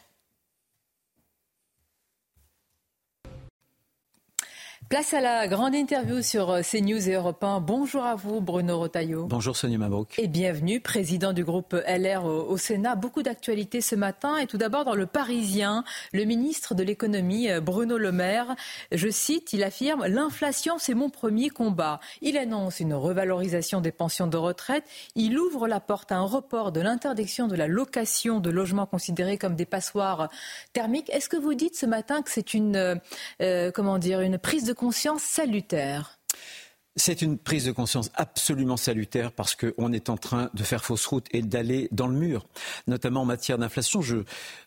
Place à la grande interview sur euh, CNews et Europe 1. Bonjour à vous, Bruno Rotaillot. Bonjour, Sonia Mabrouk. Et bienvenue, président du groupe LR au, Sénat. Beaucoup d'actualités ce matin. Et tout d'abord, dans le Parisien, le ministre de l'économie, euh, Bruno Le Maire, je cite, il affirme L'inflation, c'est mon premier combat. Il annonce une revalorisation des pensions de retraite. Il ouvre la porte à un report de l'interdiction de la location de logements considérés comme des passoires thermiques. Est-ce que vous dites ce matin que c'est une, euh, comment dire, une prise de conscience salutaire c'est une prise de conscience absolument salutaire parce qu'on est en train de faire fausse route et d'aller dans le mur, notamment en matière d'inflation. Je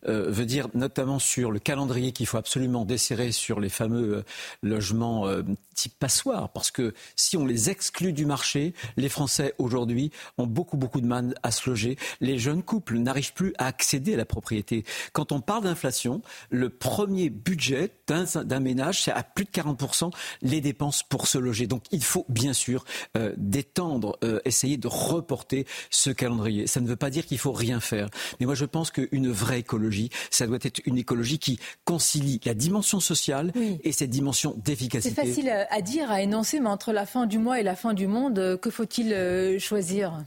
euh, veux dire notamment sur le calendrier qu'il faut absolument desserrer sur les fameux euh, logements euh, type passoire, parce que si on les exclut du marché, les Français aujourd'hui ont beaucoup beaucoup de mal à se loger. Les jeunes couples n'arrivent plus à accéder à la propriété. Quand on parle d'inflation, le premier budget d'un ménage, c'est à plus de 40% les dépenses pour se loger. Donc il faut bien sûr euh, d'étendre, euh, essayer de reporter ce calendrier. Ça ne veut pas dire qu'il faut rien faire. Mais moi, je pense qu'une vraie écologie, ça doit être une écologie qui concilie la dimension sociale et cette dimension d'efficacité. C'est facile à dire, à énoncer, mais entre la fin du mois et la fin du monde, euh, que faut-il choisir?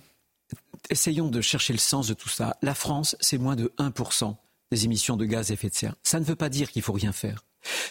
Essayons de chercher le sens de tout ça. La France, c'est moins de 1% des émissions de gaz à effet de serre. Ça ne veut pas dire qu'il faut rien faire.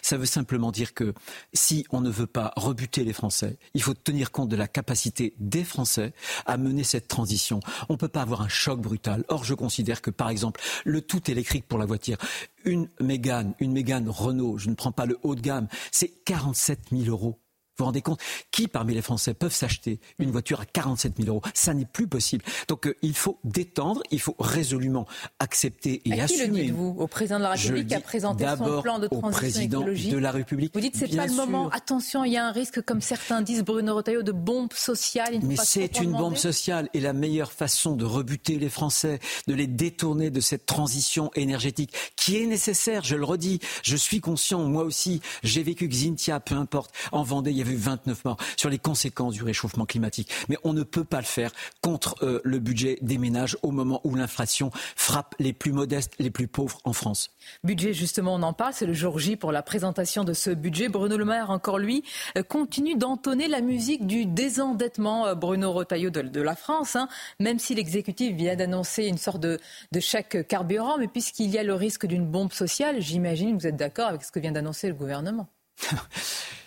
Ça veut simplement dire que si on ne veut pas rebuter les Français, il faut tenir compte de la capacité des Français à mener cette transition. On ne peut pas avoir un choc brutal. Or, je considère que, par exemple, le tout électrique pour la voiture, une Mégane, une Mégane Renault, je ne prends pas le haut de gamme, c'est 47 000 euros. Vous vous rendez compte Qui parmi les Français peuvent s'acheter une voiture à 47 000 euros? Ça n'est plus possible. Donc euh, il faut détendre, il faut résolument accepter et à assumer. Qui le dites-vous? Au président de la République qui a présenté son plan de transition au président de la République. Vous dites c'est pas le moment. Attention, il y a un risque, comme certains disent, Bruno Retailleau, de bombe sociale. Mais c'est une bombe sociale et la meilleure façon de rebuter les Français, de les détourner de cette transition énergétique qui est nécessaire. Je le redis, je suis conscient, moi aussi, j'ai vécu Xintia, peu importe. En Vendée, il y vu 29 morts sur les conséquences du réchauffement climatique. Mais on ne peut pas le faire contre euh, le budget des ménages au moment où l'inflation frappe les plus modestes, les plus pauvres en France. Budget, justement, on en parle. C'est le jour J pour la présentation de ce budget. Bruno Le Maire, encore lui, euh, continue d'entonner la musique du désendettement, euh, Bruno Retailleau, de, la France, hein. même si l'exécutif vient d'annoncer une sorte de, de chèque carburant. Mais puisqu'il y a le risque d'une bombe sociale, j'imagine que vous êtes d'accord avec ce que vient d'annoncer le gouvernement.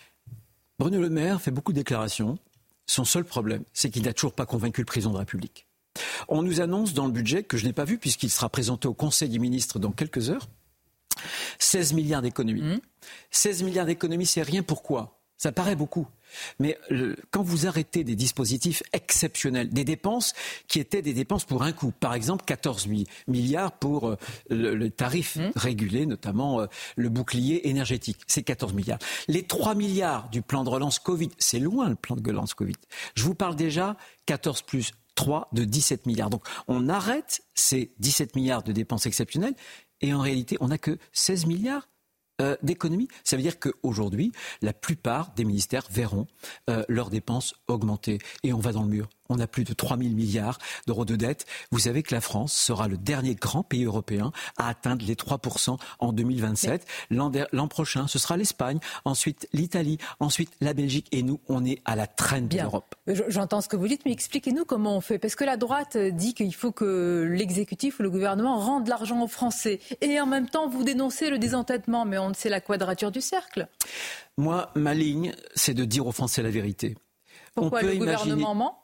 Bruno Le Maire fait beaucoup de déclarations. Son seul problème, c'est qu'il n'a toujours pas convaincu le président de la République. On nous annonce dans le budget, que je n'ai pas vu puisqu'il sera présenté au Conseil des ministres dans quelques heures, 16 milliards d'économies. 16 milliards d'économies, c'est rien. Pourquoi? Ça paraît beaucoup. Mais quand vous arrêtez des dispositifs exceptionnels, des dépenses qui étaient des dépenses pour un coup, par exemple 14 milliards pour euh, le, tarif régulé, notamment euh, le bouclier énergétique, c'est 14 milliards. Les 3 milliards du plan de relance Covid, c'est loin le plan de relance Covid. Je vous parle déjà 14 plus 3 de 17 milliards. Donc on arrête ces 17 milliards de dépenses exceptionnelles et en réalité, on n'a que 16 milliards euh, d'économies. Ça veut dire qu'aujourd'hui, la plupart des ministères verront euh, leurs dépenses augmenter. Et on va dans le mur on a plus de 3 000 milliards d'euros de dette. Vous savez que la France sera le dernier grand pays européen à atteindre les 3% en 2027. L'an prochain, ce sera l'Espagne, ensuite l'Italie, ensuite la Belgique. Et nous, on est à la traîne de l'Europe. J'entends ce que vous dites, mais expliquez-nous comment on fait. Parce que la droite dit qu'il faut que l'exécutif ou le gouvernement rende l'argent aux Français. Et en même temps, vous dénoncez le désentêtement. Mais on sait la quadrature du cercle. Moi, ma ligne, c'est de dire aux Français la vérité. Pourquoi le gouvernement ment?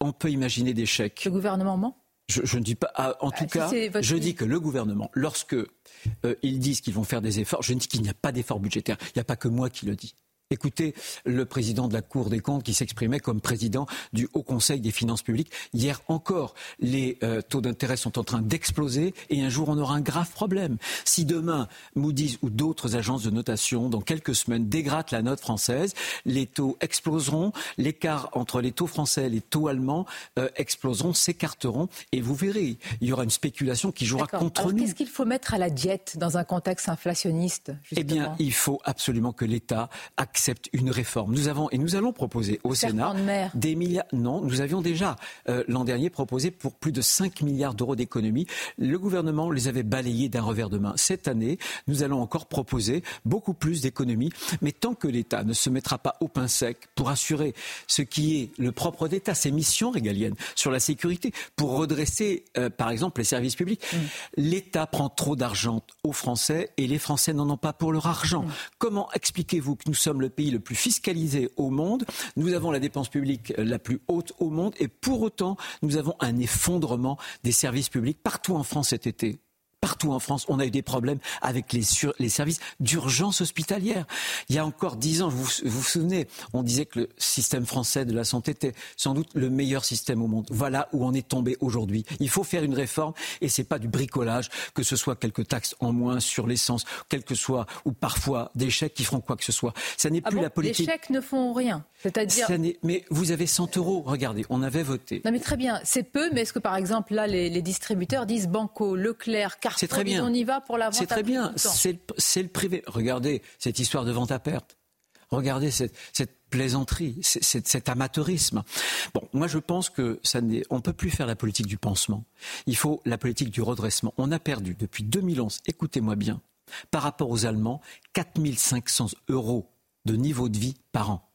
On peut imaginer des chèques. Le gouvernement ment? Je, ne dis pas. Ah, en bah, tout cas, je dis que le gouvernement, lorsque euh, ils disent qu'ils vont faire des efforts, je ne dis qu'il n'y a pas d'efforts budgétaires. Il n'y a pas que moi qui le dis. Écoutez le président de la Cour des comptes qui s'exprimait comme président du Haut Conseil des finances publiques. Hier encore, les euh, taux d'intérêt sont en train d'exploser et un jour on aura un grave problème. Si demain Moody's ou d'autres agences de notation, dans quelques semaines, dégradent la note française, les taux exploseront, l'écart entre les taux français et les taux allemands euh, exploseront, s'écarteront et vous verrez, il y aura une spéculation qui jouera contre Alors, nous. Qu'est-ce qu'il faut mettre à la diète dans un contexte inflationniste Eh bien, il faut absolument que l'État accepte une réforme. Nous avons et nous allons proposer au Sénat des milliards. Non, nous avions déjà euh, l'an dernier proposé pour plus de 5 milliards d'euros d'économies. Le gouvernement les avait balayés d'un revers de main. Cette année, nous allons encore proposer beaucoup plus d'économies. Mais tant que l'État ne se mettra pas au pain sec pour assurer ce qui est le propre d'État, ses missions régaliennes sur la sécurité, pour redresser, euh, par exemple, les services publics, mm. l'État prend trop d'argent aux Français et les Français n'en ont pas pour leur argent. Mm. Comment expliquez-vous que nous sommes le le pays le plus fiscalisé au monde. Nous avons la dépense publique la plus haute au monde et pour autant, nous avons un effondrement des services publics partout en France cet été. Partout en France, on a eu des problèmes avec les, les services d'urgence hospitalière. Il y a encore dix ans, vous, vous souvenez, on disait que le système français de la santé était sans doute le meilleur système au monde. Voilà où on est tombé aujourd'hui. Il faut faire une réforme et c'est pas du bricolage, que ce soit quelques taxes en moins sur l'essence, quel que soit, ou parfois des chèques qui feront quoi que ce soit. Ça n'est ah plus la politique. Les chèques ne font rien. C'est-à-dire. Mais vous avez 100 euros. Regardez, on avait voté. Non mais très bien, c'est peu, mais est-ce que par exemple là, les, les distributeurs disent Banco, Leclerc, très bien. on y va pour la vente C'est très bien. C'est le privé. Regardez cette histoire de vente à perte. Regardez cette, plaisanterie, cet amateurisme. Bon, moi je pense que ça n'est, on peut plus faire la politique du pansement. Il faut la politique du redressement. On a perdu depuis 2011. Écoutez-moi bien, par rapport aux Allemands, 4500 euros de niveau de vie par an.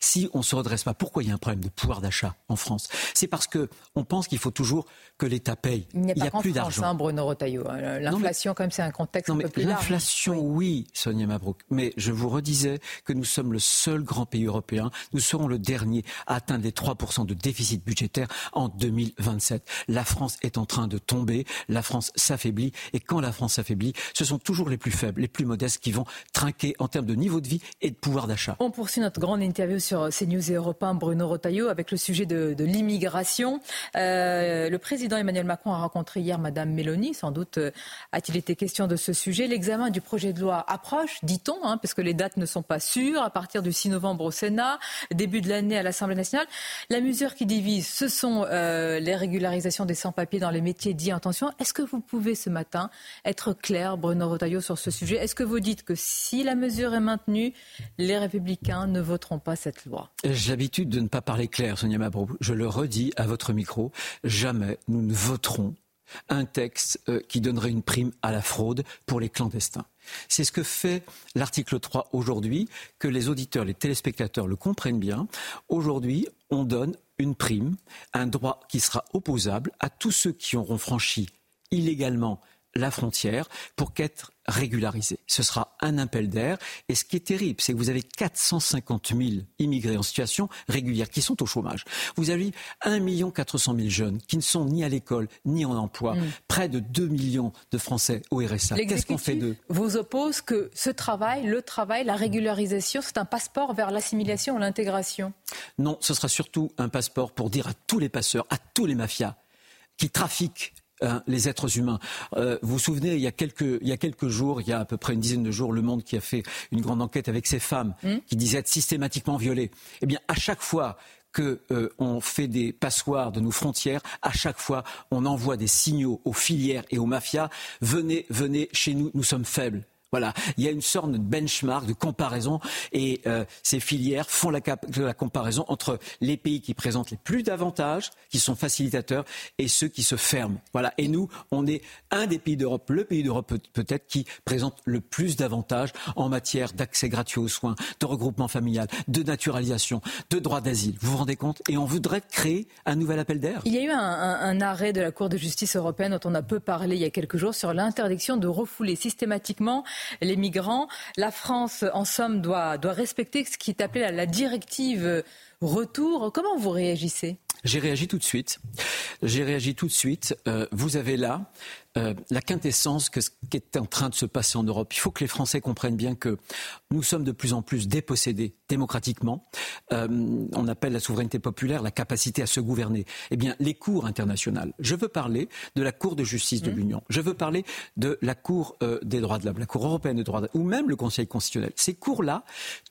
Si on ne se redresse pas, pourquoi il y a un problème de pouvoir d'achat en France? C'est parce qu'on pense qu'il faut toujours que l'État paye. Il n'y a, a plus d'argent. Hein, Bruno Retailleau. Hein. L'inflation, même, c'est un contexte un peu plus. L'inflation, oui. Sonia Mabrouk. Mais je vous redisais que nous sommes le seul grand pays européen. Nous serons le dernier à atteindre les 3% de déficit budgétaire en 2027. La France est en train de tomber. La France s'affaiblit. Et quand la France s'affaiblit, ce sont toujours les plus faibles, les plus modestes qui vont trinquer en termes de niveau de vie et de pouvoir d'achat. On poursuit notre grande interview sur CNews et Europe 1, Bruno Rotaillot, avec le sujet de, l'immigration. Euh, le président Emmanuel Macron a rencontré hier Madame Mélanie. Sans doute euh, a-t-il été question de ce sujet. L'examen du projet de loi approche, dit-on, hein, parce que les dates ne sont pas sûres. À partir du 6 novembre au Sénat, début de l'année à l'Assemblée nationale. La mesure qui divise, ce sont euh, les régularisations des sans-papiers dans les métiers dits en tension. Est-ce que vous pouvez ce matin être clair, Bruno Rotaillot, sur ce sujet? Est-ce que vous dites que si la mesure est maintenue, les Républicains ne voteront pas J'ai l'habitude de ne pas parler clair, Sonia Mabrou. Je le redis à votre micro, jamais nous ne voterons un texte euh, qui donnerait une prime à la fraude pour les clandestins. C'est ce que fait l'article 3 aujourd'hui, que les auditeurs, les téléspectateurs le comprennent bien. Aujourd'hui, on donne une prime, un droit qui sera opposable à tous ceux qui auront franchi illégalement la frontière pour qu'être régularisés. Ce sera un appel d'air. Et ce qui est terrible, c'est que vous avez 450 000 immigrés en situation régulière qui sont au chômage. Vous avez 1 400 000 jeunes qui ne sont ni à l'école ni en emploi. Mm. Près de 2 millions de Français au RSA. Qu'est-ce qu'on fait d'eux? Vous oppose que ce travail, le travail, la régularisation, c'est un passeport vers l'assimilation ou l'intégration Non, ce sera surtout un passeport pour dire à tous les passeurs, à tous les mafias qui trafiquent Hein, les êtres humains. Euh, vous vous souvenez, il y, a quelques, il y a quelques jours, il y a à peu près une dizaine de jours, Le Monde qui a fait une grande enquête avec ces femmes hmm. qui disaient être systématiquement violées. Eh bien, à chaque fois qu'on euh, fait des passoires de nos frontières, à chaque fois, on envoie des signaux aux filières et aux mafias. Venez, venez chez nous, nous sommes faibles. Voilà, il y a une sorte de benchmark, de comparaison, et euh, ces filières font la, comparaison entre les pays qui présentent les plus d'avantages, qui sont facilitateurs, et ceux qui se ferment. Voilà, et nous, on est un des pays d'Europe, le pays d'Europe peut-être qui présente le plus d'avantages en matière d'accès gratuit aux soins, de regroupement familial, de naturalisation, de droit d'asile. Vous vous rendez compte? Et on voudrait créer un nouvel appel d'air. Il y a eu un arrêt de la Cour de justice européenne dont on a peu parlé il y a quelques jours sur l'interdiction de refouler systématiquement les migrants. La France, en somme, doit, doit respecter ce qui est appelé la, directive retour. Comment vous réagissez? J'ai réagi tout de suite. J'ai réagi tout de suite. Euh, vous avez là euh, la quintessence que ce qui est en train de se passer en Europe. Il faut que les Français comprennent bien que nous sommes de plus en plus dépossédés démocratiquement. Euh, on appelle la souveraineté populaire la capacité à se gouverner. Eh bien, les cours internationales. Je veux parler de la Cour de justice de mmh. l'Union. Je veux parler de la Cour euh, des droits de l'homme, la Cour européenne des droits de l'homme, ou même le Conseil constitutionnel. Ces cours-là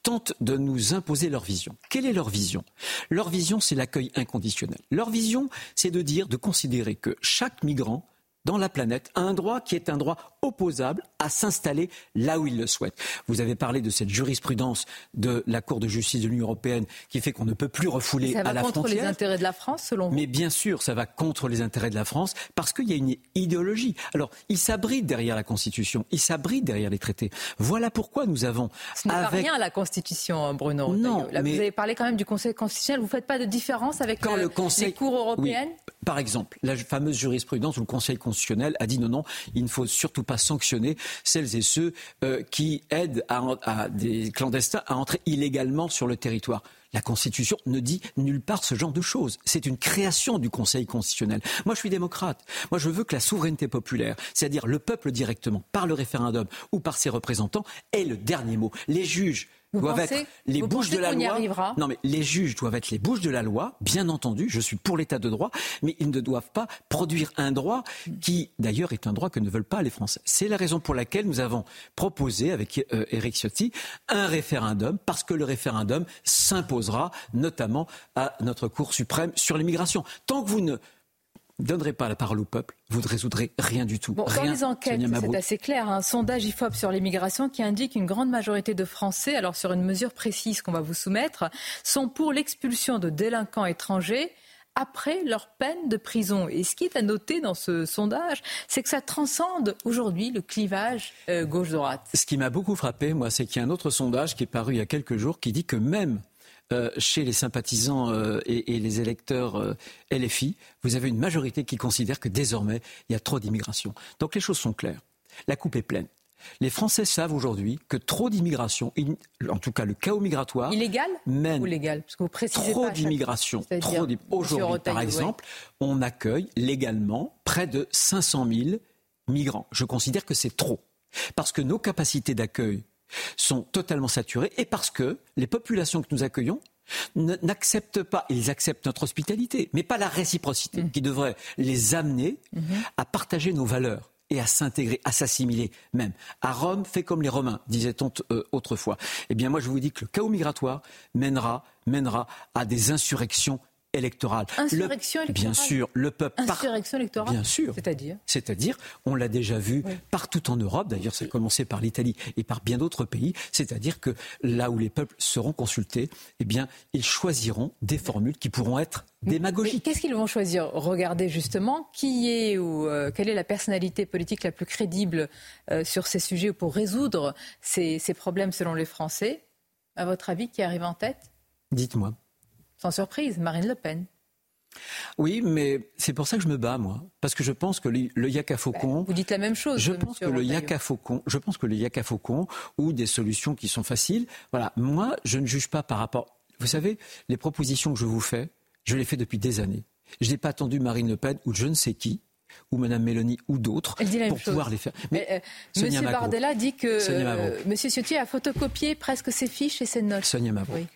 tentent de nous imposer leur vision. Quelle est leur vision? Leur vision, c'est l'accueil inconditionnel. Leur vision, c'est de dire, de considérer que chaque migrant dans la planète un droit qui est un droit opposable à s'installer là où il le souhaite. Vous avez parlé de cette jurisprudence de la Cour de justice de l'Union européenne qui fait qu'on ne peut plus refouler à la frontière. Ça va contre les intérêts de la France, selon vous? Mais bien sûr, ça va contre les intérêts de la France parce qu'il y a une idéologie. Alors, il s'abrite derrière la Constitution, il s'abritent derrière les traités. Voilà pourquoi nous avons. Ce n'est pas rien la Constitution, Bruno. Non, Là, vous avez parlé quand même du Conseil constitutionnel. Vous ne faites pas de différence avec le, conseil... les cours européennes? Par exemple, la fameuse jurisprudence où le Conseil constitutionnel a dit non, non, il ne faut surtout pas sanctionner celles et ceux euh, qui aident à, des clandestins à entrer illégalement sur le territoire. La Constitution ne dit nulle part ce genre de choses. C'est une création du Conseil constitutionnel. Moi, je suis démocrate. Moi, je veux que la souveraineté populaire, c'est-à-dire le peuple directement, par le référendum ou par ses représentants, ait le dernier mot. Les juges doivent être les bouches de la loi. Non, mais les juges doivent être les bouches de la loi, bien entendu. Je suis pour l'état de droit, mais ils ne doivent pas produire un droit qui, d'ailleurs, est un droit que ne veulent pas les Français. C'est la raison pour laquelle nous avons proposé, avec euh, Eric Ciotti, un référendum, parce que le référendum s'imposera notamment à notre Cour suprême sur l'immigration. Tant que vous ne donnerez pas la parole au peuple, vous ne résoudrez rien du tout. dans les enquêtes, c'est assez clair. Un sondage IFOP sur l'immigration qui indique une grande majorité de Français, alors sur une mesure précise qu'on va vous soumettre, sont pour l'expulsion de délinquants étrangers après leur peine de prison. Et ce qui est à noter dans ce sondage, c'est que ça transcende aujourd'hui le clivage euh, gauche-droite. Ce qui m'a beaucoup frappé, moi, c'est qu'il y a un autre sondage qui est paru il y a quelques jours qui dit que même chez les sympathisants euh, et, les électeurs euh, LFI, vous avez une majorité qui considère que désormais, il y a trop d'immigration. Donc les choses sont claires. La coupe est pleine. Les Français savent aujourd'hui que trop d'immigration, en tout cas le chaos migratoire, illégal mène ou légal, parce que vous trop d'immigration. Aujourd'hui, par exemple, on accueille légalement près de 500 000 migrants. Je considère que c'est trop, parce que nos capacités d'accueil sont totalement saturés et parce que les populations que nous accueillons n'acceptent pas, ils acceptent notre hospitalité, mais pas la réciprocité mmh. qui devrait les amener mmh. à partager nos valeurs et à s'intégrer, à s'assimiler même. À Rome, fait comme les Romains, disait-on euh, autrefois. Eh bien, moi, je vous dis que le chaos migratoire mènera, mènera à des insurrections électorale. Insurrection électorale. Bien sûr, le peuple. Insurrection électorale. Bien sûr. C'est-à-dire C'est-à-dire, on l'a déjà vu partout en Europe. D'ailleurs, c'est commencé par l'Italie et par bien d'autres pays. C'est-à-dire que là où les peuples seront consultés, eh bien, ils choisiront des formules qui pourront être démagogiques. Qu'est-ce qu'ils vont choisir? Regardez justement qui est ou euh, quelle est la personnalité politique la plus crédible euh, sur ces sujets pour résoudre ces, ces problèmes selon les Français? À votre avis, qui arrive en tête? Dites-moi. Sans surprise, Marine Le Pen. Oui, mais c'est pour ça que je me bats, moi. Parce que je pense que le, le faucon. vous dites la même chose. Je pense que le yaka faucon, je pense que le yaka faucon ou des solutions qui sont faciles. Voilà. Moi, je ne juge pas par rapport. Vous savez, les propositions que je vous fais, je les fais depuis des années. Je n'ai pas attendu Marine Le Pen ou je ne sais qui ou Mme Mélanie ou d'autres pour pouvoir les faire. Mais, euh, Monsieur Bardella dit que euh, Monsieur Ciotti a photocopié presque ses fiches et ses notes. Sonia Mabrouk.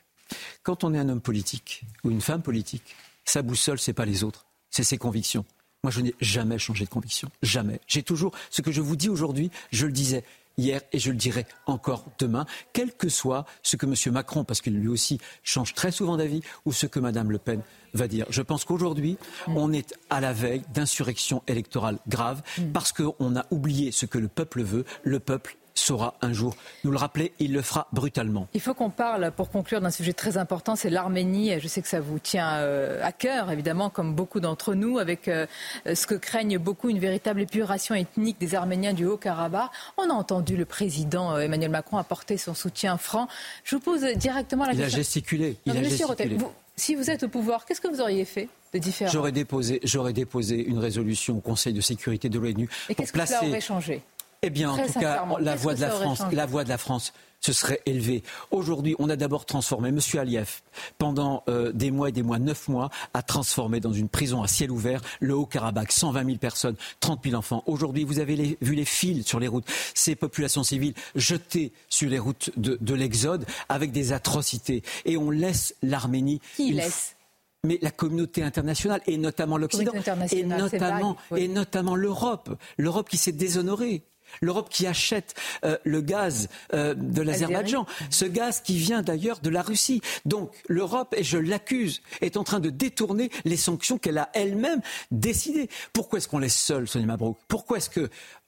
Quand on est un homme politique ou une femme politique, sa boussole, c'est pas les autres, c'est ses convictions. Moi, je n'ai jamais changé de conviction. Jamais. J'ai toujours. Ce que je vous dis aujourd'hui, je le disais hier et je le dirai encore demain, quel que soit ce que M. Macron, parce qu'il lui aussi change très souvent d'avis, ou ce que Mme Le Pen va dire. Je pense qu'aujourd'hui, on est à la veille d'insurrection électorale grave mm. parce qu'on a oublié ce que le peuple veut. Le peuple saura un jour nous le rappeler. Il le fera brutalement. Il faut qu'on parle, pour conclure, d'un sujet très important, c'est l'Arménie. Je sais que ça vous tient euh, à cœur, évidemment, comme beaucoup d'entre nous, avec euh, ce que craignent beaucoup, une véritable épuration ethnique des Arméniens du Haut-Karabakh. On a entendu le président euh, Emmanuel Macron apporter son soutien franc. Je vous pose directement la question. Il a gesticulé. Il a gesticulé. si vous êtes au pouvoir, qu'est-ce que vous auriez fait de différent? J'aurais déposé, j'aurais déposé une résolution au Conseil de sécurité de l'ONU pour placer. Que aurait changé? Eh bien, en tout cas, la voix de la France, la voix de la France se serait élevée. Aujourd'hui, on a d'abord transformé M. Aliyev, pendant euh, des mois et des mois, neuf mois, a transformé dans une prison à ciel ouvert le Haut-Karabakh, 120 000 personnes, 30 000 enfants. Aujourd'hui, vous avez vu les fils sur les routes, ces populations civiles jetées sur les routes de, l'exode avec des atrocités. Et on laisse l'Arménie. Qui laisse mais la communauté internationale et notamment l'Occident et notamment et notamment l'Europe, l'Europe qui s'est déshonorée. L'Europe qui achète euh, le gaz euh, de l'Azerbaïdjan, ce gaz qui vient d'ailleurs de la Russie. Donc l'Europe, et je l'accuse, est en train de détourner les sanctions qu'elle a elle-même décidées. Pourquoi est-ce qu'on laisse seul Sonia Mabrouk? Pourquoi est-ce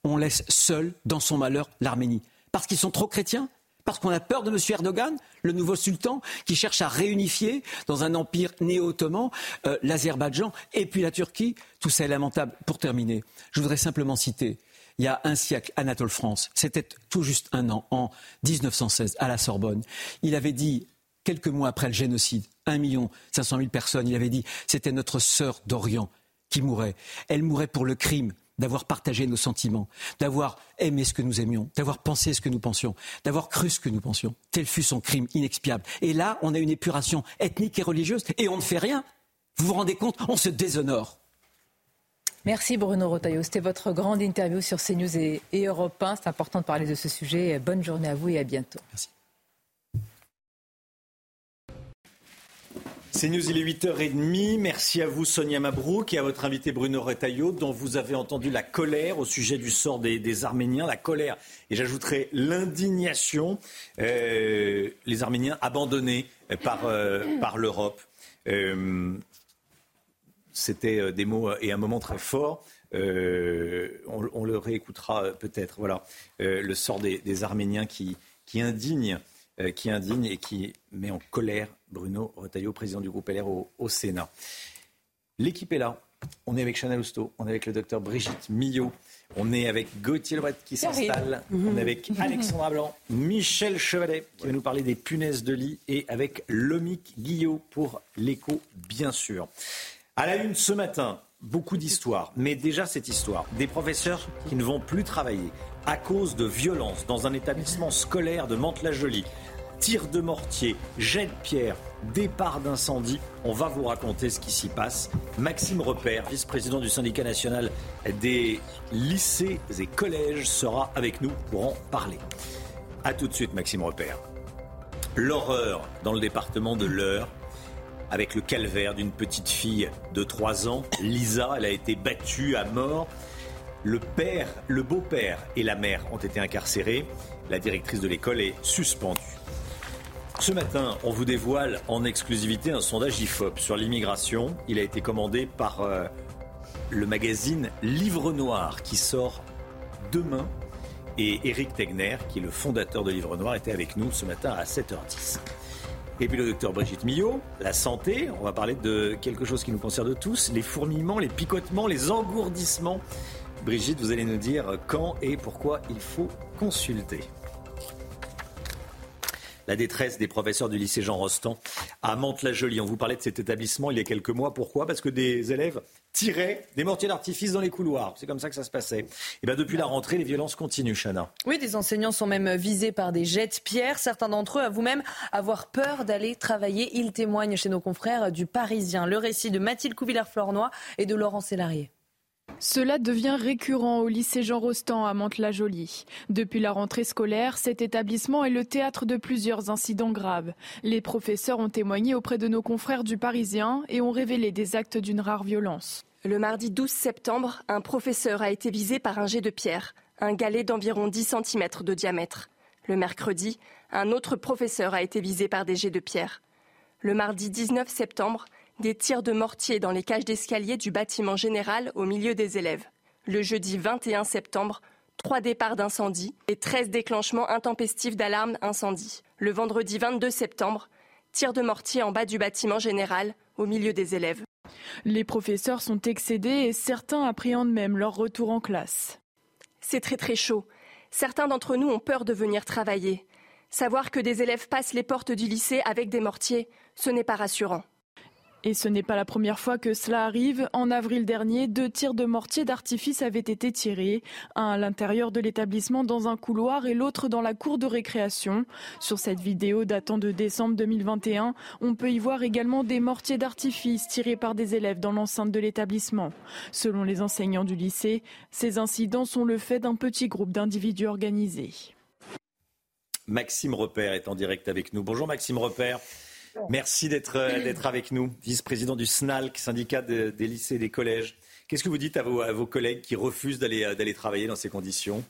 qu'on laisse seul dans son malheur l'Arménie? Parce qu'ils sont trop chrétiens? Parce qu'on a peur de M. Erdogan, le nouveau sultan, qui cherche à réunifier dans un empire néo-ottoman euh, l'Azerbaïdjan et puis la Turquie? Tout ça est lamentable. Pour terminer, je voudrais simplement citer il y a un siècle, Anatole France, c'était tout juste un an, en 1916, à la Sorbonne. Il avait dit, quelques mois après le génocide, 1 million 500 000 personnes, il avait dit, c'était notre sœur d'Orient qui mourait. Elle mourait pour le crime d'avoir partagé nos sentiments, d'avoir aimé ce que nous aimions, d'avoir pensé ce que nous pensions, d'avoir cru ce que nous pensions. Tel fut son crime inexpiable. Et là, on a une épuration ethnique et religieuse et on ne fait rien. Vous vous rendez compte On se déshonore. Merci Bruno Rotaillot. C'était votre grande interview sur CNews et, Europe 1. C'est important de parler de ce sujet. Bonne journée à vous et à bientôt. Merci. CNews, il est 8h30. Merci à vous, Sonia Mabrouk, et à votre invité Bruno Retailleau, dont vous avez entendu la colère au sujet du sort des, Arméniens. La colère, et j'ajouterai l'indignation. Euh, les Arméniens abandonnés par, euh, par l'Europe. Euh, c'était euh, des mots euh, et un moment très fort. Euh, on, le réécoutera peut-être. Voilà, le sort des, Arméniens qui, qui indigne, qui indigne et qui met en colère Bruno Retailleau, président du groupe LR au, Sénat. L'équipe est là. On est avec Chanel Housteau, on est avec le docteur Brigitte Millot, on est avec Gauthier Lebret qui s'installe, on est avec Alexandra Blanc, Michel Chevalet qui va nous parler des punaises de lit et avec Lomic Guillot pour l'écho, bien sûr. À la une ce matin, beaucoup d'histoires, mais déjà cette histoire, des professeurs qui ne vont plus travailler à cause de violences dans un établissement scolaire de Mantes-la-Jolie. Tir de mortier, jet de pierre, départ d'incendie. On va vous raconter ce qui s'y passe. Maxime Repère, vice-président du syndicat national des lycées et collèges, sera avec nous pour en parler. A tout de suite, Maxime Repère. L'horreur dans le département de l'Eure avec le calvaire d'une petite fille de 3 ans, Lisa. Elle a été battue à mort. Le père, le beau-père et la mère ont été incarcérés. La directrice de l'école est suspendue. Ce matin, on vous dévoile en exclusivité un sondage IFOP sur l'immigration. Il a été commandé par euh, le magazine Livre Noir qui sort demain. Et Eric Tegner, qui est le fondateur de Livre Noir, était avec nous ce matin à 7h10. Et puis le docteur Brigitte Millot, la santé, on va parler de quelque chose qui nous concerne tous, les fourmillements, les picotements, les engourdissements. Brigitte, vous allez nous dire quand et pourquoi il faut consulter. la détresse des professeurs du lycée Jean Rostand à Mantes-la-Jolie. On vous parlait de cet établissement il y a quelques mois. Pourquoi? Parce que des élèves tiraient des mortiers d'artifice dans les couloirs. C'est comme ça que ça se passait. Et bien depuis la rentrée, les violences continuent, Chana. Oui, des enseignants sont même visés par des jets de pierre. Certains d'entre eux avouent même avoir peur d'aller travailler. Ils témoignent chez nos confrères du Parisien. Le récit de Mathilde Couvillère-Flornois et de Laurent Sélarié. Cela devient récurrent au lycée Jean Rostand à Mantes-la-Jolie. Depuis la rentrée scolaire, cet établissement est le théâtre de plusieurs incidents graves. Les professeurs ont témoigné auprès de nos confrères du Parisien et ont révélé des actes d'une rare violence. Le mardi 12 septembre, un professeur a été visé par un jet de pierre, un galet d'environ 10 cm de diamètre. Le mercredi, un autre professeur a été visé par des jets de pierre. Le mardi 19 septembre, des tirs de mortier dans les cages d'escalier du bâtiment général au milieu des élèves. Le jeudi 21 septembre, trois départs d'incendie et 13 déclenchements intempestifs d'alarme incendie. Le vendredi 22 septembre, tirs de mortier en bas du bâtiment général au milieu des élèves. Les professeurs sont excédés et certains appréhendent même leur retour en classe. C'est très très chaud. Certains d'entre nous ont peur de venir travailler. Savoir que des élèves passent les portes du lycée avec des mortiers, ce n'est pas rassurant. Et ce n'est pas la première fois que cela arrive. En avril dernier, deux tirs de mortier d'artifice avaient été tirés, un à l'intérieur de l'établissement dans un couloir et l'autre dans la cour de récréation. Sur cette vidéo datant de décembre 2021, on peut y voir également des mortiers d'artifice tirés par des élèves dans l'enceinte de l'établissement. Selon les enseignants du lycée, ces incidents sont le fait d'un petit groupe d'individus organisés. Maxime Repère est en direct avec nous. Bonjour Maxime Repère. Merci euh, d'être avec nous, vice-président du SNALC, syndicat des lycées et des collèges. Qu'est-ce que vous dites à vos, collègues qui refusent euh, d'aller travailler dans ces conditions?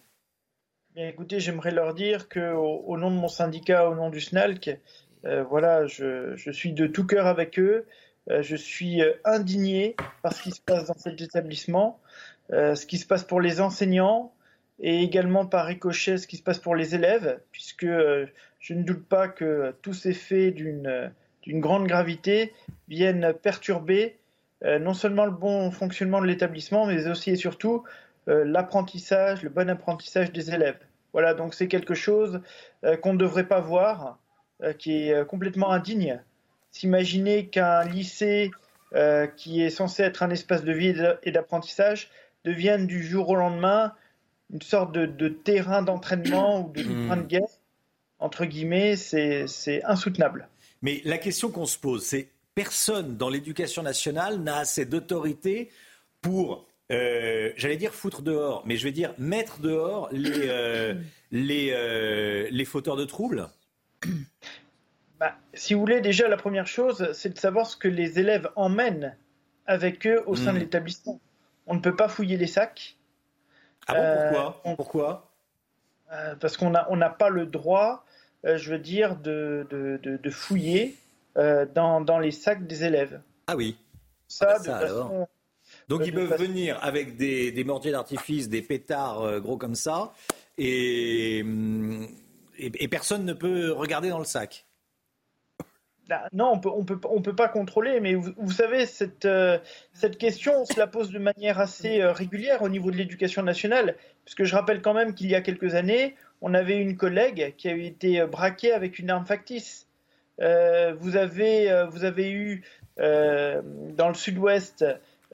Écoutez, j'aimerais leur dire qu'au au nom de mon syndicat, au nom du SNALC, euh, voilà, je, suis de tout cœur avec eux. je suis indigné par ce qui se passe dans cet établissement, ce qui se passe pour les enseignants et également par ricochet ce qui se passe pour les élèves, puisque je ne doute pas que tous ces faits d'une grande gravité viennent perturber euh, non seulement le bon fonctionnement de l'établissement, mais aussi et surtout euh, l'apprentissage, le bon apprentissage des élèves. Voilà, donc c'est quelque chose euh, qu'on ne devrait pas voir, qui est complètement indigne. S'imaginer qu'un lycée qui est censé être un espace de vie et d'apprentissage devienne du jour au lendemain une sorte de, terrain d'entraînement ou de terrain de guerre entre guillemets, c'est insoutenable. Mais la question qu'on se pose, c'est personne dans l'éducation nationale n'a assez d'autorité pour, euh, j'allais dire foutre dehors, mais je vais dire mettre dehors les, euh, les, euh, les fauteurs de troubles bah, Si vous voulez, déjà, la première chose, c'est de savoir ce que les élèves emmènent avec eux au sein de hmm. l'établissement. On ne peut pas fouiller les sacs. Ah bon, pourquoi Pourquoi parce qu'on n'a on pas le droit euh, je veux dire, de, de, fouiller euh, dans, dans, les sacs des élèves. Ah oui. Ça, ah, de façon, Donc ils peuvent venir avec des, des mortiers d'artifice, des pétards euh, gros comme ça, et, et, personne ne peut regarder dans le sac. Ah, non, on peut, peut, pas contrôler, mais vous, savez, cette, cette question, on se la pose de manière assez régulière au niveau de l'éducation nationale, puisque je rappelle quand même qu'il y a quelques années, on avait une collègue qui a été braquée avec une arme factice. Euh, vous, avez, euh, eu euh, dans le sud-ouest,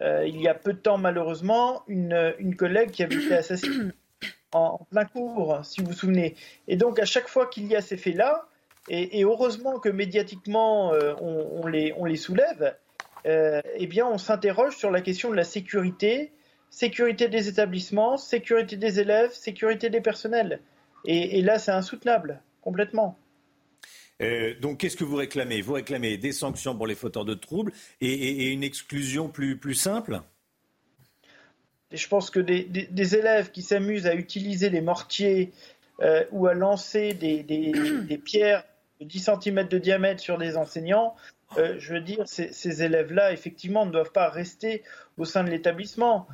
il y a peu de temps malheureusement, une, collègue qui avait été assassinée en, plein cours, si vous vous souvenez. Et donc à chaque fois qu'il y a ces faits-là, et, heureusement que médiatiquement on, les, on les soulève, eh bien on s'interroge sur la question de la sécurité, sécurité des établissements, sécurité des élèves, sécurité des personnels. Et, là, c'est insoutenable, complètement. Euh, donc, qu'est-ce que vous réclamez? Vous réclamez des sanctions pour les fauteurs de troubles et, une exclusion plus, plus simple? Je pense que des, élèves qui s'amusent à utiliser les mortiers euh, ou à lancer des, pierres de 10 cm de diamètre sur des enseignants, euh, je veux dire, ces, élèves-là, effectivement, ne doivent pas rester au sein de l'établissement.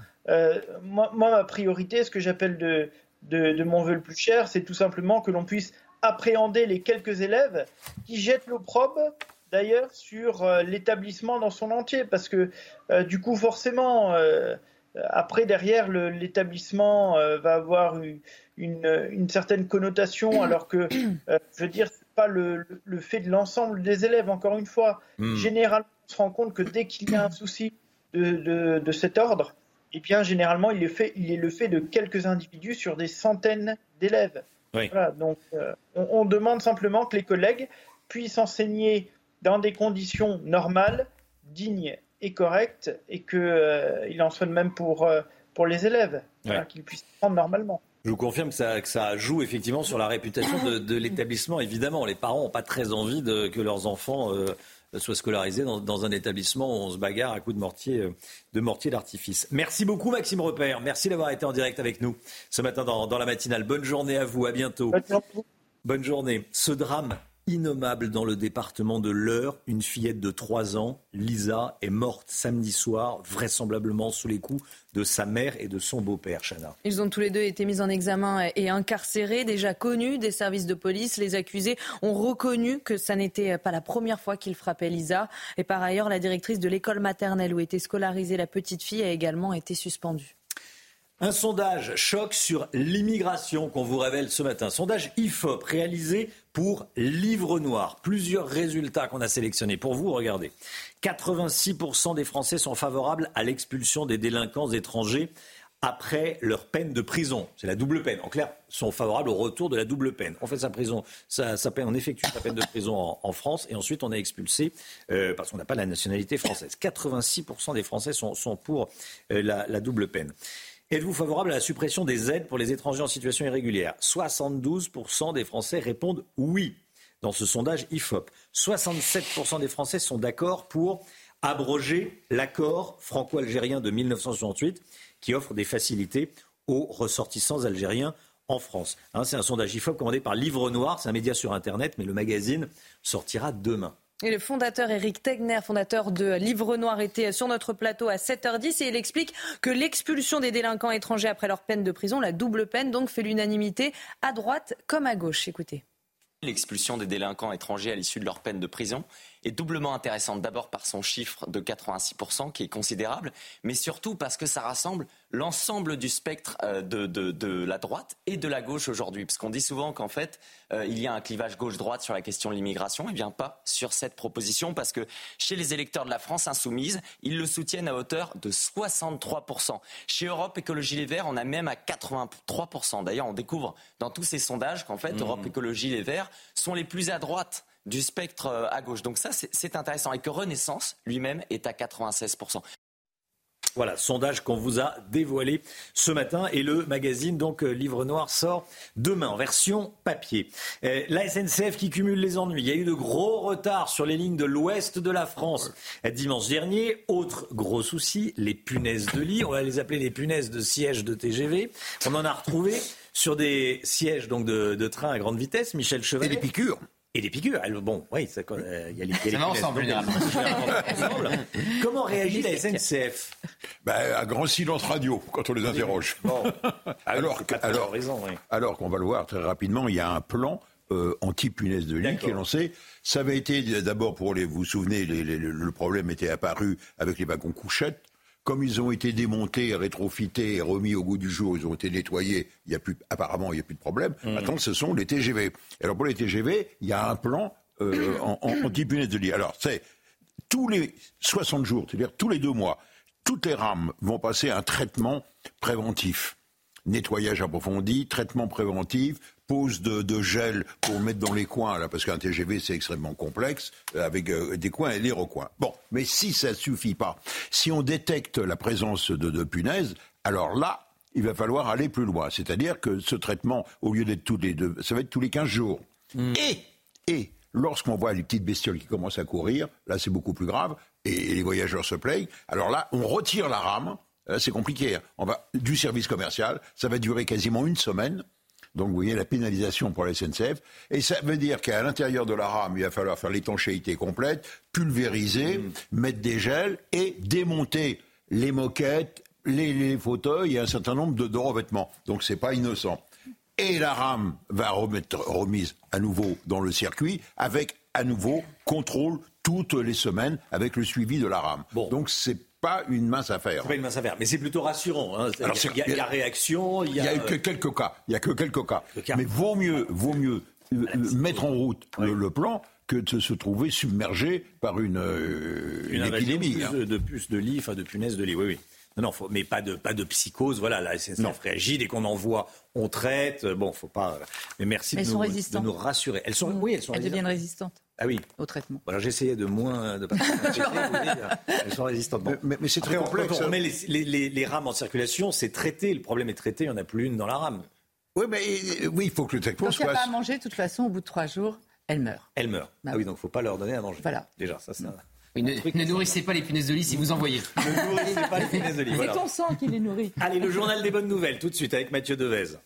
moi, ma priorité, ce que j'appelle de, mon vœu le plus cher, c'est tout simplement que l'on puisse appréhender les quelques élèves qui jettent l'opprobre d'ailleurs sur euh, l'établissement dans son entier parce que euh, du coup forcément euh, après, derrière, l'établissement va avoir une, certaine connotation, alors que, je veux dire, pas le, fait de l'ensemble des élèves, encore une fois. Hmm. Généralement, on se rend compte que dès qu'il y a un souci de, de, cet ordre, eh bien, généralement, il est, fait, il est le fait de quelques individus sur des centaines d'élèves. Voilà, donc, on, demande simplement que les collègues puissent enseigner dans des conditions normales, dignes et correctes, et qu'il euh, en soit de même pour, euh, pour les élèves, qu'ils puissent apprendre normalement. Je vous confirme que ça, que ça, joue effectivement sur la réputation de, l'établissement. Évidemment, les parents n'ont pas très envie de, que leurs enfants euh, soient scolarisés dans, un établissement où on se bagarre à coups de mortier, de mortier d'artifice. Merci beaucoup, Maxime Repère. Merci d'avoir été en direct avec nous ce matin dans, dans la matinale. Bonne journée à vous. À bientôt. Bonne journée. Ce drame innommable dans le département de l'Eure. Une fillette de 3 ans, Lisa, est morte samedi soir, vraisemblablement sous les coups de sa mère et de son beau-père, Chana. Ils ont tous les deux été mis en examen et incarcérés, déjà connus des services de police. Les accusés ont reconnu que ça n'était pas la première fois qu'ils frappaient Lisa. Et par ailleurs, la directrice de l'école maternelle où était scolarisée la petite fille a également été suspendue. Un sondage choc sur l'immigration qu'on vous révèle ce matin. Sondage IFOP réalisé pour Livre Noir. Plusieurs résultats qu'on a sélectionnés pour vous. Regardez. 86% des Français sont favorables à l'expulsion des délinquants étrangers après leur peine de prison. C'est la double peine. En clair, sont favorables au retour de la double peine. On fait sa prison, sa, peine, on effectue sa peine de prison en, France et ensuite on est expulsé euh, parce qu'on n'a pas la nationalité française. 86% des Français sont, pour euh, la double peine. Êtes-vous favorable à la suppression des aides pour les étrangers en situation irrégulière? 72% des Français répondent oui dans ce sondage IFOP. 67% des Français sont d'accord pour abroger l'accord franco-algérien de 1968 qui offre des facilités aux ressortissants algériens en France. Hein, c'est un sondage IFOP commandé par Livre Noir, c'est un média sur Internet, mais le magazine sortira demain. Et le fondateur Eric Tegner, fondateur de Livre Noir, était sur notre plateau à 7h10 et il explique que l'expulsion des délinquants étrangers après leur peine de prison, la double peine, donc fait l'unanimité à droite comme à gauche. Écoutez. L'expulsion des délinquants étrangers à l'issue de leur peine de prison est doublement intéressante. D'abord par son chiffre de 86%, qui est considérable, mais surtout parce que ça rassemble l'ensemble du spectre euh, de, de, la droite et de la gauche aujourd'hui. Parce qu'on dit souvent qu'en fait, euh, il y a un clivage gauche-droite sur la question de l'immigration. Et bien pas sur cette proposition, parce que chez les électeurs de la France insoumise, ils le soutiennent à hauteur de 63%. Chez Europe Écologie Les Verts, on a même à 83%. D'ailleurs, on découvre dans tous ces sondages qu'en fait, mmh. Europe Écologie Les Verts sont les plus à droite du spectre euh, à gauche. Donc ça, c'est intéressant. Et que Renaissance lui-même est à 96%. Voilà, sondage qu'on vous a dévoilé ce matin et le magazine donc euh, Livre Noir sort demain en version papier. Euh, la SNCF qui cumule les ennuis. Il y a eu de gros retards sur les lignes de l'ouest de la France dimanche dernier. Autre gros souci, les punaises de lit. On va les appeler les punaises de siège de TGV. On en a retrouvé sur des sièges donc de, de train à grande vitesse. Michel Chevalet. Et les piqûres. Et les piqûres, bon, oui, euh, il y a les, y a ensemble, Comment réagit la SNCF ben, À grand silence radio quand on les interroge. alors, alors, alors qu'on va le voir très rapidement, il y a un plan euh, anti-punaise de lit qui est lancé. Ça avait été d'abord pour les, vous vous souvenez, le problème était apparu avec les wagons couchettes. Comme ils ont été démontés, rétrofités et remis au goût du jour, ils ont été nettoyés, il y a plus, apparemment, il n'y a plus de problème. Mmh. Maintenant, ce sont les TGV. Alors, pour les TGV, il y a un plan euh, en, en, de lit. Alors, c'est tous les 60 jours, c'est-à-dire tous les deux mois, toutes les rames vont passer un traitement préventif nettoyage approfondi, traitement préventif, pose de, gel pour mettre dans les coins, là, parce qu'un TGV c'est extrêmement complexe, euh, avec euh, des coins et des recoins. Bon, mais si ça ne suffit pas, si on détecte la présence de, de punaises, alors là, il va falloir aller plus loin. C'est-à-dire que ce traitement, au lieu d'être tous les deux, ça va être tous les 15 jours. Hmm. Et, et lorsqu'on voit les petites bestioles qui commencent à courir, là c'est beaucoup plus grave, et les voyageurs se plaignent, alors là, on retire la rame, c'est compliqué. Hein. On va du service commercial, ça va durer quasiment une semaine. Donc vous voyez la pénalisation pour la SNCF. Et ça veut dire qu'à l'intérieur de la rame, il va falloir faire l'étanchéité complète, pulvériser, mm. mettre des gels et démonter les moquettes, les, fauteuils et un certain nombre de, de revêtements. Donc c'est pas innocent. Et la rame va remettre remise à nouveau dans le circuit avec à nouveau contrôle toutes les semaines avec le suivi de la rame. Donc c'est pas une mince affaire. C'est pas une mince affaire, mais c'est plutôt rassurant. Hein. il, y a, il, y a, réaction, il y a. Il y a que quelques cas. Il y a que quelques cas. Mais vaut mieux, vaut mieux euh, mettre en route le, plan que de se trouver submergé par une, euh, une, une épidémie. Hein. De, puces de lit, enfin de punaises de lit, oui, oui. Non, non, faut, mais pas de, pas de psychose. Voilà, la SNCF réagit. Dès qu'on envoie, on traite. Bon, faut pas. Mais merci de, nous, de, nous, rassurer. Elles sont, oui, elles sont elles deviennent résistantes. Ah oui. Au traitement. Voilà, j'essayais de moins. De pas elles sont résistantes. Bon. Mais, mais c'est très complexe. Quand on met les, les, les, les rames en circulation, c'est traité. Le problème est traité. Il n'y en a plus une dans la rame. Oui, mais oui, il faut que le traitement Quand il n'y a pas à manger, de toute façon, au bout de trois jours, elle meurt. Elle meurt. Bah, ah oui, donc il ne faut pas leur donner à manger. Voilà. Déjà, ça, c'est oui, ne, ne, nourrissez pas les punaises de lit si vous en voyez. ne nourrissez pas les punaises de lit. C'est ton sang qui les nourrit. Allez, le journal des bonnes nouvelles, tout de suite avec Mathieu Devez.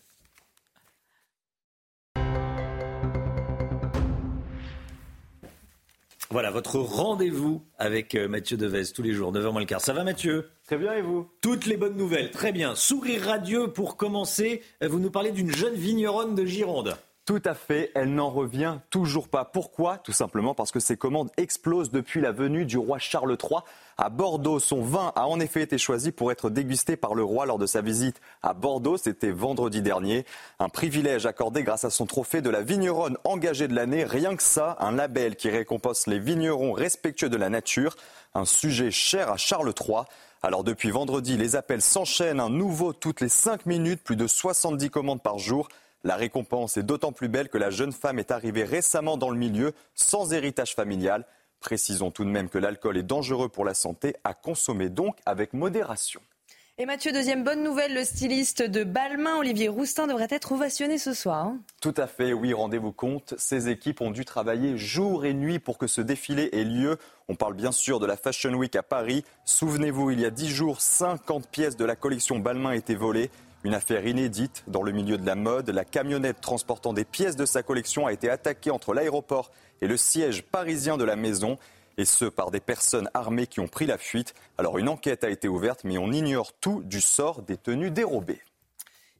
Voilà, votre rendez-vous avec Mathieu Devez tous les jours, 9h moins le quart. Ça va Mathieu? Très bien et vous? Toutes les bonnes nouvelles, très bien. Sourire radieux pour commencer, vous nous parlez d'une jeune vigneronne de Gironde. Tout à fait, elle n'en revient toujours pas. Pourquoi? Tout simplement parce que ses commandes explosent depuis la venue du roi Charles III à Bordeaux. Son vin a en effet été choisi pour être dégusté par le roi lors de sa visite à Bordeaux. C'était vendredi dernier. Un privilège accordé grâce à son trophée de la vigneronne engagée de l'année. Rien que ça, un label qui récompense les vignerons respectueux de la nature. Un sujet cher à Charles III. Alors depuis vendredi, les appels s'enchaînent. Un nouveau toutes les 5 minutes, plus de 70 commandes par jour. La récompense est d'autant plus belle que la jeune femme est arrivée récemment dans le milieu sans héritage familial. Précisons tout de même que l'alcool est dangereux pour la santé, à consommer donc avec modération. Et Mathieu, deuxième bonne nouvelle, le styliste de Balmain, Olivier Roustin, devrait être ovationné ce soir. Hein. Tout à fait, oui, rendez-vous compte. Ces équipes ont dû travailler jour et nuit pour que ce défilé ait lieu. On parle bien sûr de la Fashion Week à Paris. Souvenez-vous, il y a dix jours, 50 pièces de la collection Balmain étaient volées. Une affaire inédite dans le milieu de la mode. La camionnette transportant des pièces de sa collection a été attaquée entre l'aéroport et le siège parisien de la maison, et ce par des personnes armées qui ont pris la fuite. Alors une enquête a été ouverte, mais on ignore tout du sort des tenues dérobées.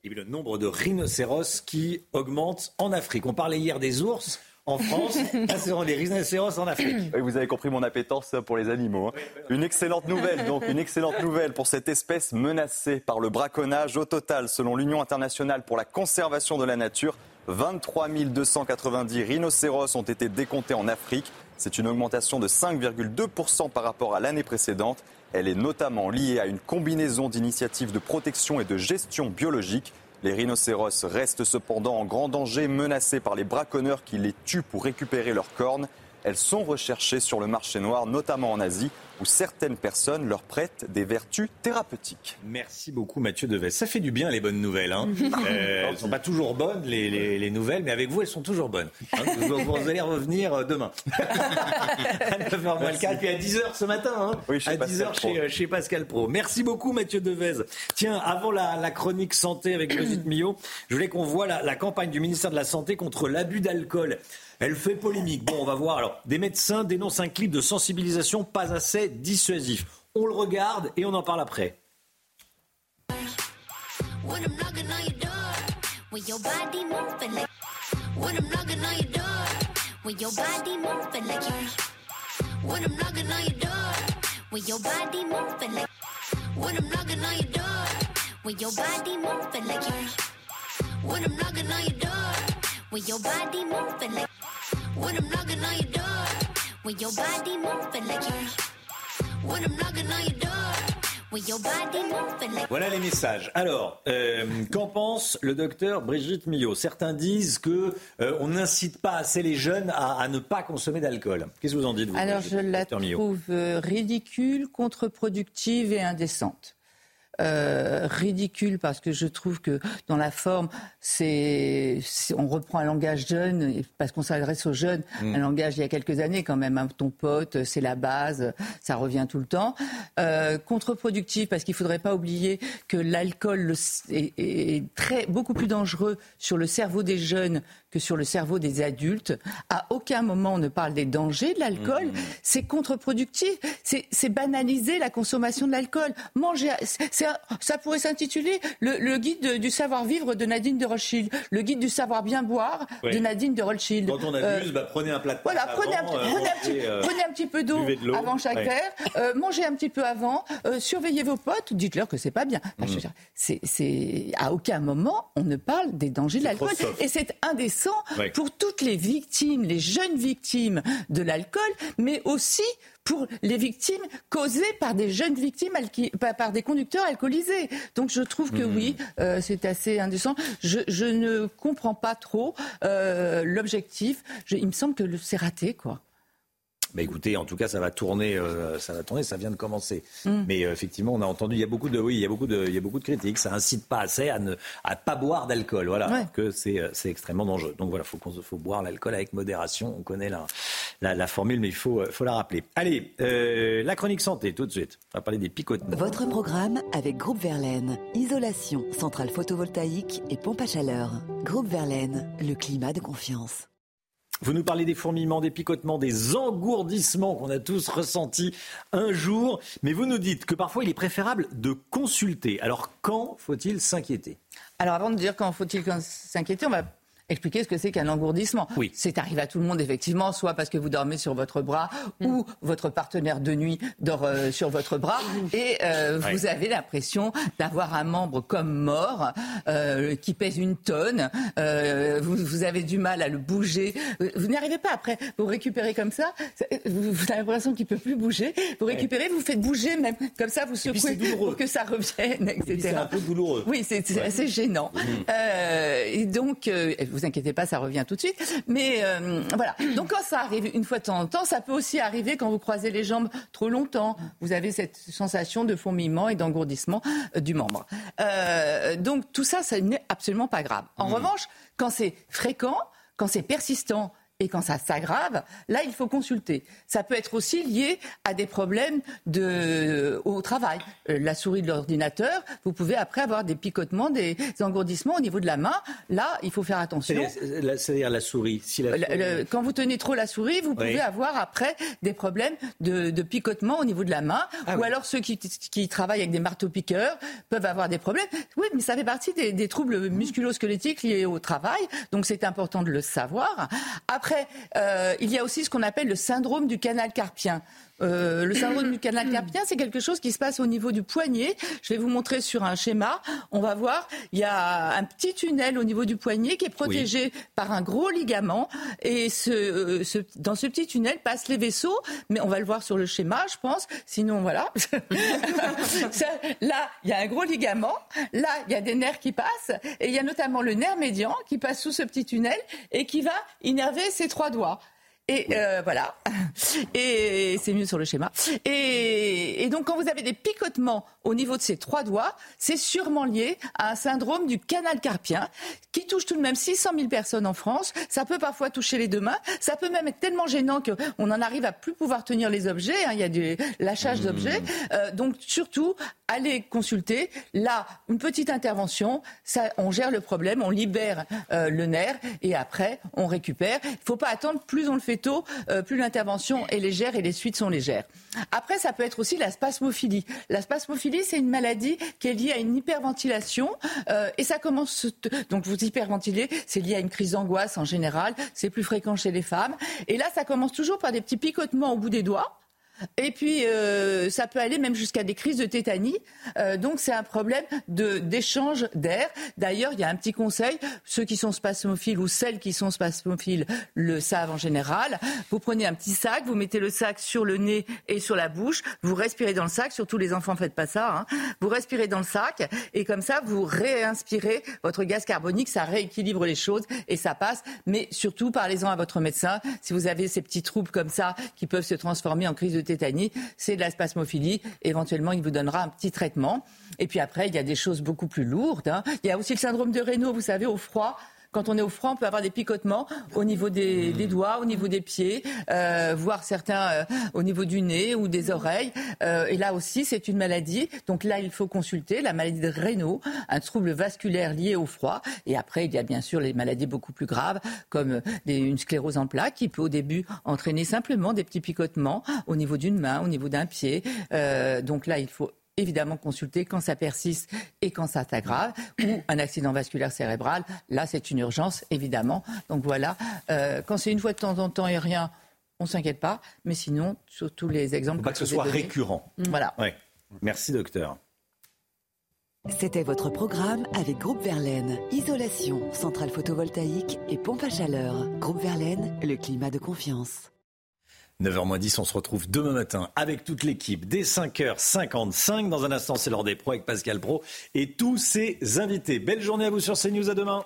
Et le nombre de rhinocéros qui augmente en Afrique. On parlait hier des ours en France, ce seront des rhinocéros en Afrique. Oui, vous avez compris mon appétence pour les animaux. Hein. Une excellente nouvelle, donc, une excellente nouvelle pour cette espèce menacée par le braconnage. Au total, selon l'Union internationale pour la conservation de la nature, 23 290 rhinocéros ont été décomptés en Afrique. C'est une augmentation de 5,2% par rapport à l'année précédente. Elle est notamment liée à une combinaison d'initiatives de protection et de gestion biologique. Les rhinocéros restent cependant en grand danger, menacés par les braconneurs qui les tuent pour récupérer leurs cornes. Elles sont recherchées sur le marché noir, notamment en Asie, où certaines personnes leur prêtent des vertus thérapeutiques. Merci beaucoup Mathieu Deves. Ça fait du bien les bonnes nouvelles. Hein. euh, elles ne sont pas toujours bonnes les, les, les, nouvelles, mais avec vous elles sont toujours bonnes. Hein. Vous, vous, allez revenir euh, demain. à 9h puis à 10h ce matin. Hein. Oui, à 10h chez, chez, Pascal Pro. Merci beaucoup Mathieu Devez. Tiens, avant la, la chronique santé avec Brigitte Millot, je voulais qu'on voit la, la campagne du ministère de la Santé contre l'abus d'alcool. Elle fait polémique. Bon, on va voir. Alors, des médecins dénoncent un clip de sensibilisation pas assez dissuasif. On le regarde et on en parle après. When I'm knocking on your door, when your body moving like you. When I'm knocking on your door. Voilà les messages. Alors, euh, qu'en pense le docteur Brigitte Millot? Certains disent que euh, on n'incite pas assez les jeunes à, à ne pas consommer d'alcool. Qu'est-ce que vous en dites vous Alors, je la trouve euh, ridicule, contre-productive et indécente. Euh, ridicule parce que je trouve que dans la forme, c'est on reprend un langage jeune parce qu'on s'adresse aux jeunes, mm. un langage il y a quelques années quand même. Hein, ton pote, c'est la base, ça revient tout le temps. Euh, contre-productif parce qu'il faudrait pas oublier que l'alcool est, est, très beaucoup plus dangereux sur le cerveau des jeunes que sur le cerveau des adultes. À aucun moment on ne parle des dangers de l'alcool. Mmh. C'est contre-productif. C'est banaliser la consommation de l'alcool. Manger, ça pourrait s'intituler le, guide du savoir-vivre de Nadine de Rothschild, le guide du savoir bien boire de Nadine de Rothschild. Quand on abuse, bah, prenez un plat de Voilà, prenez, un, petit, peu d'eau avant chaque verre, mangez un petit peu avant, surveillez vos potes, dites-leur que c'est pas bien. Mmh. c'est, à aucun moment on ne parle des dangers de l'alcool. Et c'est indécent pour toutes les victimes, les jeunes victimes de l'alcool, mais aussi pour les victimes causées par des jeunes victimes, par des conducteurs alcoolisés. Donc je trouve que mmh. oui, euh, c'est assez indécent. Je, ne comprends pas trop euh, l'objectif. Il me semble que c'est raté, quoi. Bah écoutez, en tout cas, ça va tourner, euh, ça va tourner, ça vient de commencer. Mm. Mais euh, effectivement, on a entendu, il y a beaucoup de, oui, il y a beaucoup de, il y a beaucoup de critiques. Ça incite pas assez à ne, à pas boire d'alcool, voilà, que c'est, euh, c'est extrêmement dangereux. Donc voilà, faut qu'on, faut boire l'alcool avec modération. On connaît la, la, la formule, mais il faut, faut la rappeler. Allez, la chronique santé, tout de suite. On va parler des picotements. Votre programme avec Groupe Verlaine, isolation, centrale photovoltaïque et pompe à chaleur. Groupe Verlaine, le climat de confiance. Vous nous parlez des fourmillements, des picotements, des engourdissements qu'on a tous ressentis un jour, mais vous nous dites que parfois il est préférable de consulter. Alors quand faut-il s'inquiéter? Alors avant de dire quand faut-il s'inquiéter, on va expliquer ce que c'est qu'un engourdissement. Oui. C'est arrivé à tout le monde, effectivement, soit parce que vous dormez sur votre bras mm. ou votre partenaire de nuit dort euh, sur votre bras et euh, vous avez l'impression d'avoir un membre comme mort euh, qui pèse une tonne. Vous, vous, avez du mal à le bouger. Vous n'y arrivez pas après. Vous récupérez comme ça. Vous, avez l'impression qu'il peut plus bouger. Vous récupérez, vous faites bouger même comme ça. Vous secouez pour que ça revienne, etc. C'est un peu douloureux. Oui, c'est assez gênant. Mm. et donc vous inquiétez pas, ça revient tout de suite. Mais euh, voilà. Donc quand ça arrive une fois de temps en temps, ça peut aussi arriver quand vous croisez les jambes trop longtemps. Vous avez cette sensation de fourmillement et d'engourdissement euh, du membre. Euh, donc tout ça, ça n'est absolument pas grave. En mmh. revanche, quand c'est fréquent, quand c'est persistant et quand ça s'aggrave, là, il faut consulter. Ça peut être aussi lié à des problèmes de, au travail. Euh, la souris de l'ordinateur, vous pouvez après avoir des picotements, des engourdissements au niveau de la main. Là, il faut faire attention. C'est-à-dire la souris. Si la quand vous tenez trop la souris, vous pouvez avoir après des problèmes de, de picotement au niveau de la main. Ah ou alors ceux qui, qui, travaillent avec des marteaux-piqueurs peuvent avoir des problèmes. Oui, mais ça fait partie des, des troubles musculo-squelettiques liés au travail. Donc c'est important de le savoir. Après, après, euh, il y a aussi ce qu'on appelle le syndrome du canal carpien. Euh, le syndrome du canal carpien, c'est quelque chose qui se passe au niveau du poignet. Je vais vous montrer sur un schéma. On va voir, il y a un petit tunnel au niveau du poignet qui est protégé par un gros ligament. Et euh, ce, dans ce petit tunnel passent les vaisseaux. Mais on va le voir sur le schéma, je pense. Sinon, voilà. là, il y a un gros ligament. Là, il y a des nerfs qui passent. Et il y a notamment le nerf médian qui passe sous ce petit tunnel et qui va innerver ses trois doigts. Et euh, voilà. Et c'est mieux sur le schéma. Et, et, donc, quand vous avez des picotements au niveau de ces trois doigts, c'est sûrement lié à un syndrome du canal carpien qui touche tout de même 600 000 personnes en France. Ça peut parfois toucher les deux mains. Ça peut même être tellement gênant qu'on en arrive à plus pouvoir tenir les objets. Hein. Il y a du lâchage mmh. d'objets. Euh, donc, surtout, allez consulter. Là, une petite intervention. Ça, on gère le problème, on libère euh, le nerf et après, on récupère. Il ne faut pas attendre. Plus on le fait tôt, euh, plus l'intervention est légère et les suites sont légères. Après, ça peut être aussi la spasmophilie. La spasmophilie, c'est une maladie qui est liée à une hyperventilation euh, et ça commence. Donc vous hyperventilez, c'est lié à une crise d'angoisse en général. C'est plus fréquent chez les femmes. Et là, ça commence toujours par des petits picotements au bout des doigts. Et puis, euh, ça peut aller même jusqu'à des crises de tétanie. Euh, donc, c'est un problème d'échange d'air. D'ailleurs, il y a un petit conseil. Ceux qui sont spasmophiles ou celles qui sont spasmophiles le savent en général. Vous prenez un petit sac, vous mettez le sac sur le nez et sur la bouche. Vous respirez dans le sac. Surtout les enfants, faites pas ça. Hein. Vous respirez dans le sac et comme ça, vous réinspirez votre gaz carbonique. Ça rééquilibre les choses et ça passe. Mais surtout, parlez-en à votre médecin. Si vous avez ces petits troubles comme ça qui peuvent se transformer en crise de c'est de la spasmophilie. Éventuellement, il vous donnera un petit traitement. Et puis après, il y a des choses beaucoup plus lourdes. Hein. Il y a aussi le syndrome de Raynaud, vous savez, au froid. Quand on est au froid, on peut avoir des picotements au niveau des, mmh. doigts, au niveau des pieds, euh, voire certains euh, au niveau du nez ou des oreilles. Euh, et là aussi, c'est une maladie. Donc là, il faut consulter la maladie de Raynaud, un trouble vasculaire lié au froid. Et après, il y a bien sûr les maladies beaucoup plus graves, comme une sclérose en plaques, qui peut au début entraîner simplement des petits picotements au niveau d'une main, au niveau d'un pied. donc là, il faut évidemment consulter quand ça persiste et quand ça s'aggrave, ou un accident vasculaire cérébral, là c'est une urgence, évidemment. Donc voilà, euh, quand c'est une fois de temps en temps et rien, on ne s'inquiète pas, mais sinon, sur tous les exemples... Il faut pas que, ce soit récurrent. Voilà. Merci docteur. C'était votre programme avec Groupe Verlaine. Isolation, centrale photovoltaïque et pompe à chaleur. Groupe Verlaine, le climat de confiance. 9h10, on se retrouve demain matin avec toute l'équipe dès 5h55. Dans un instant, c'est l'heure des pros avec Pascal Pro et tous ses invités. Belle journée à vous sur CNews. À demain.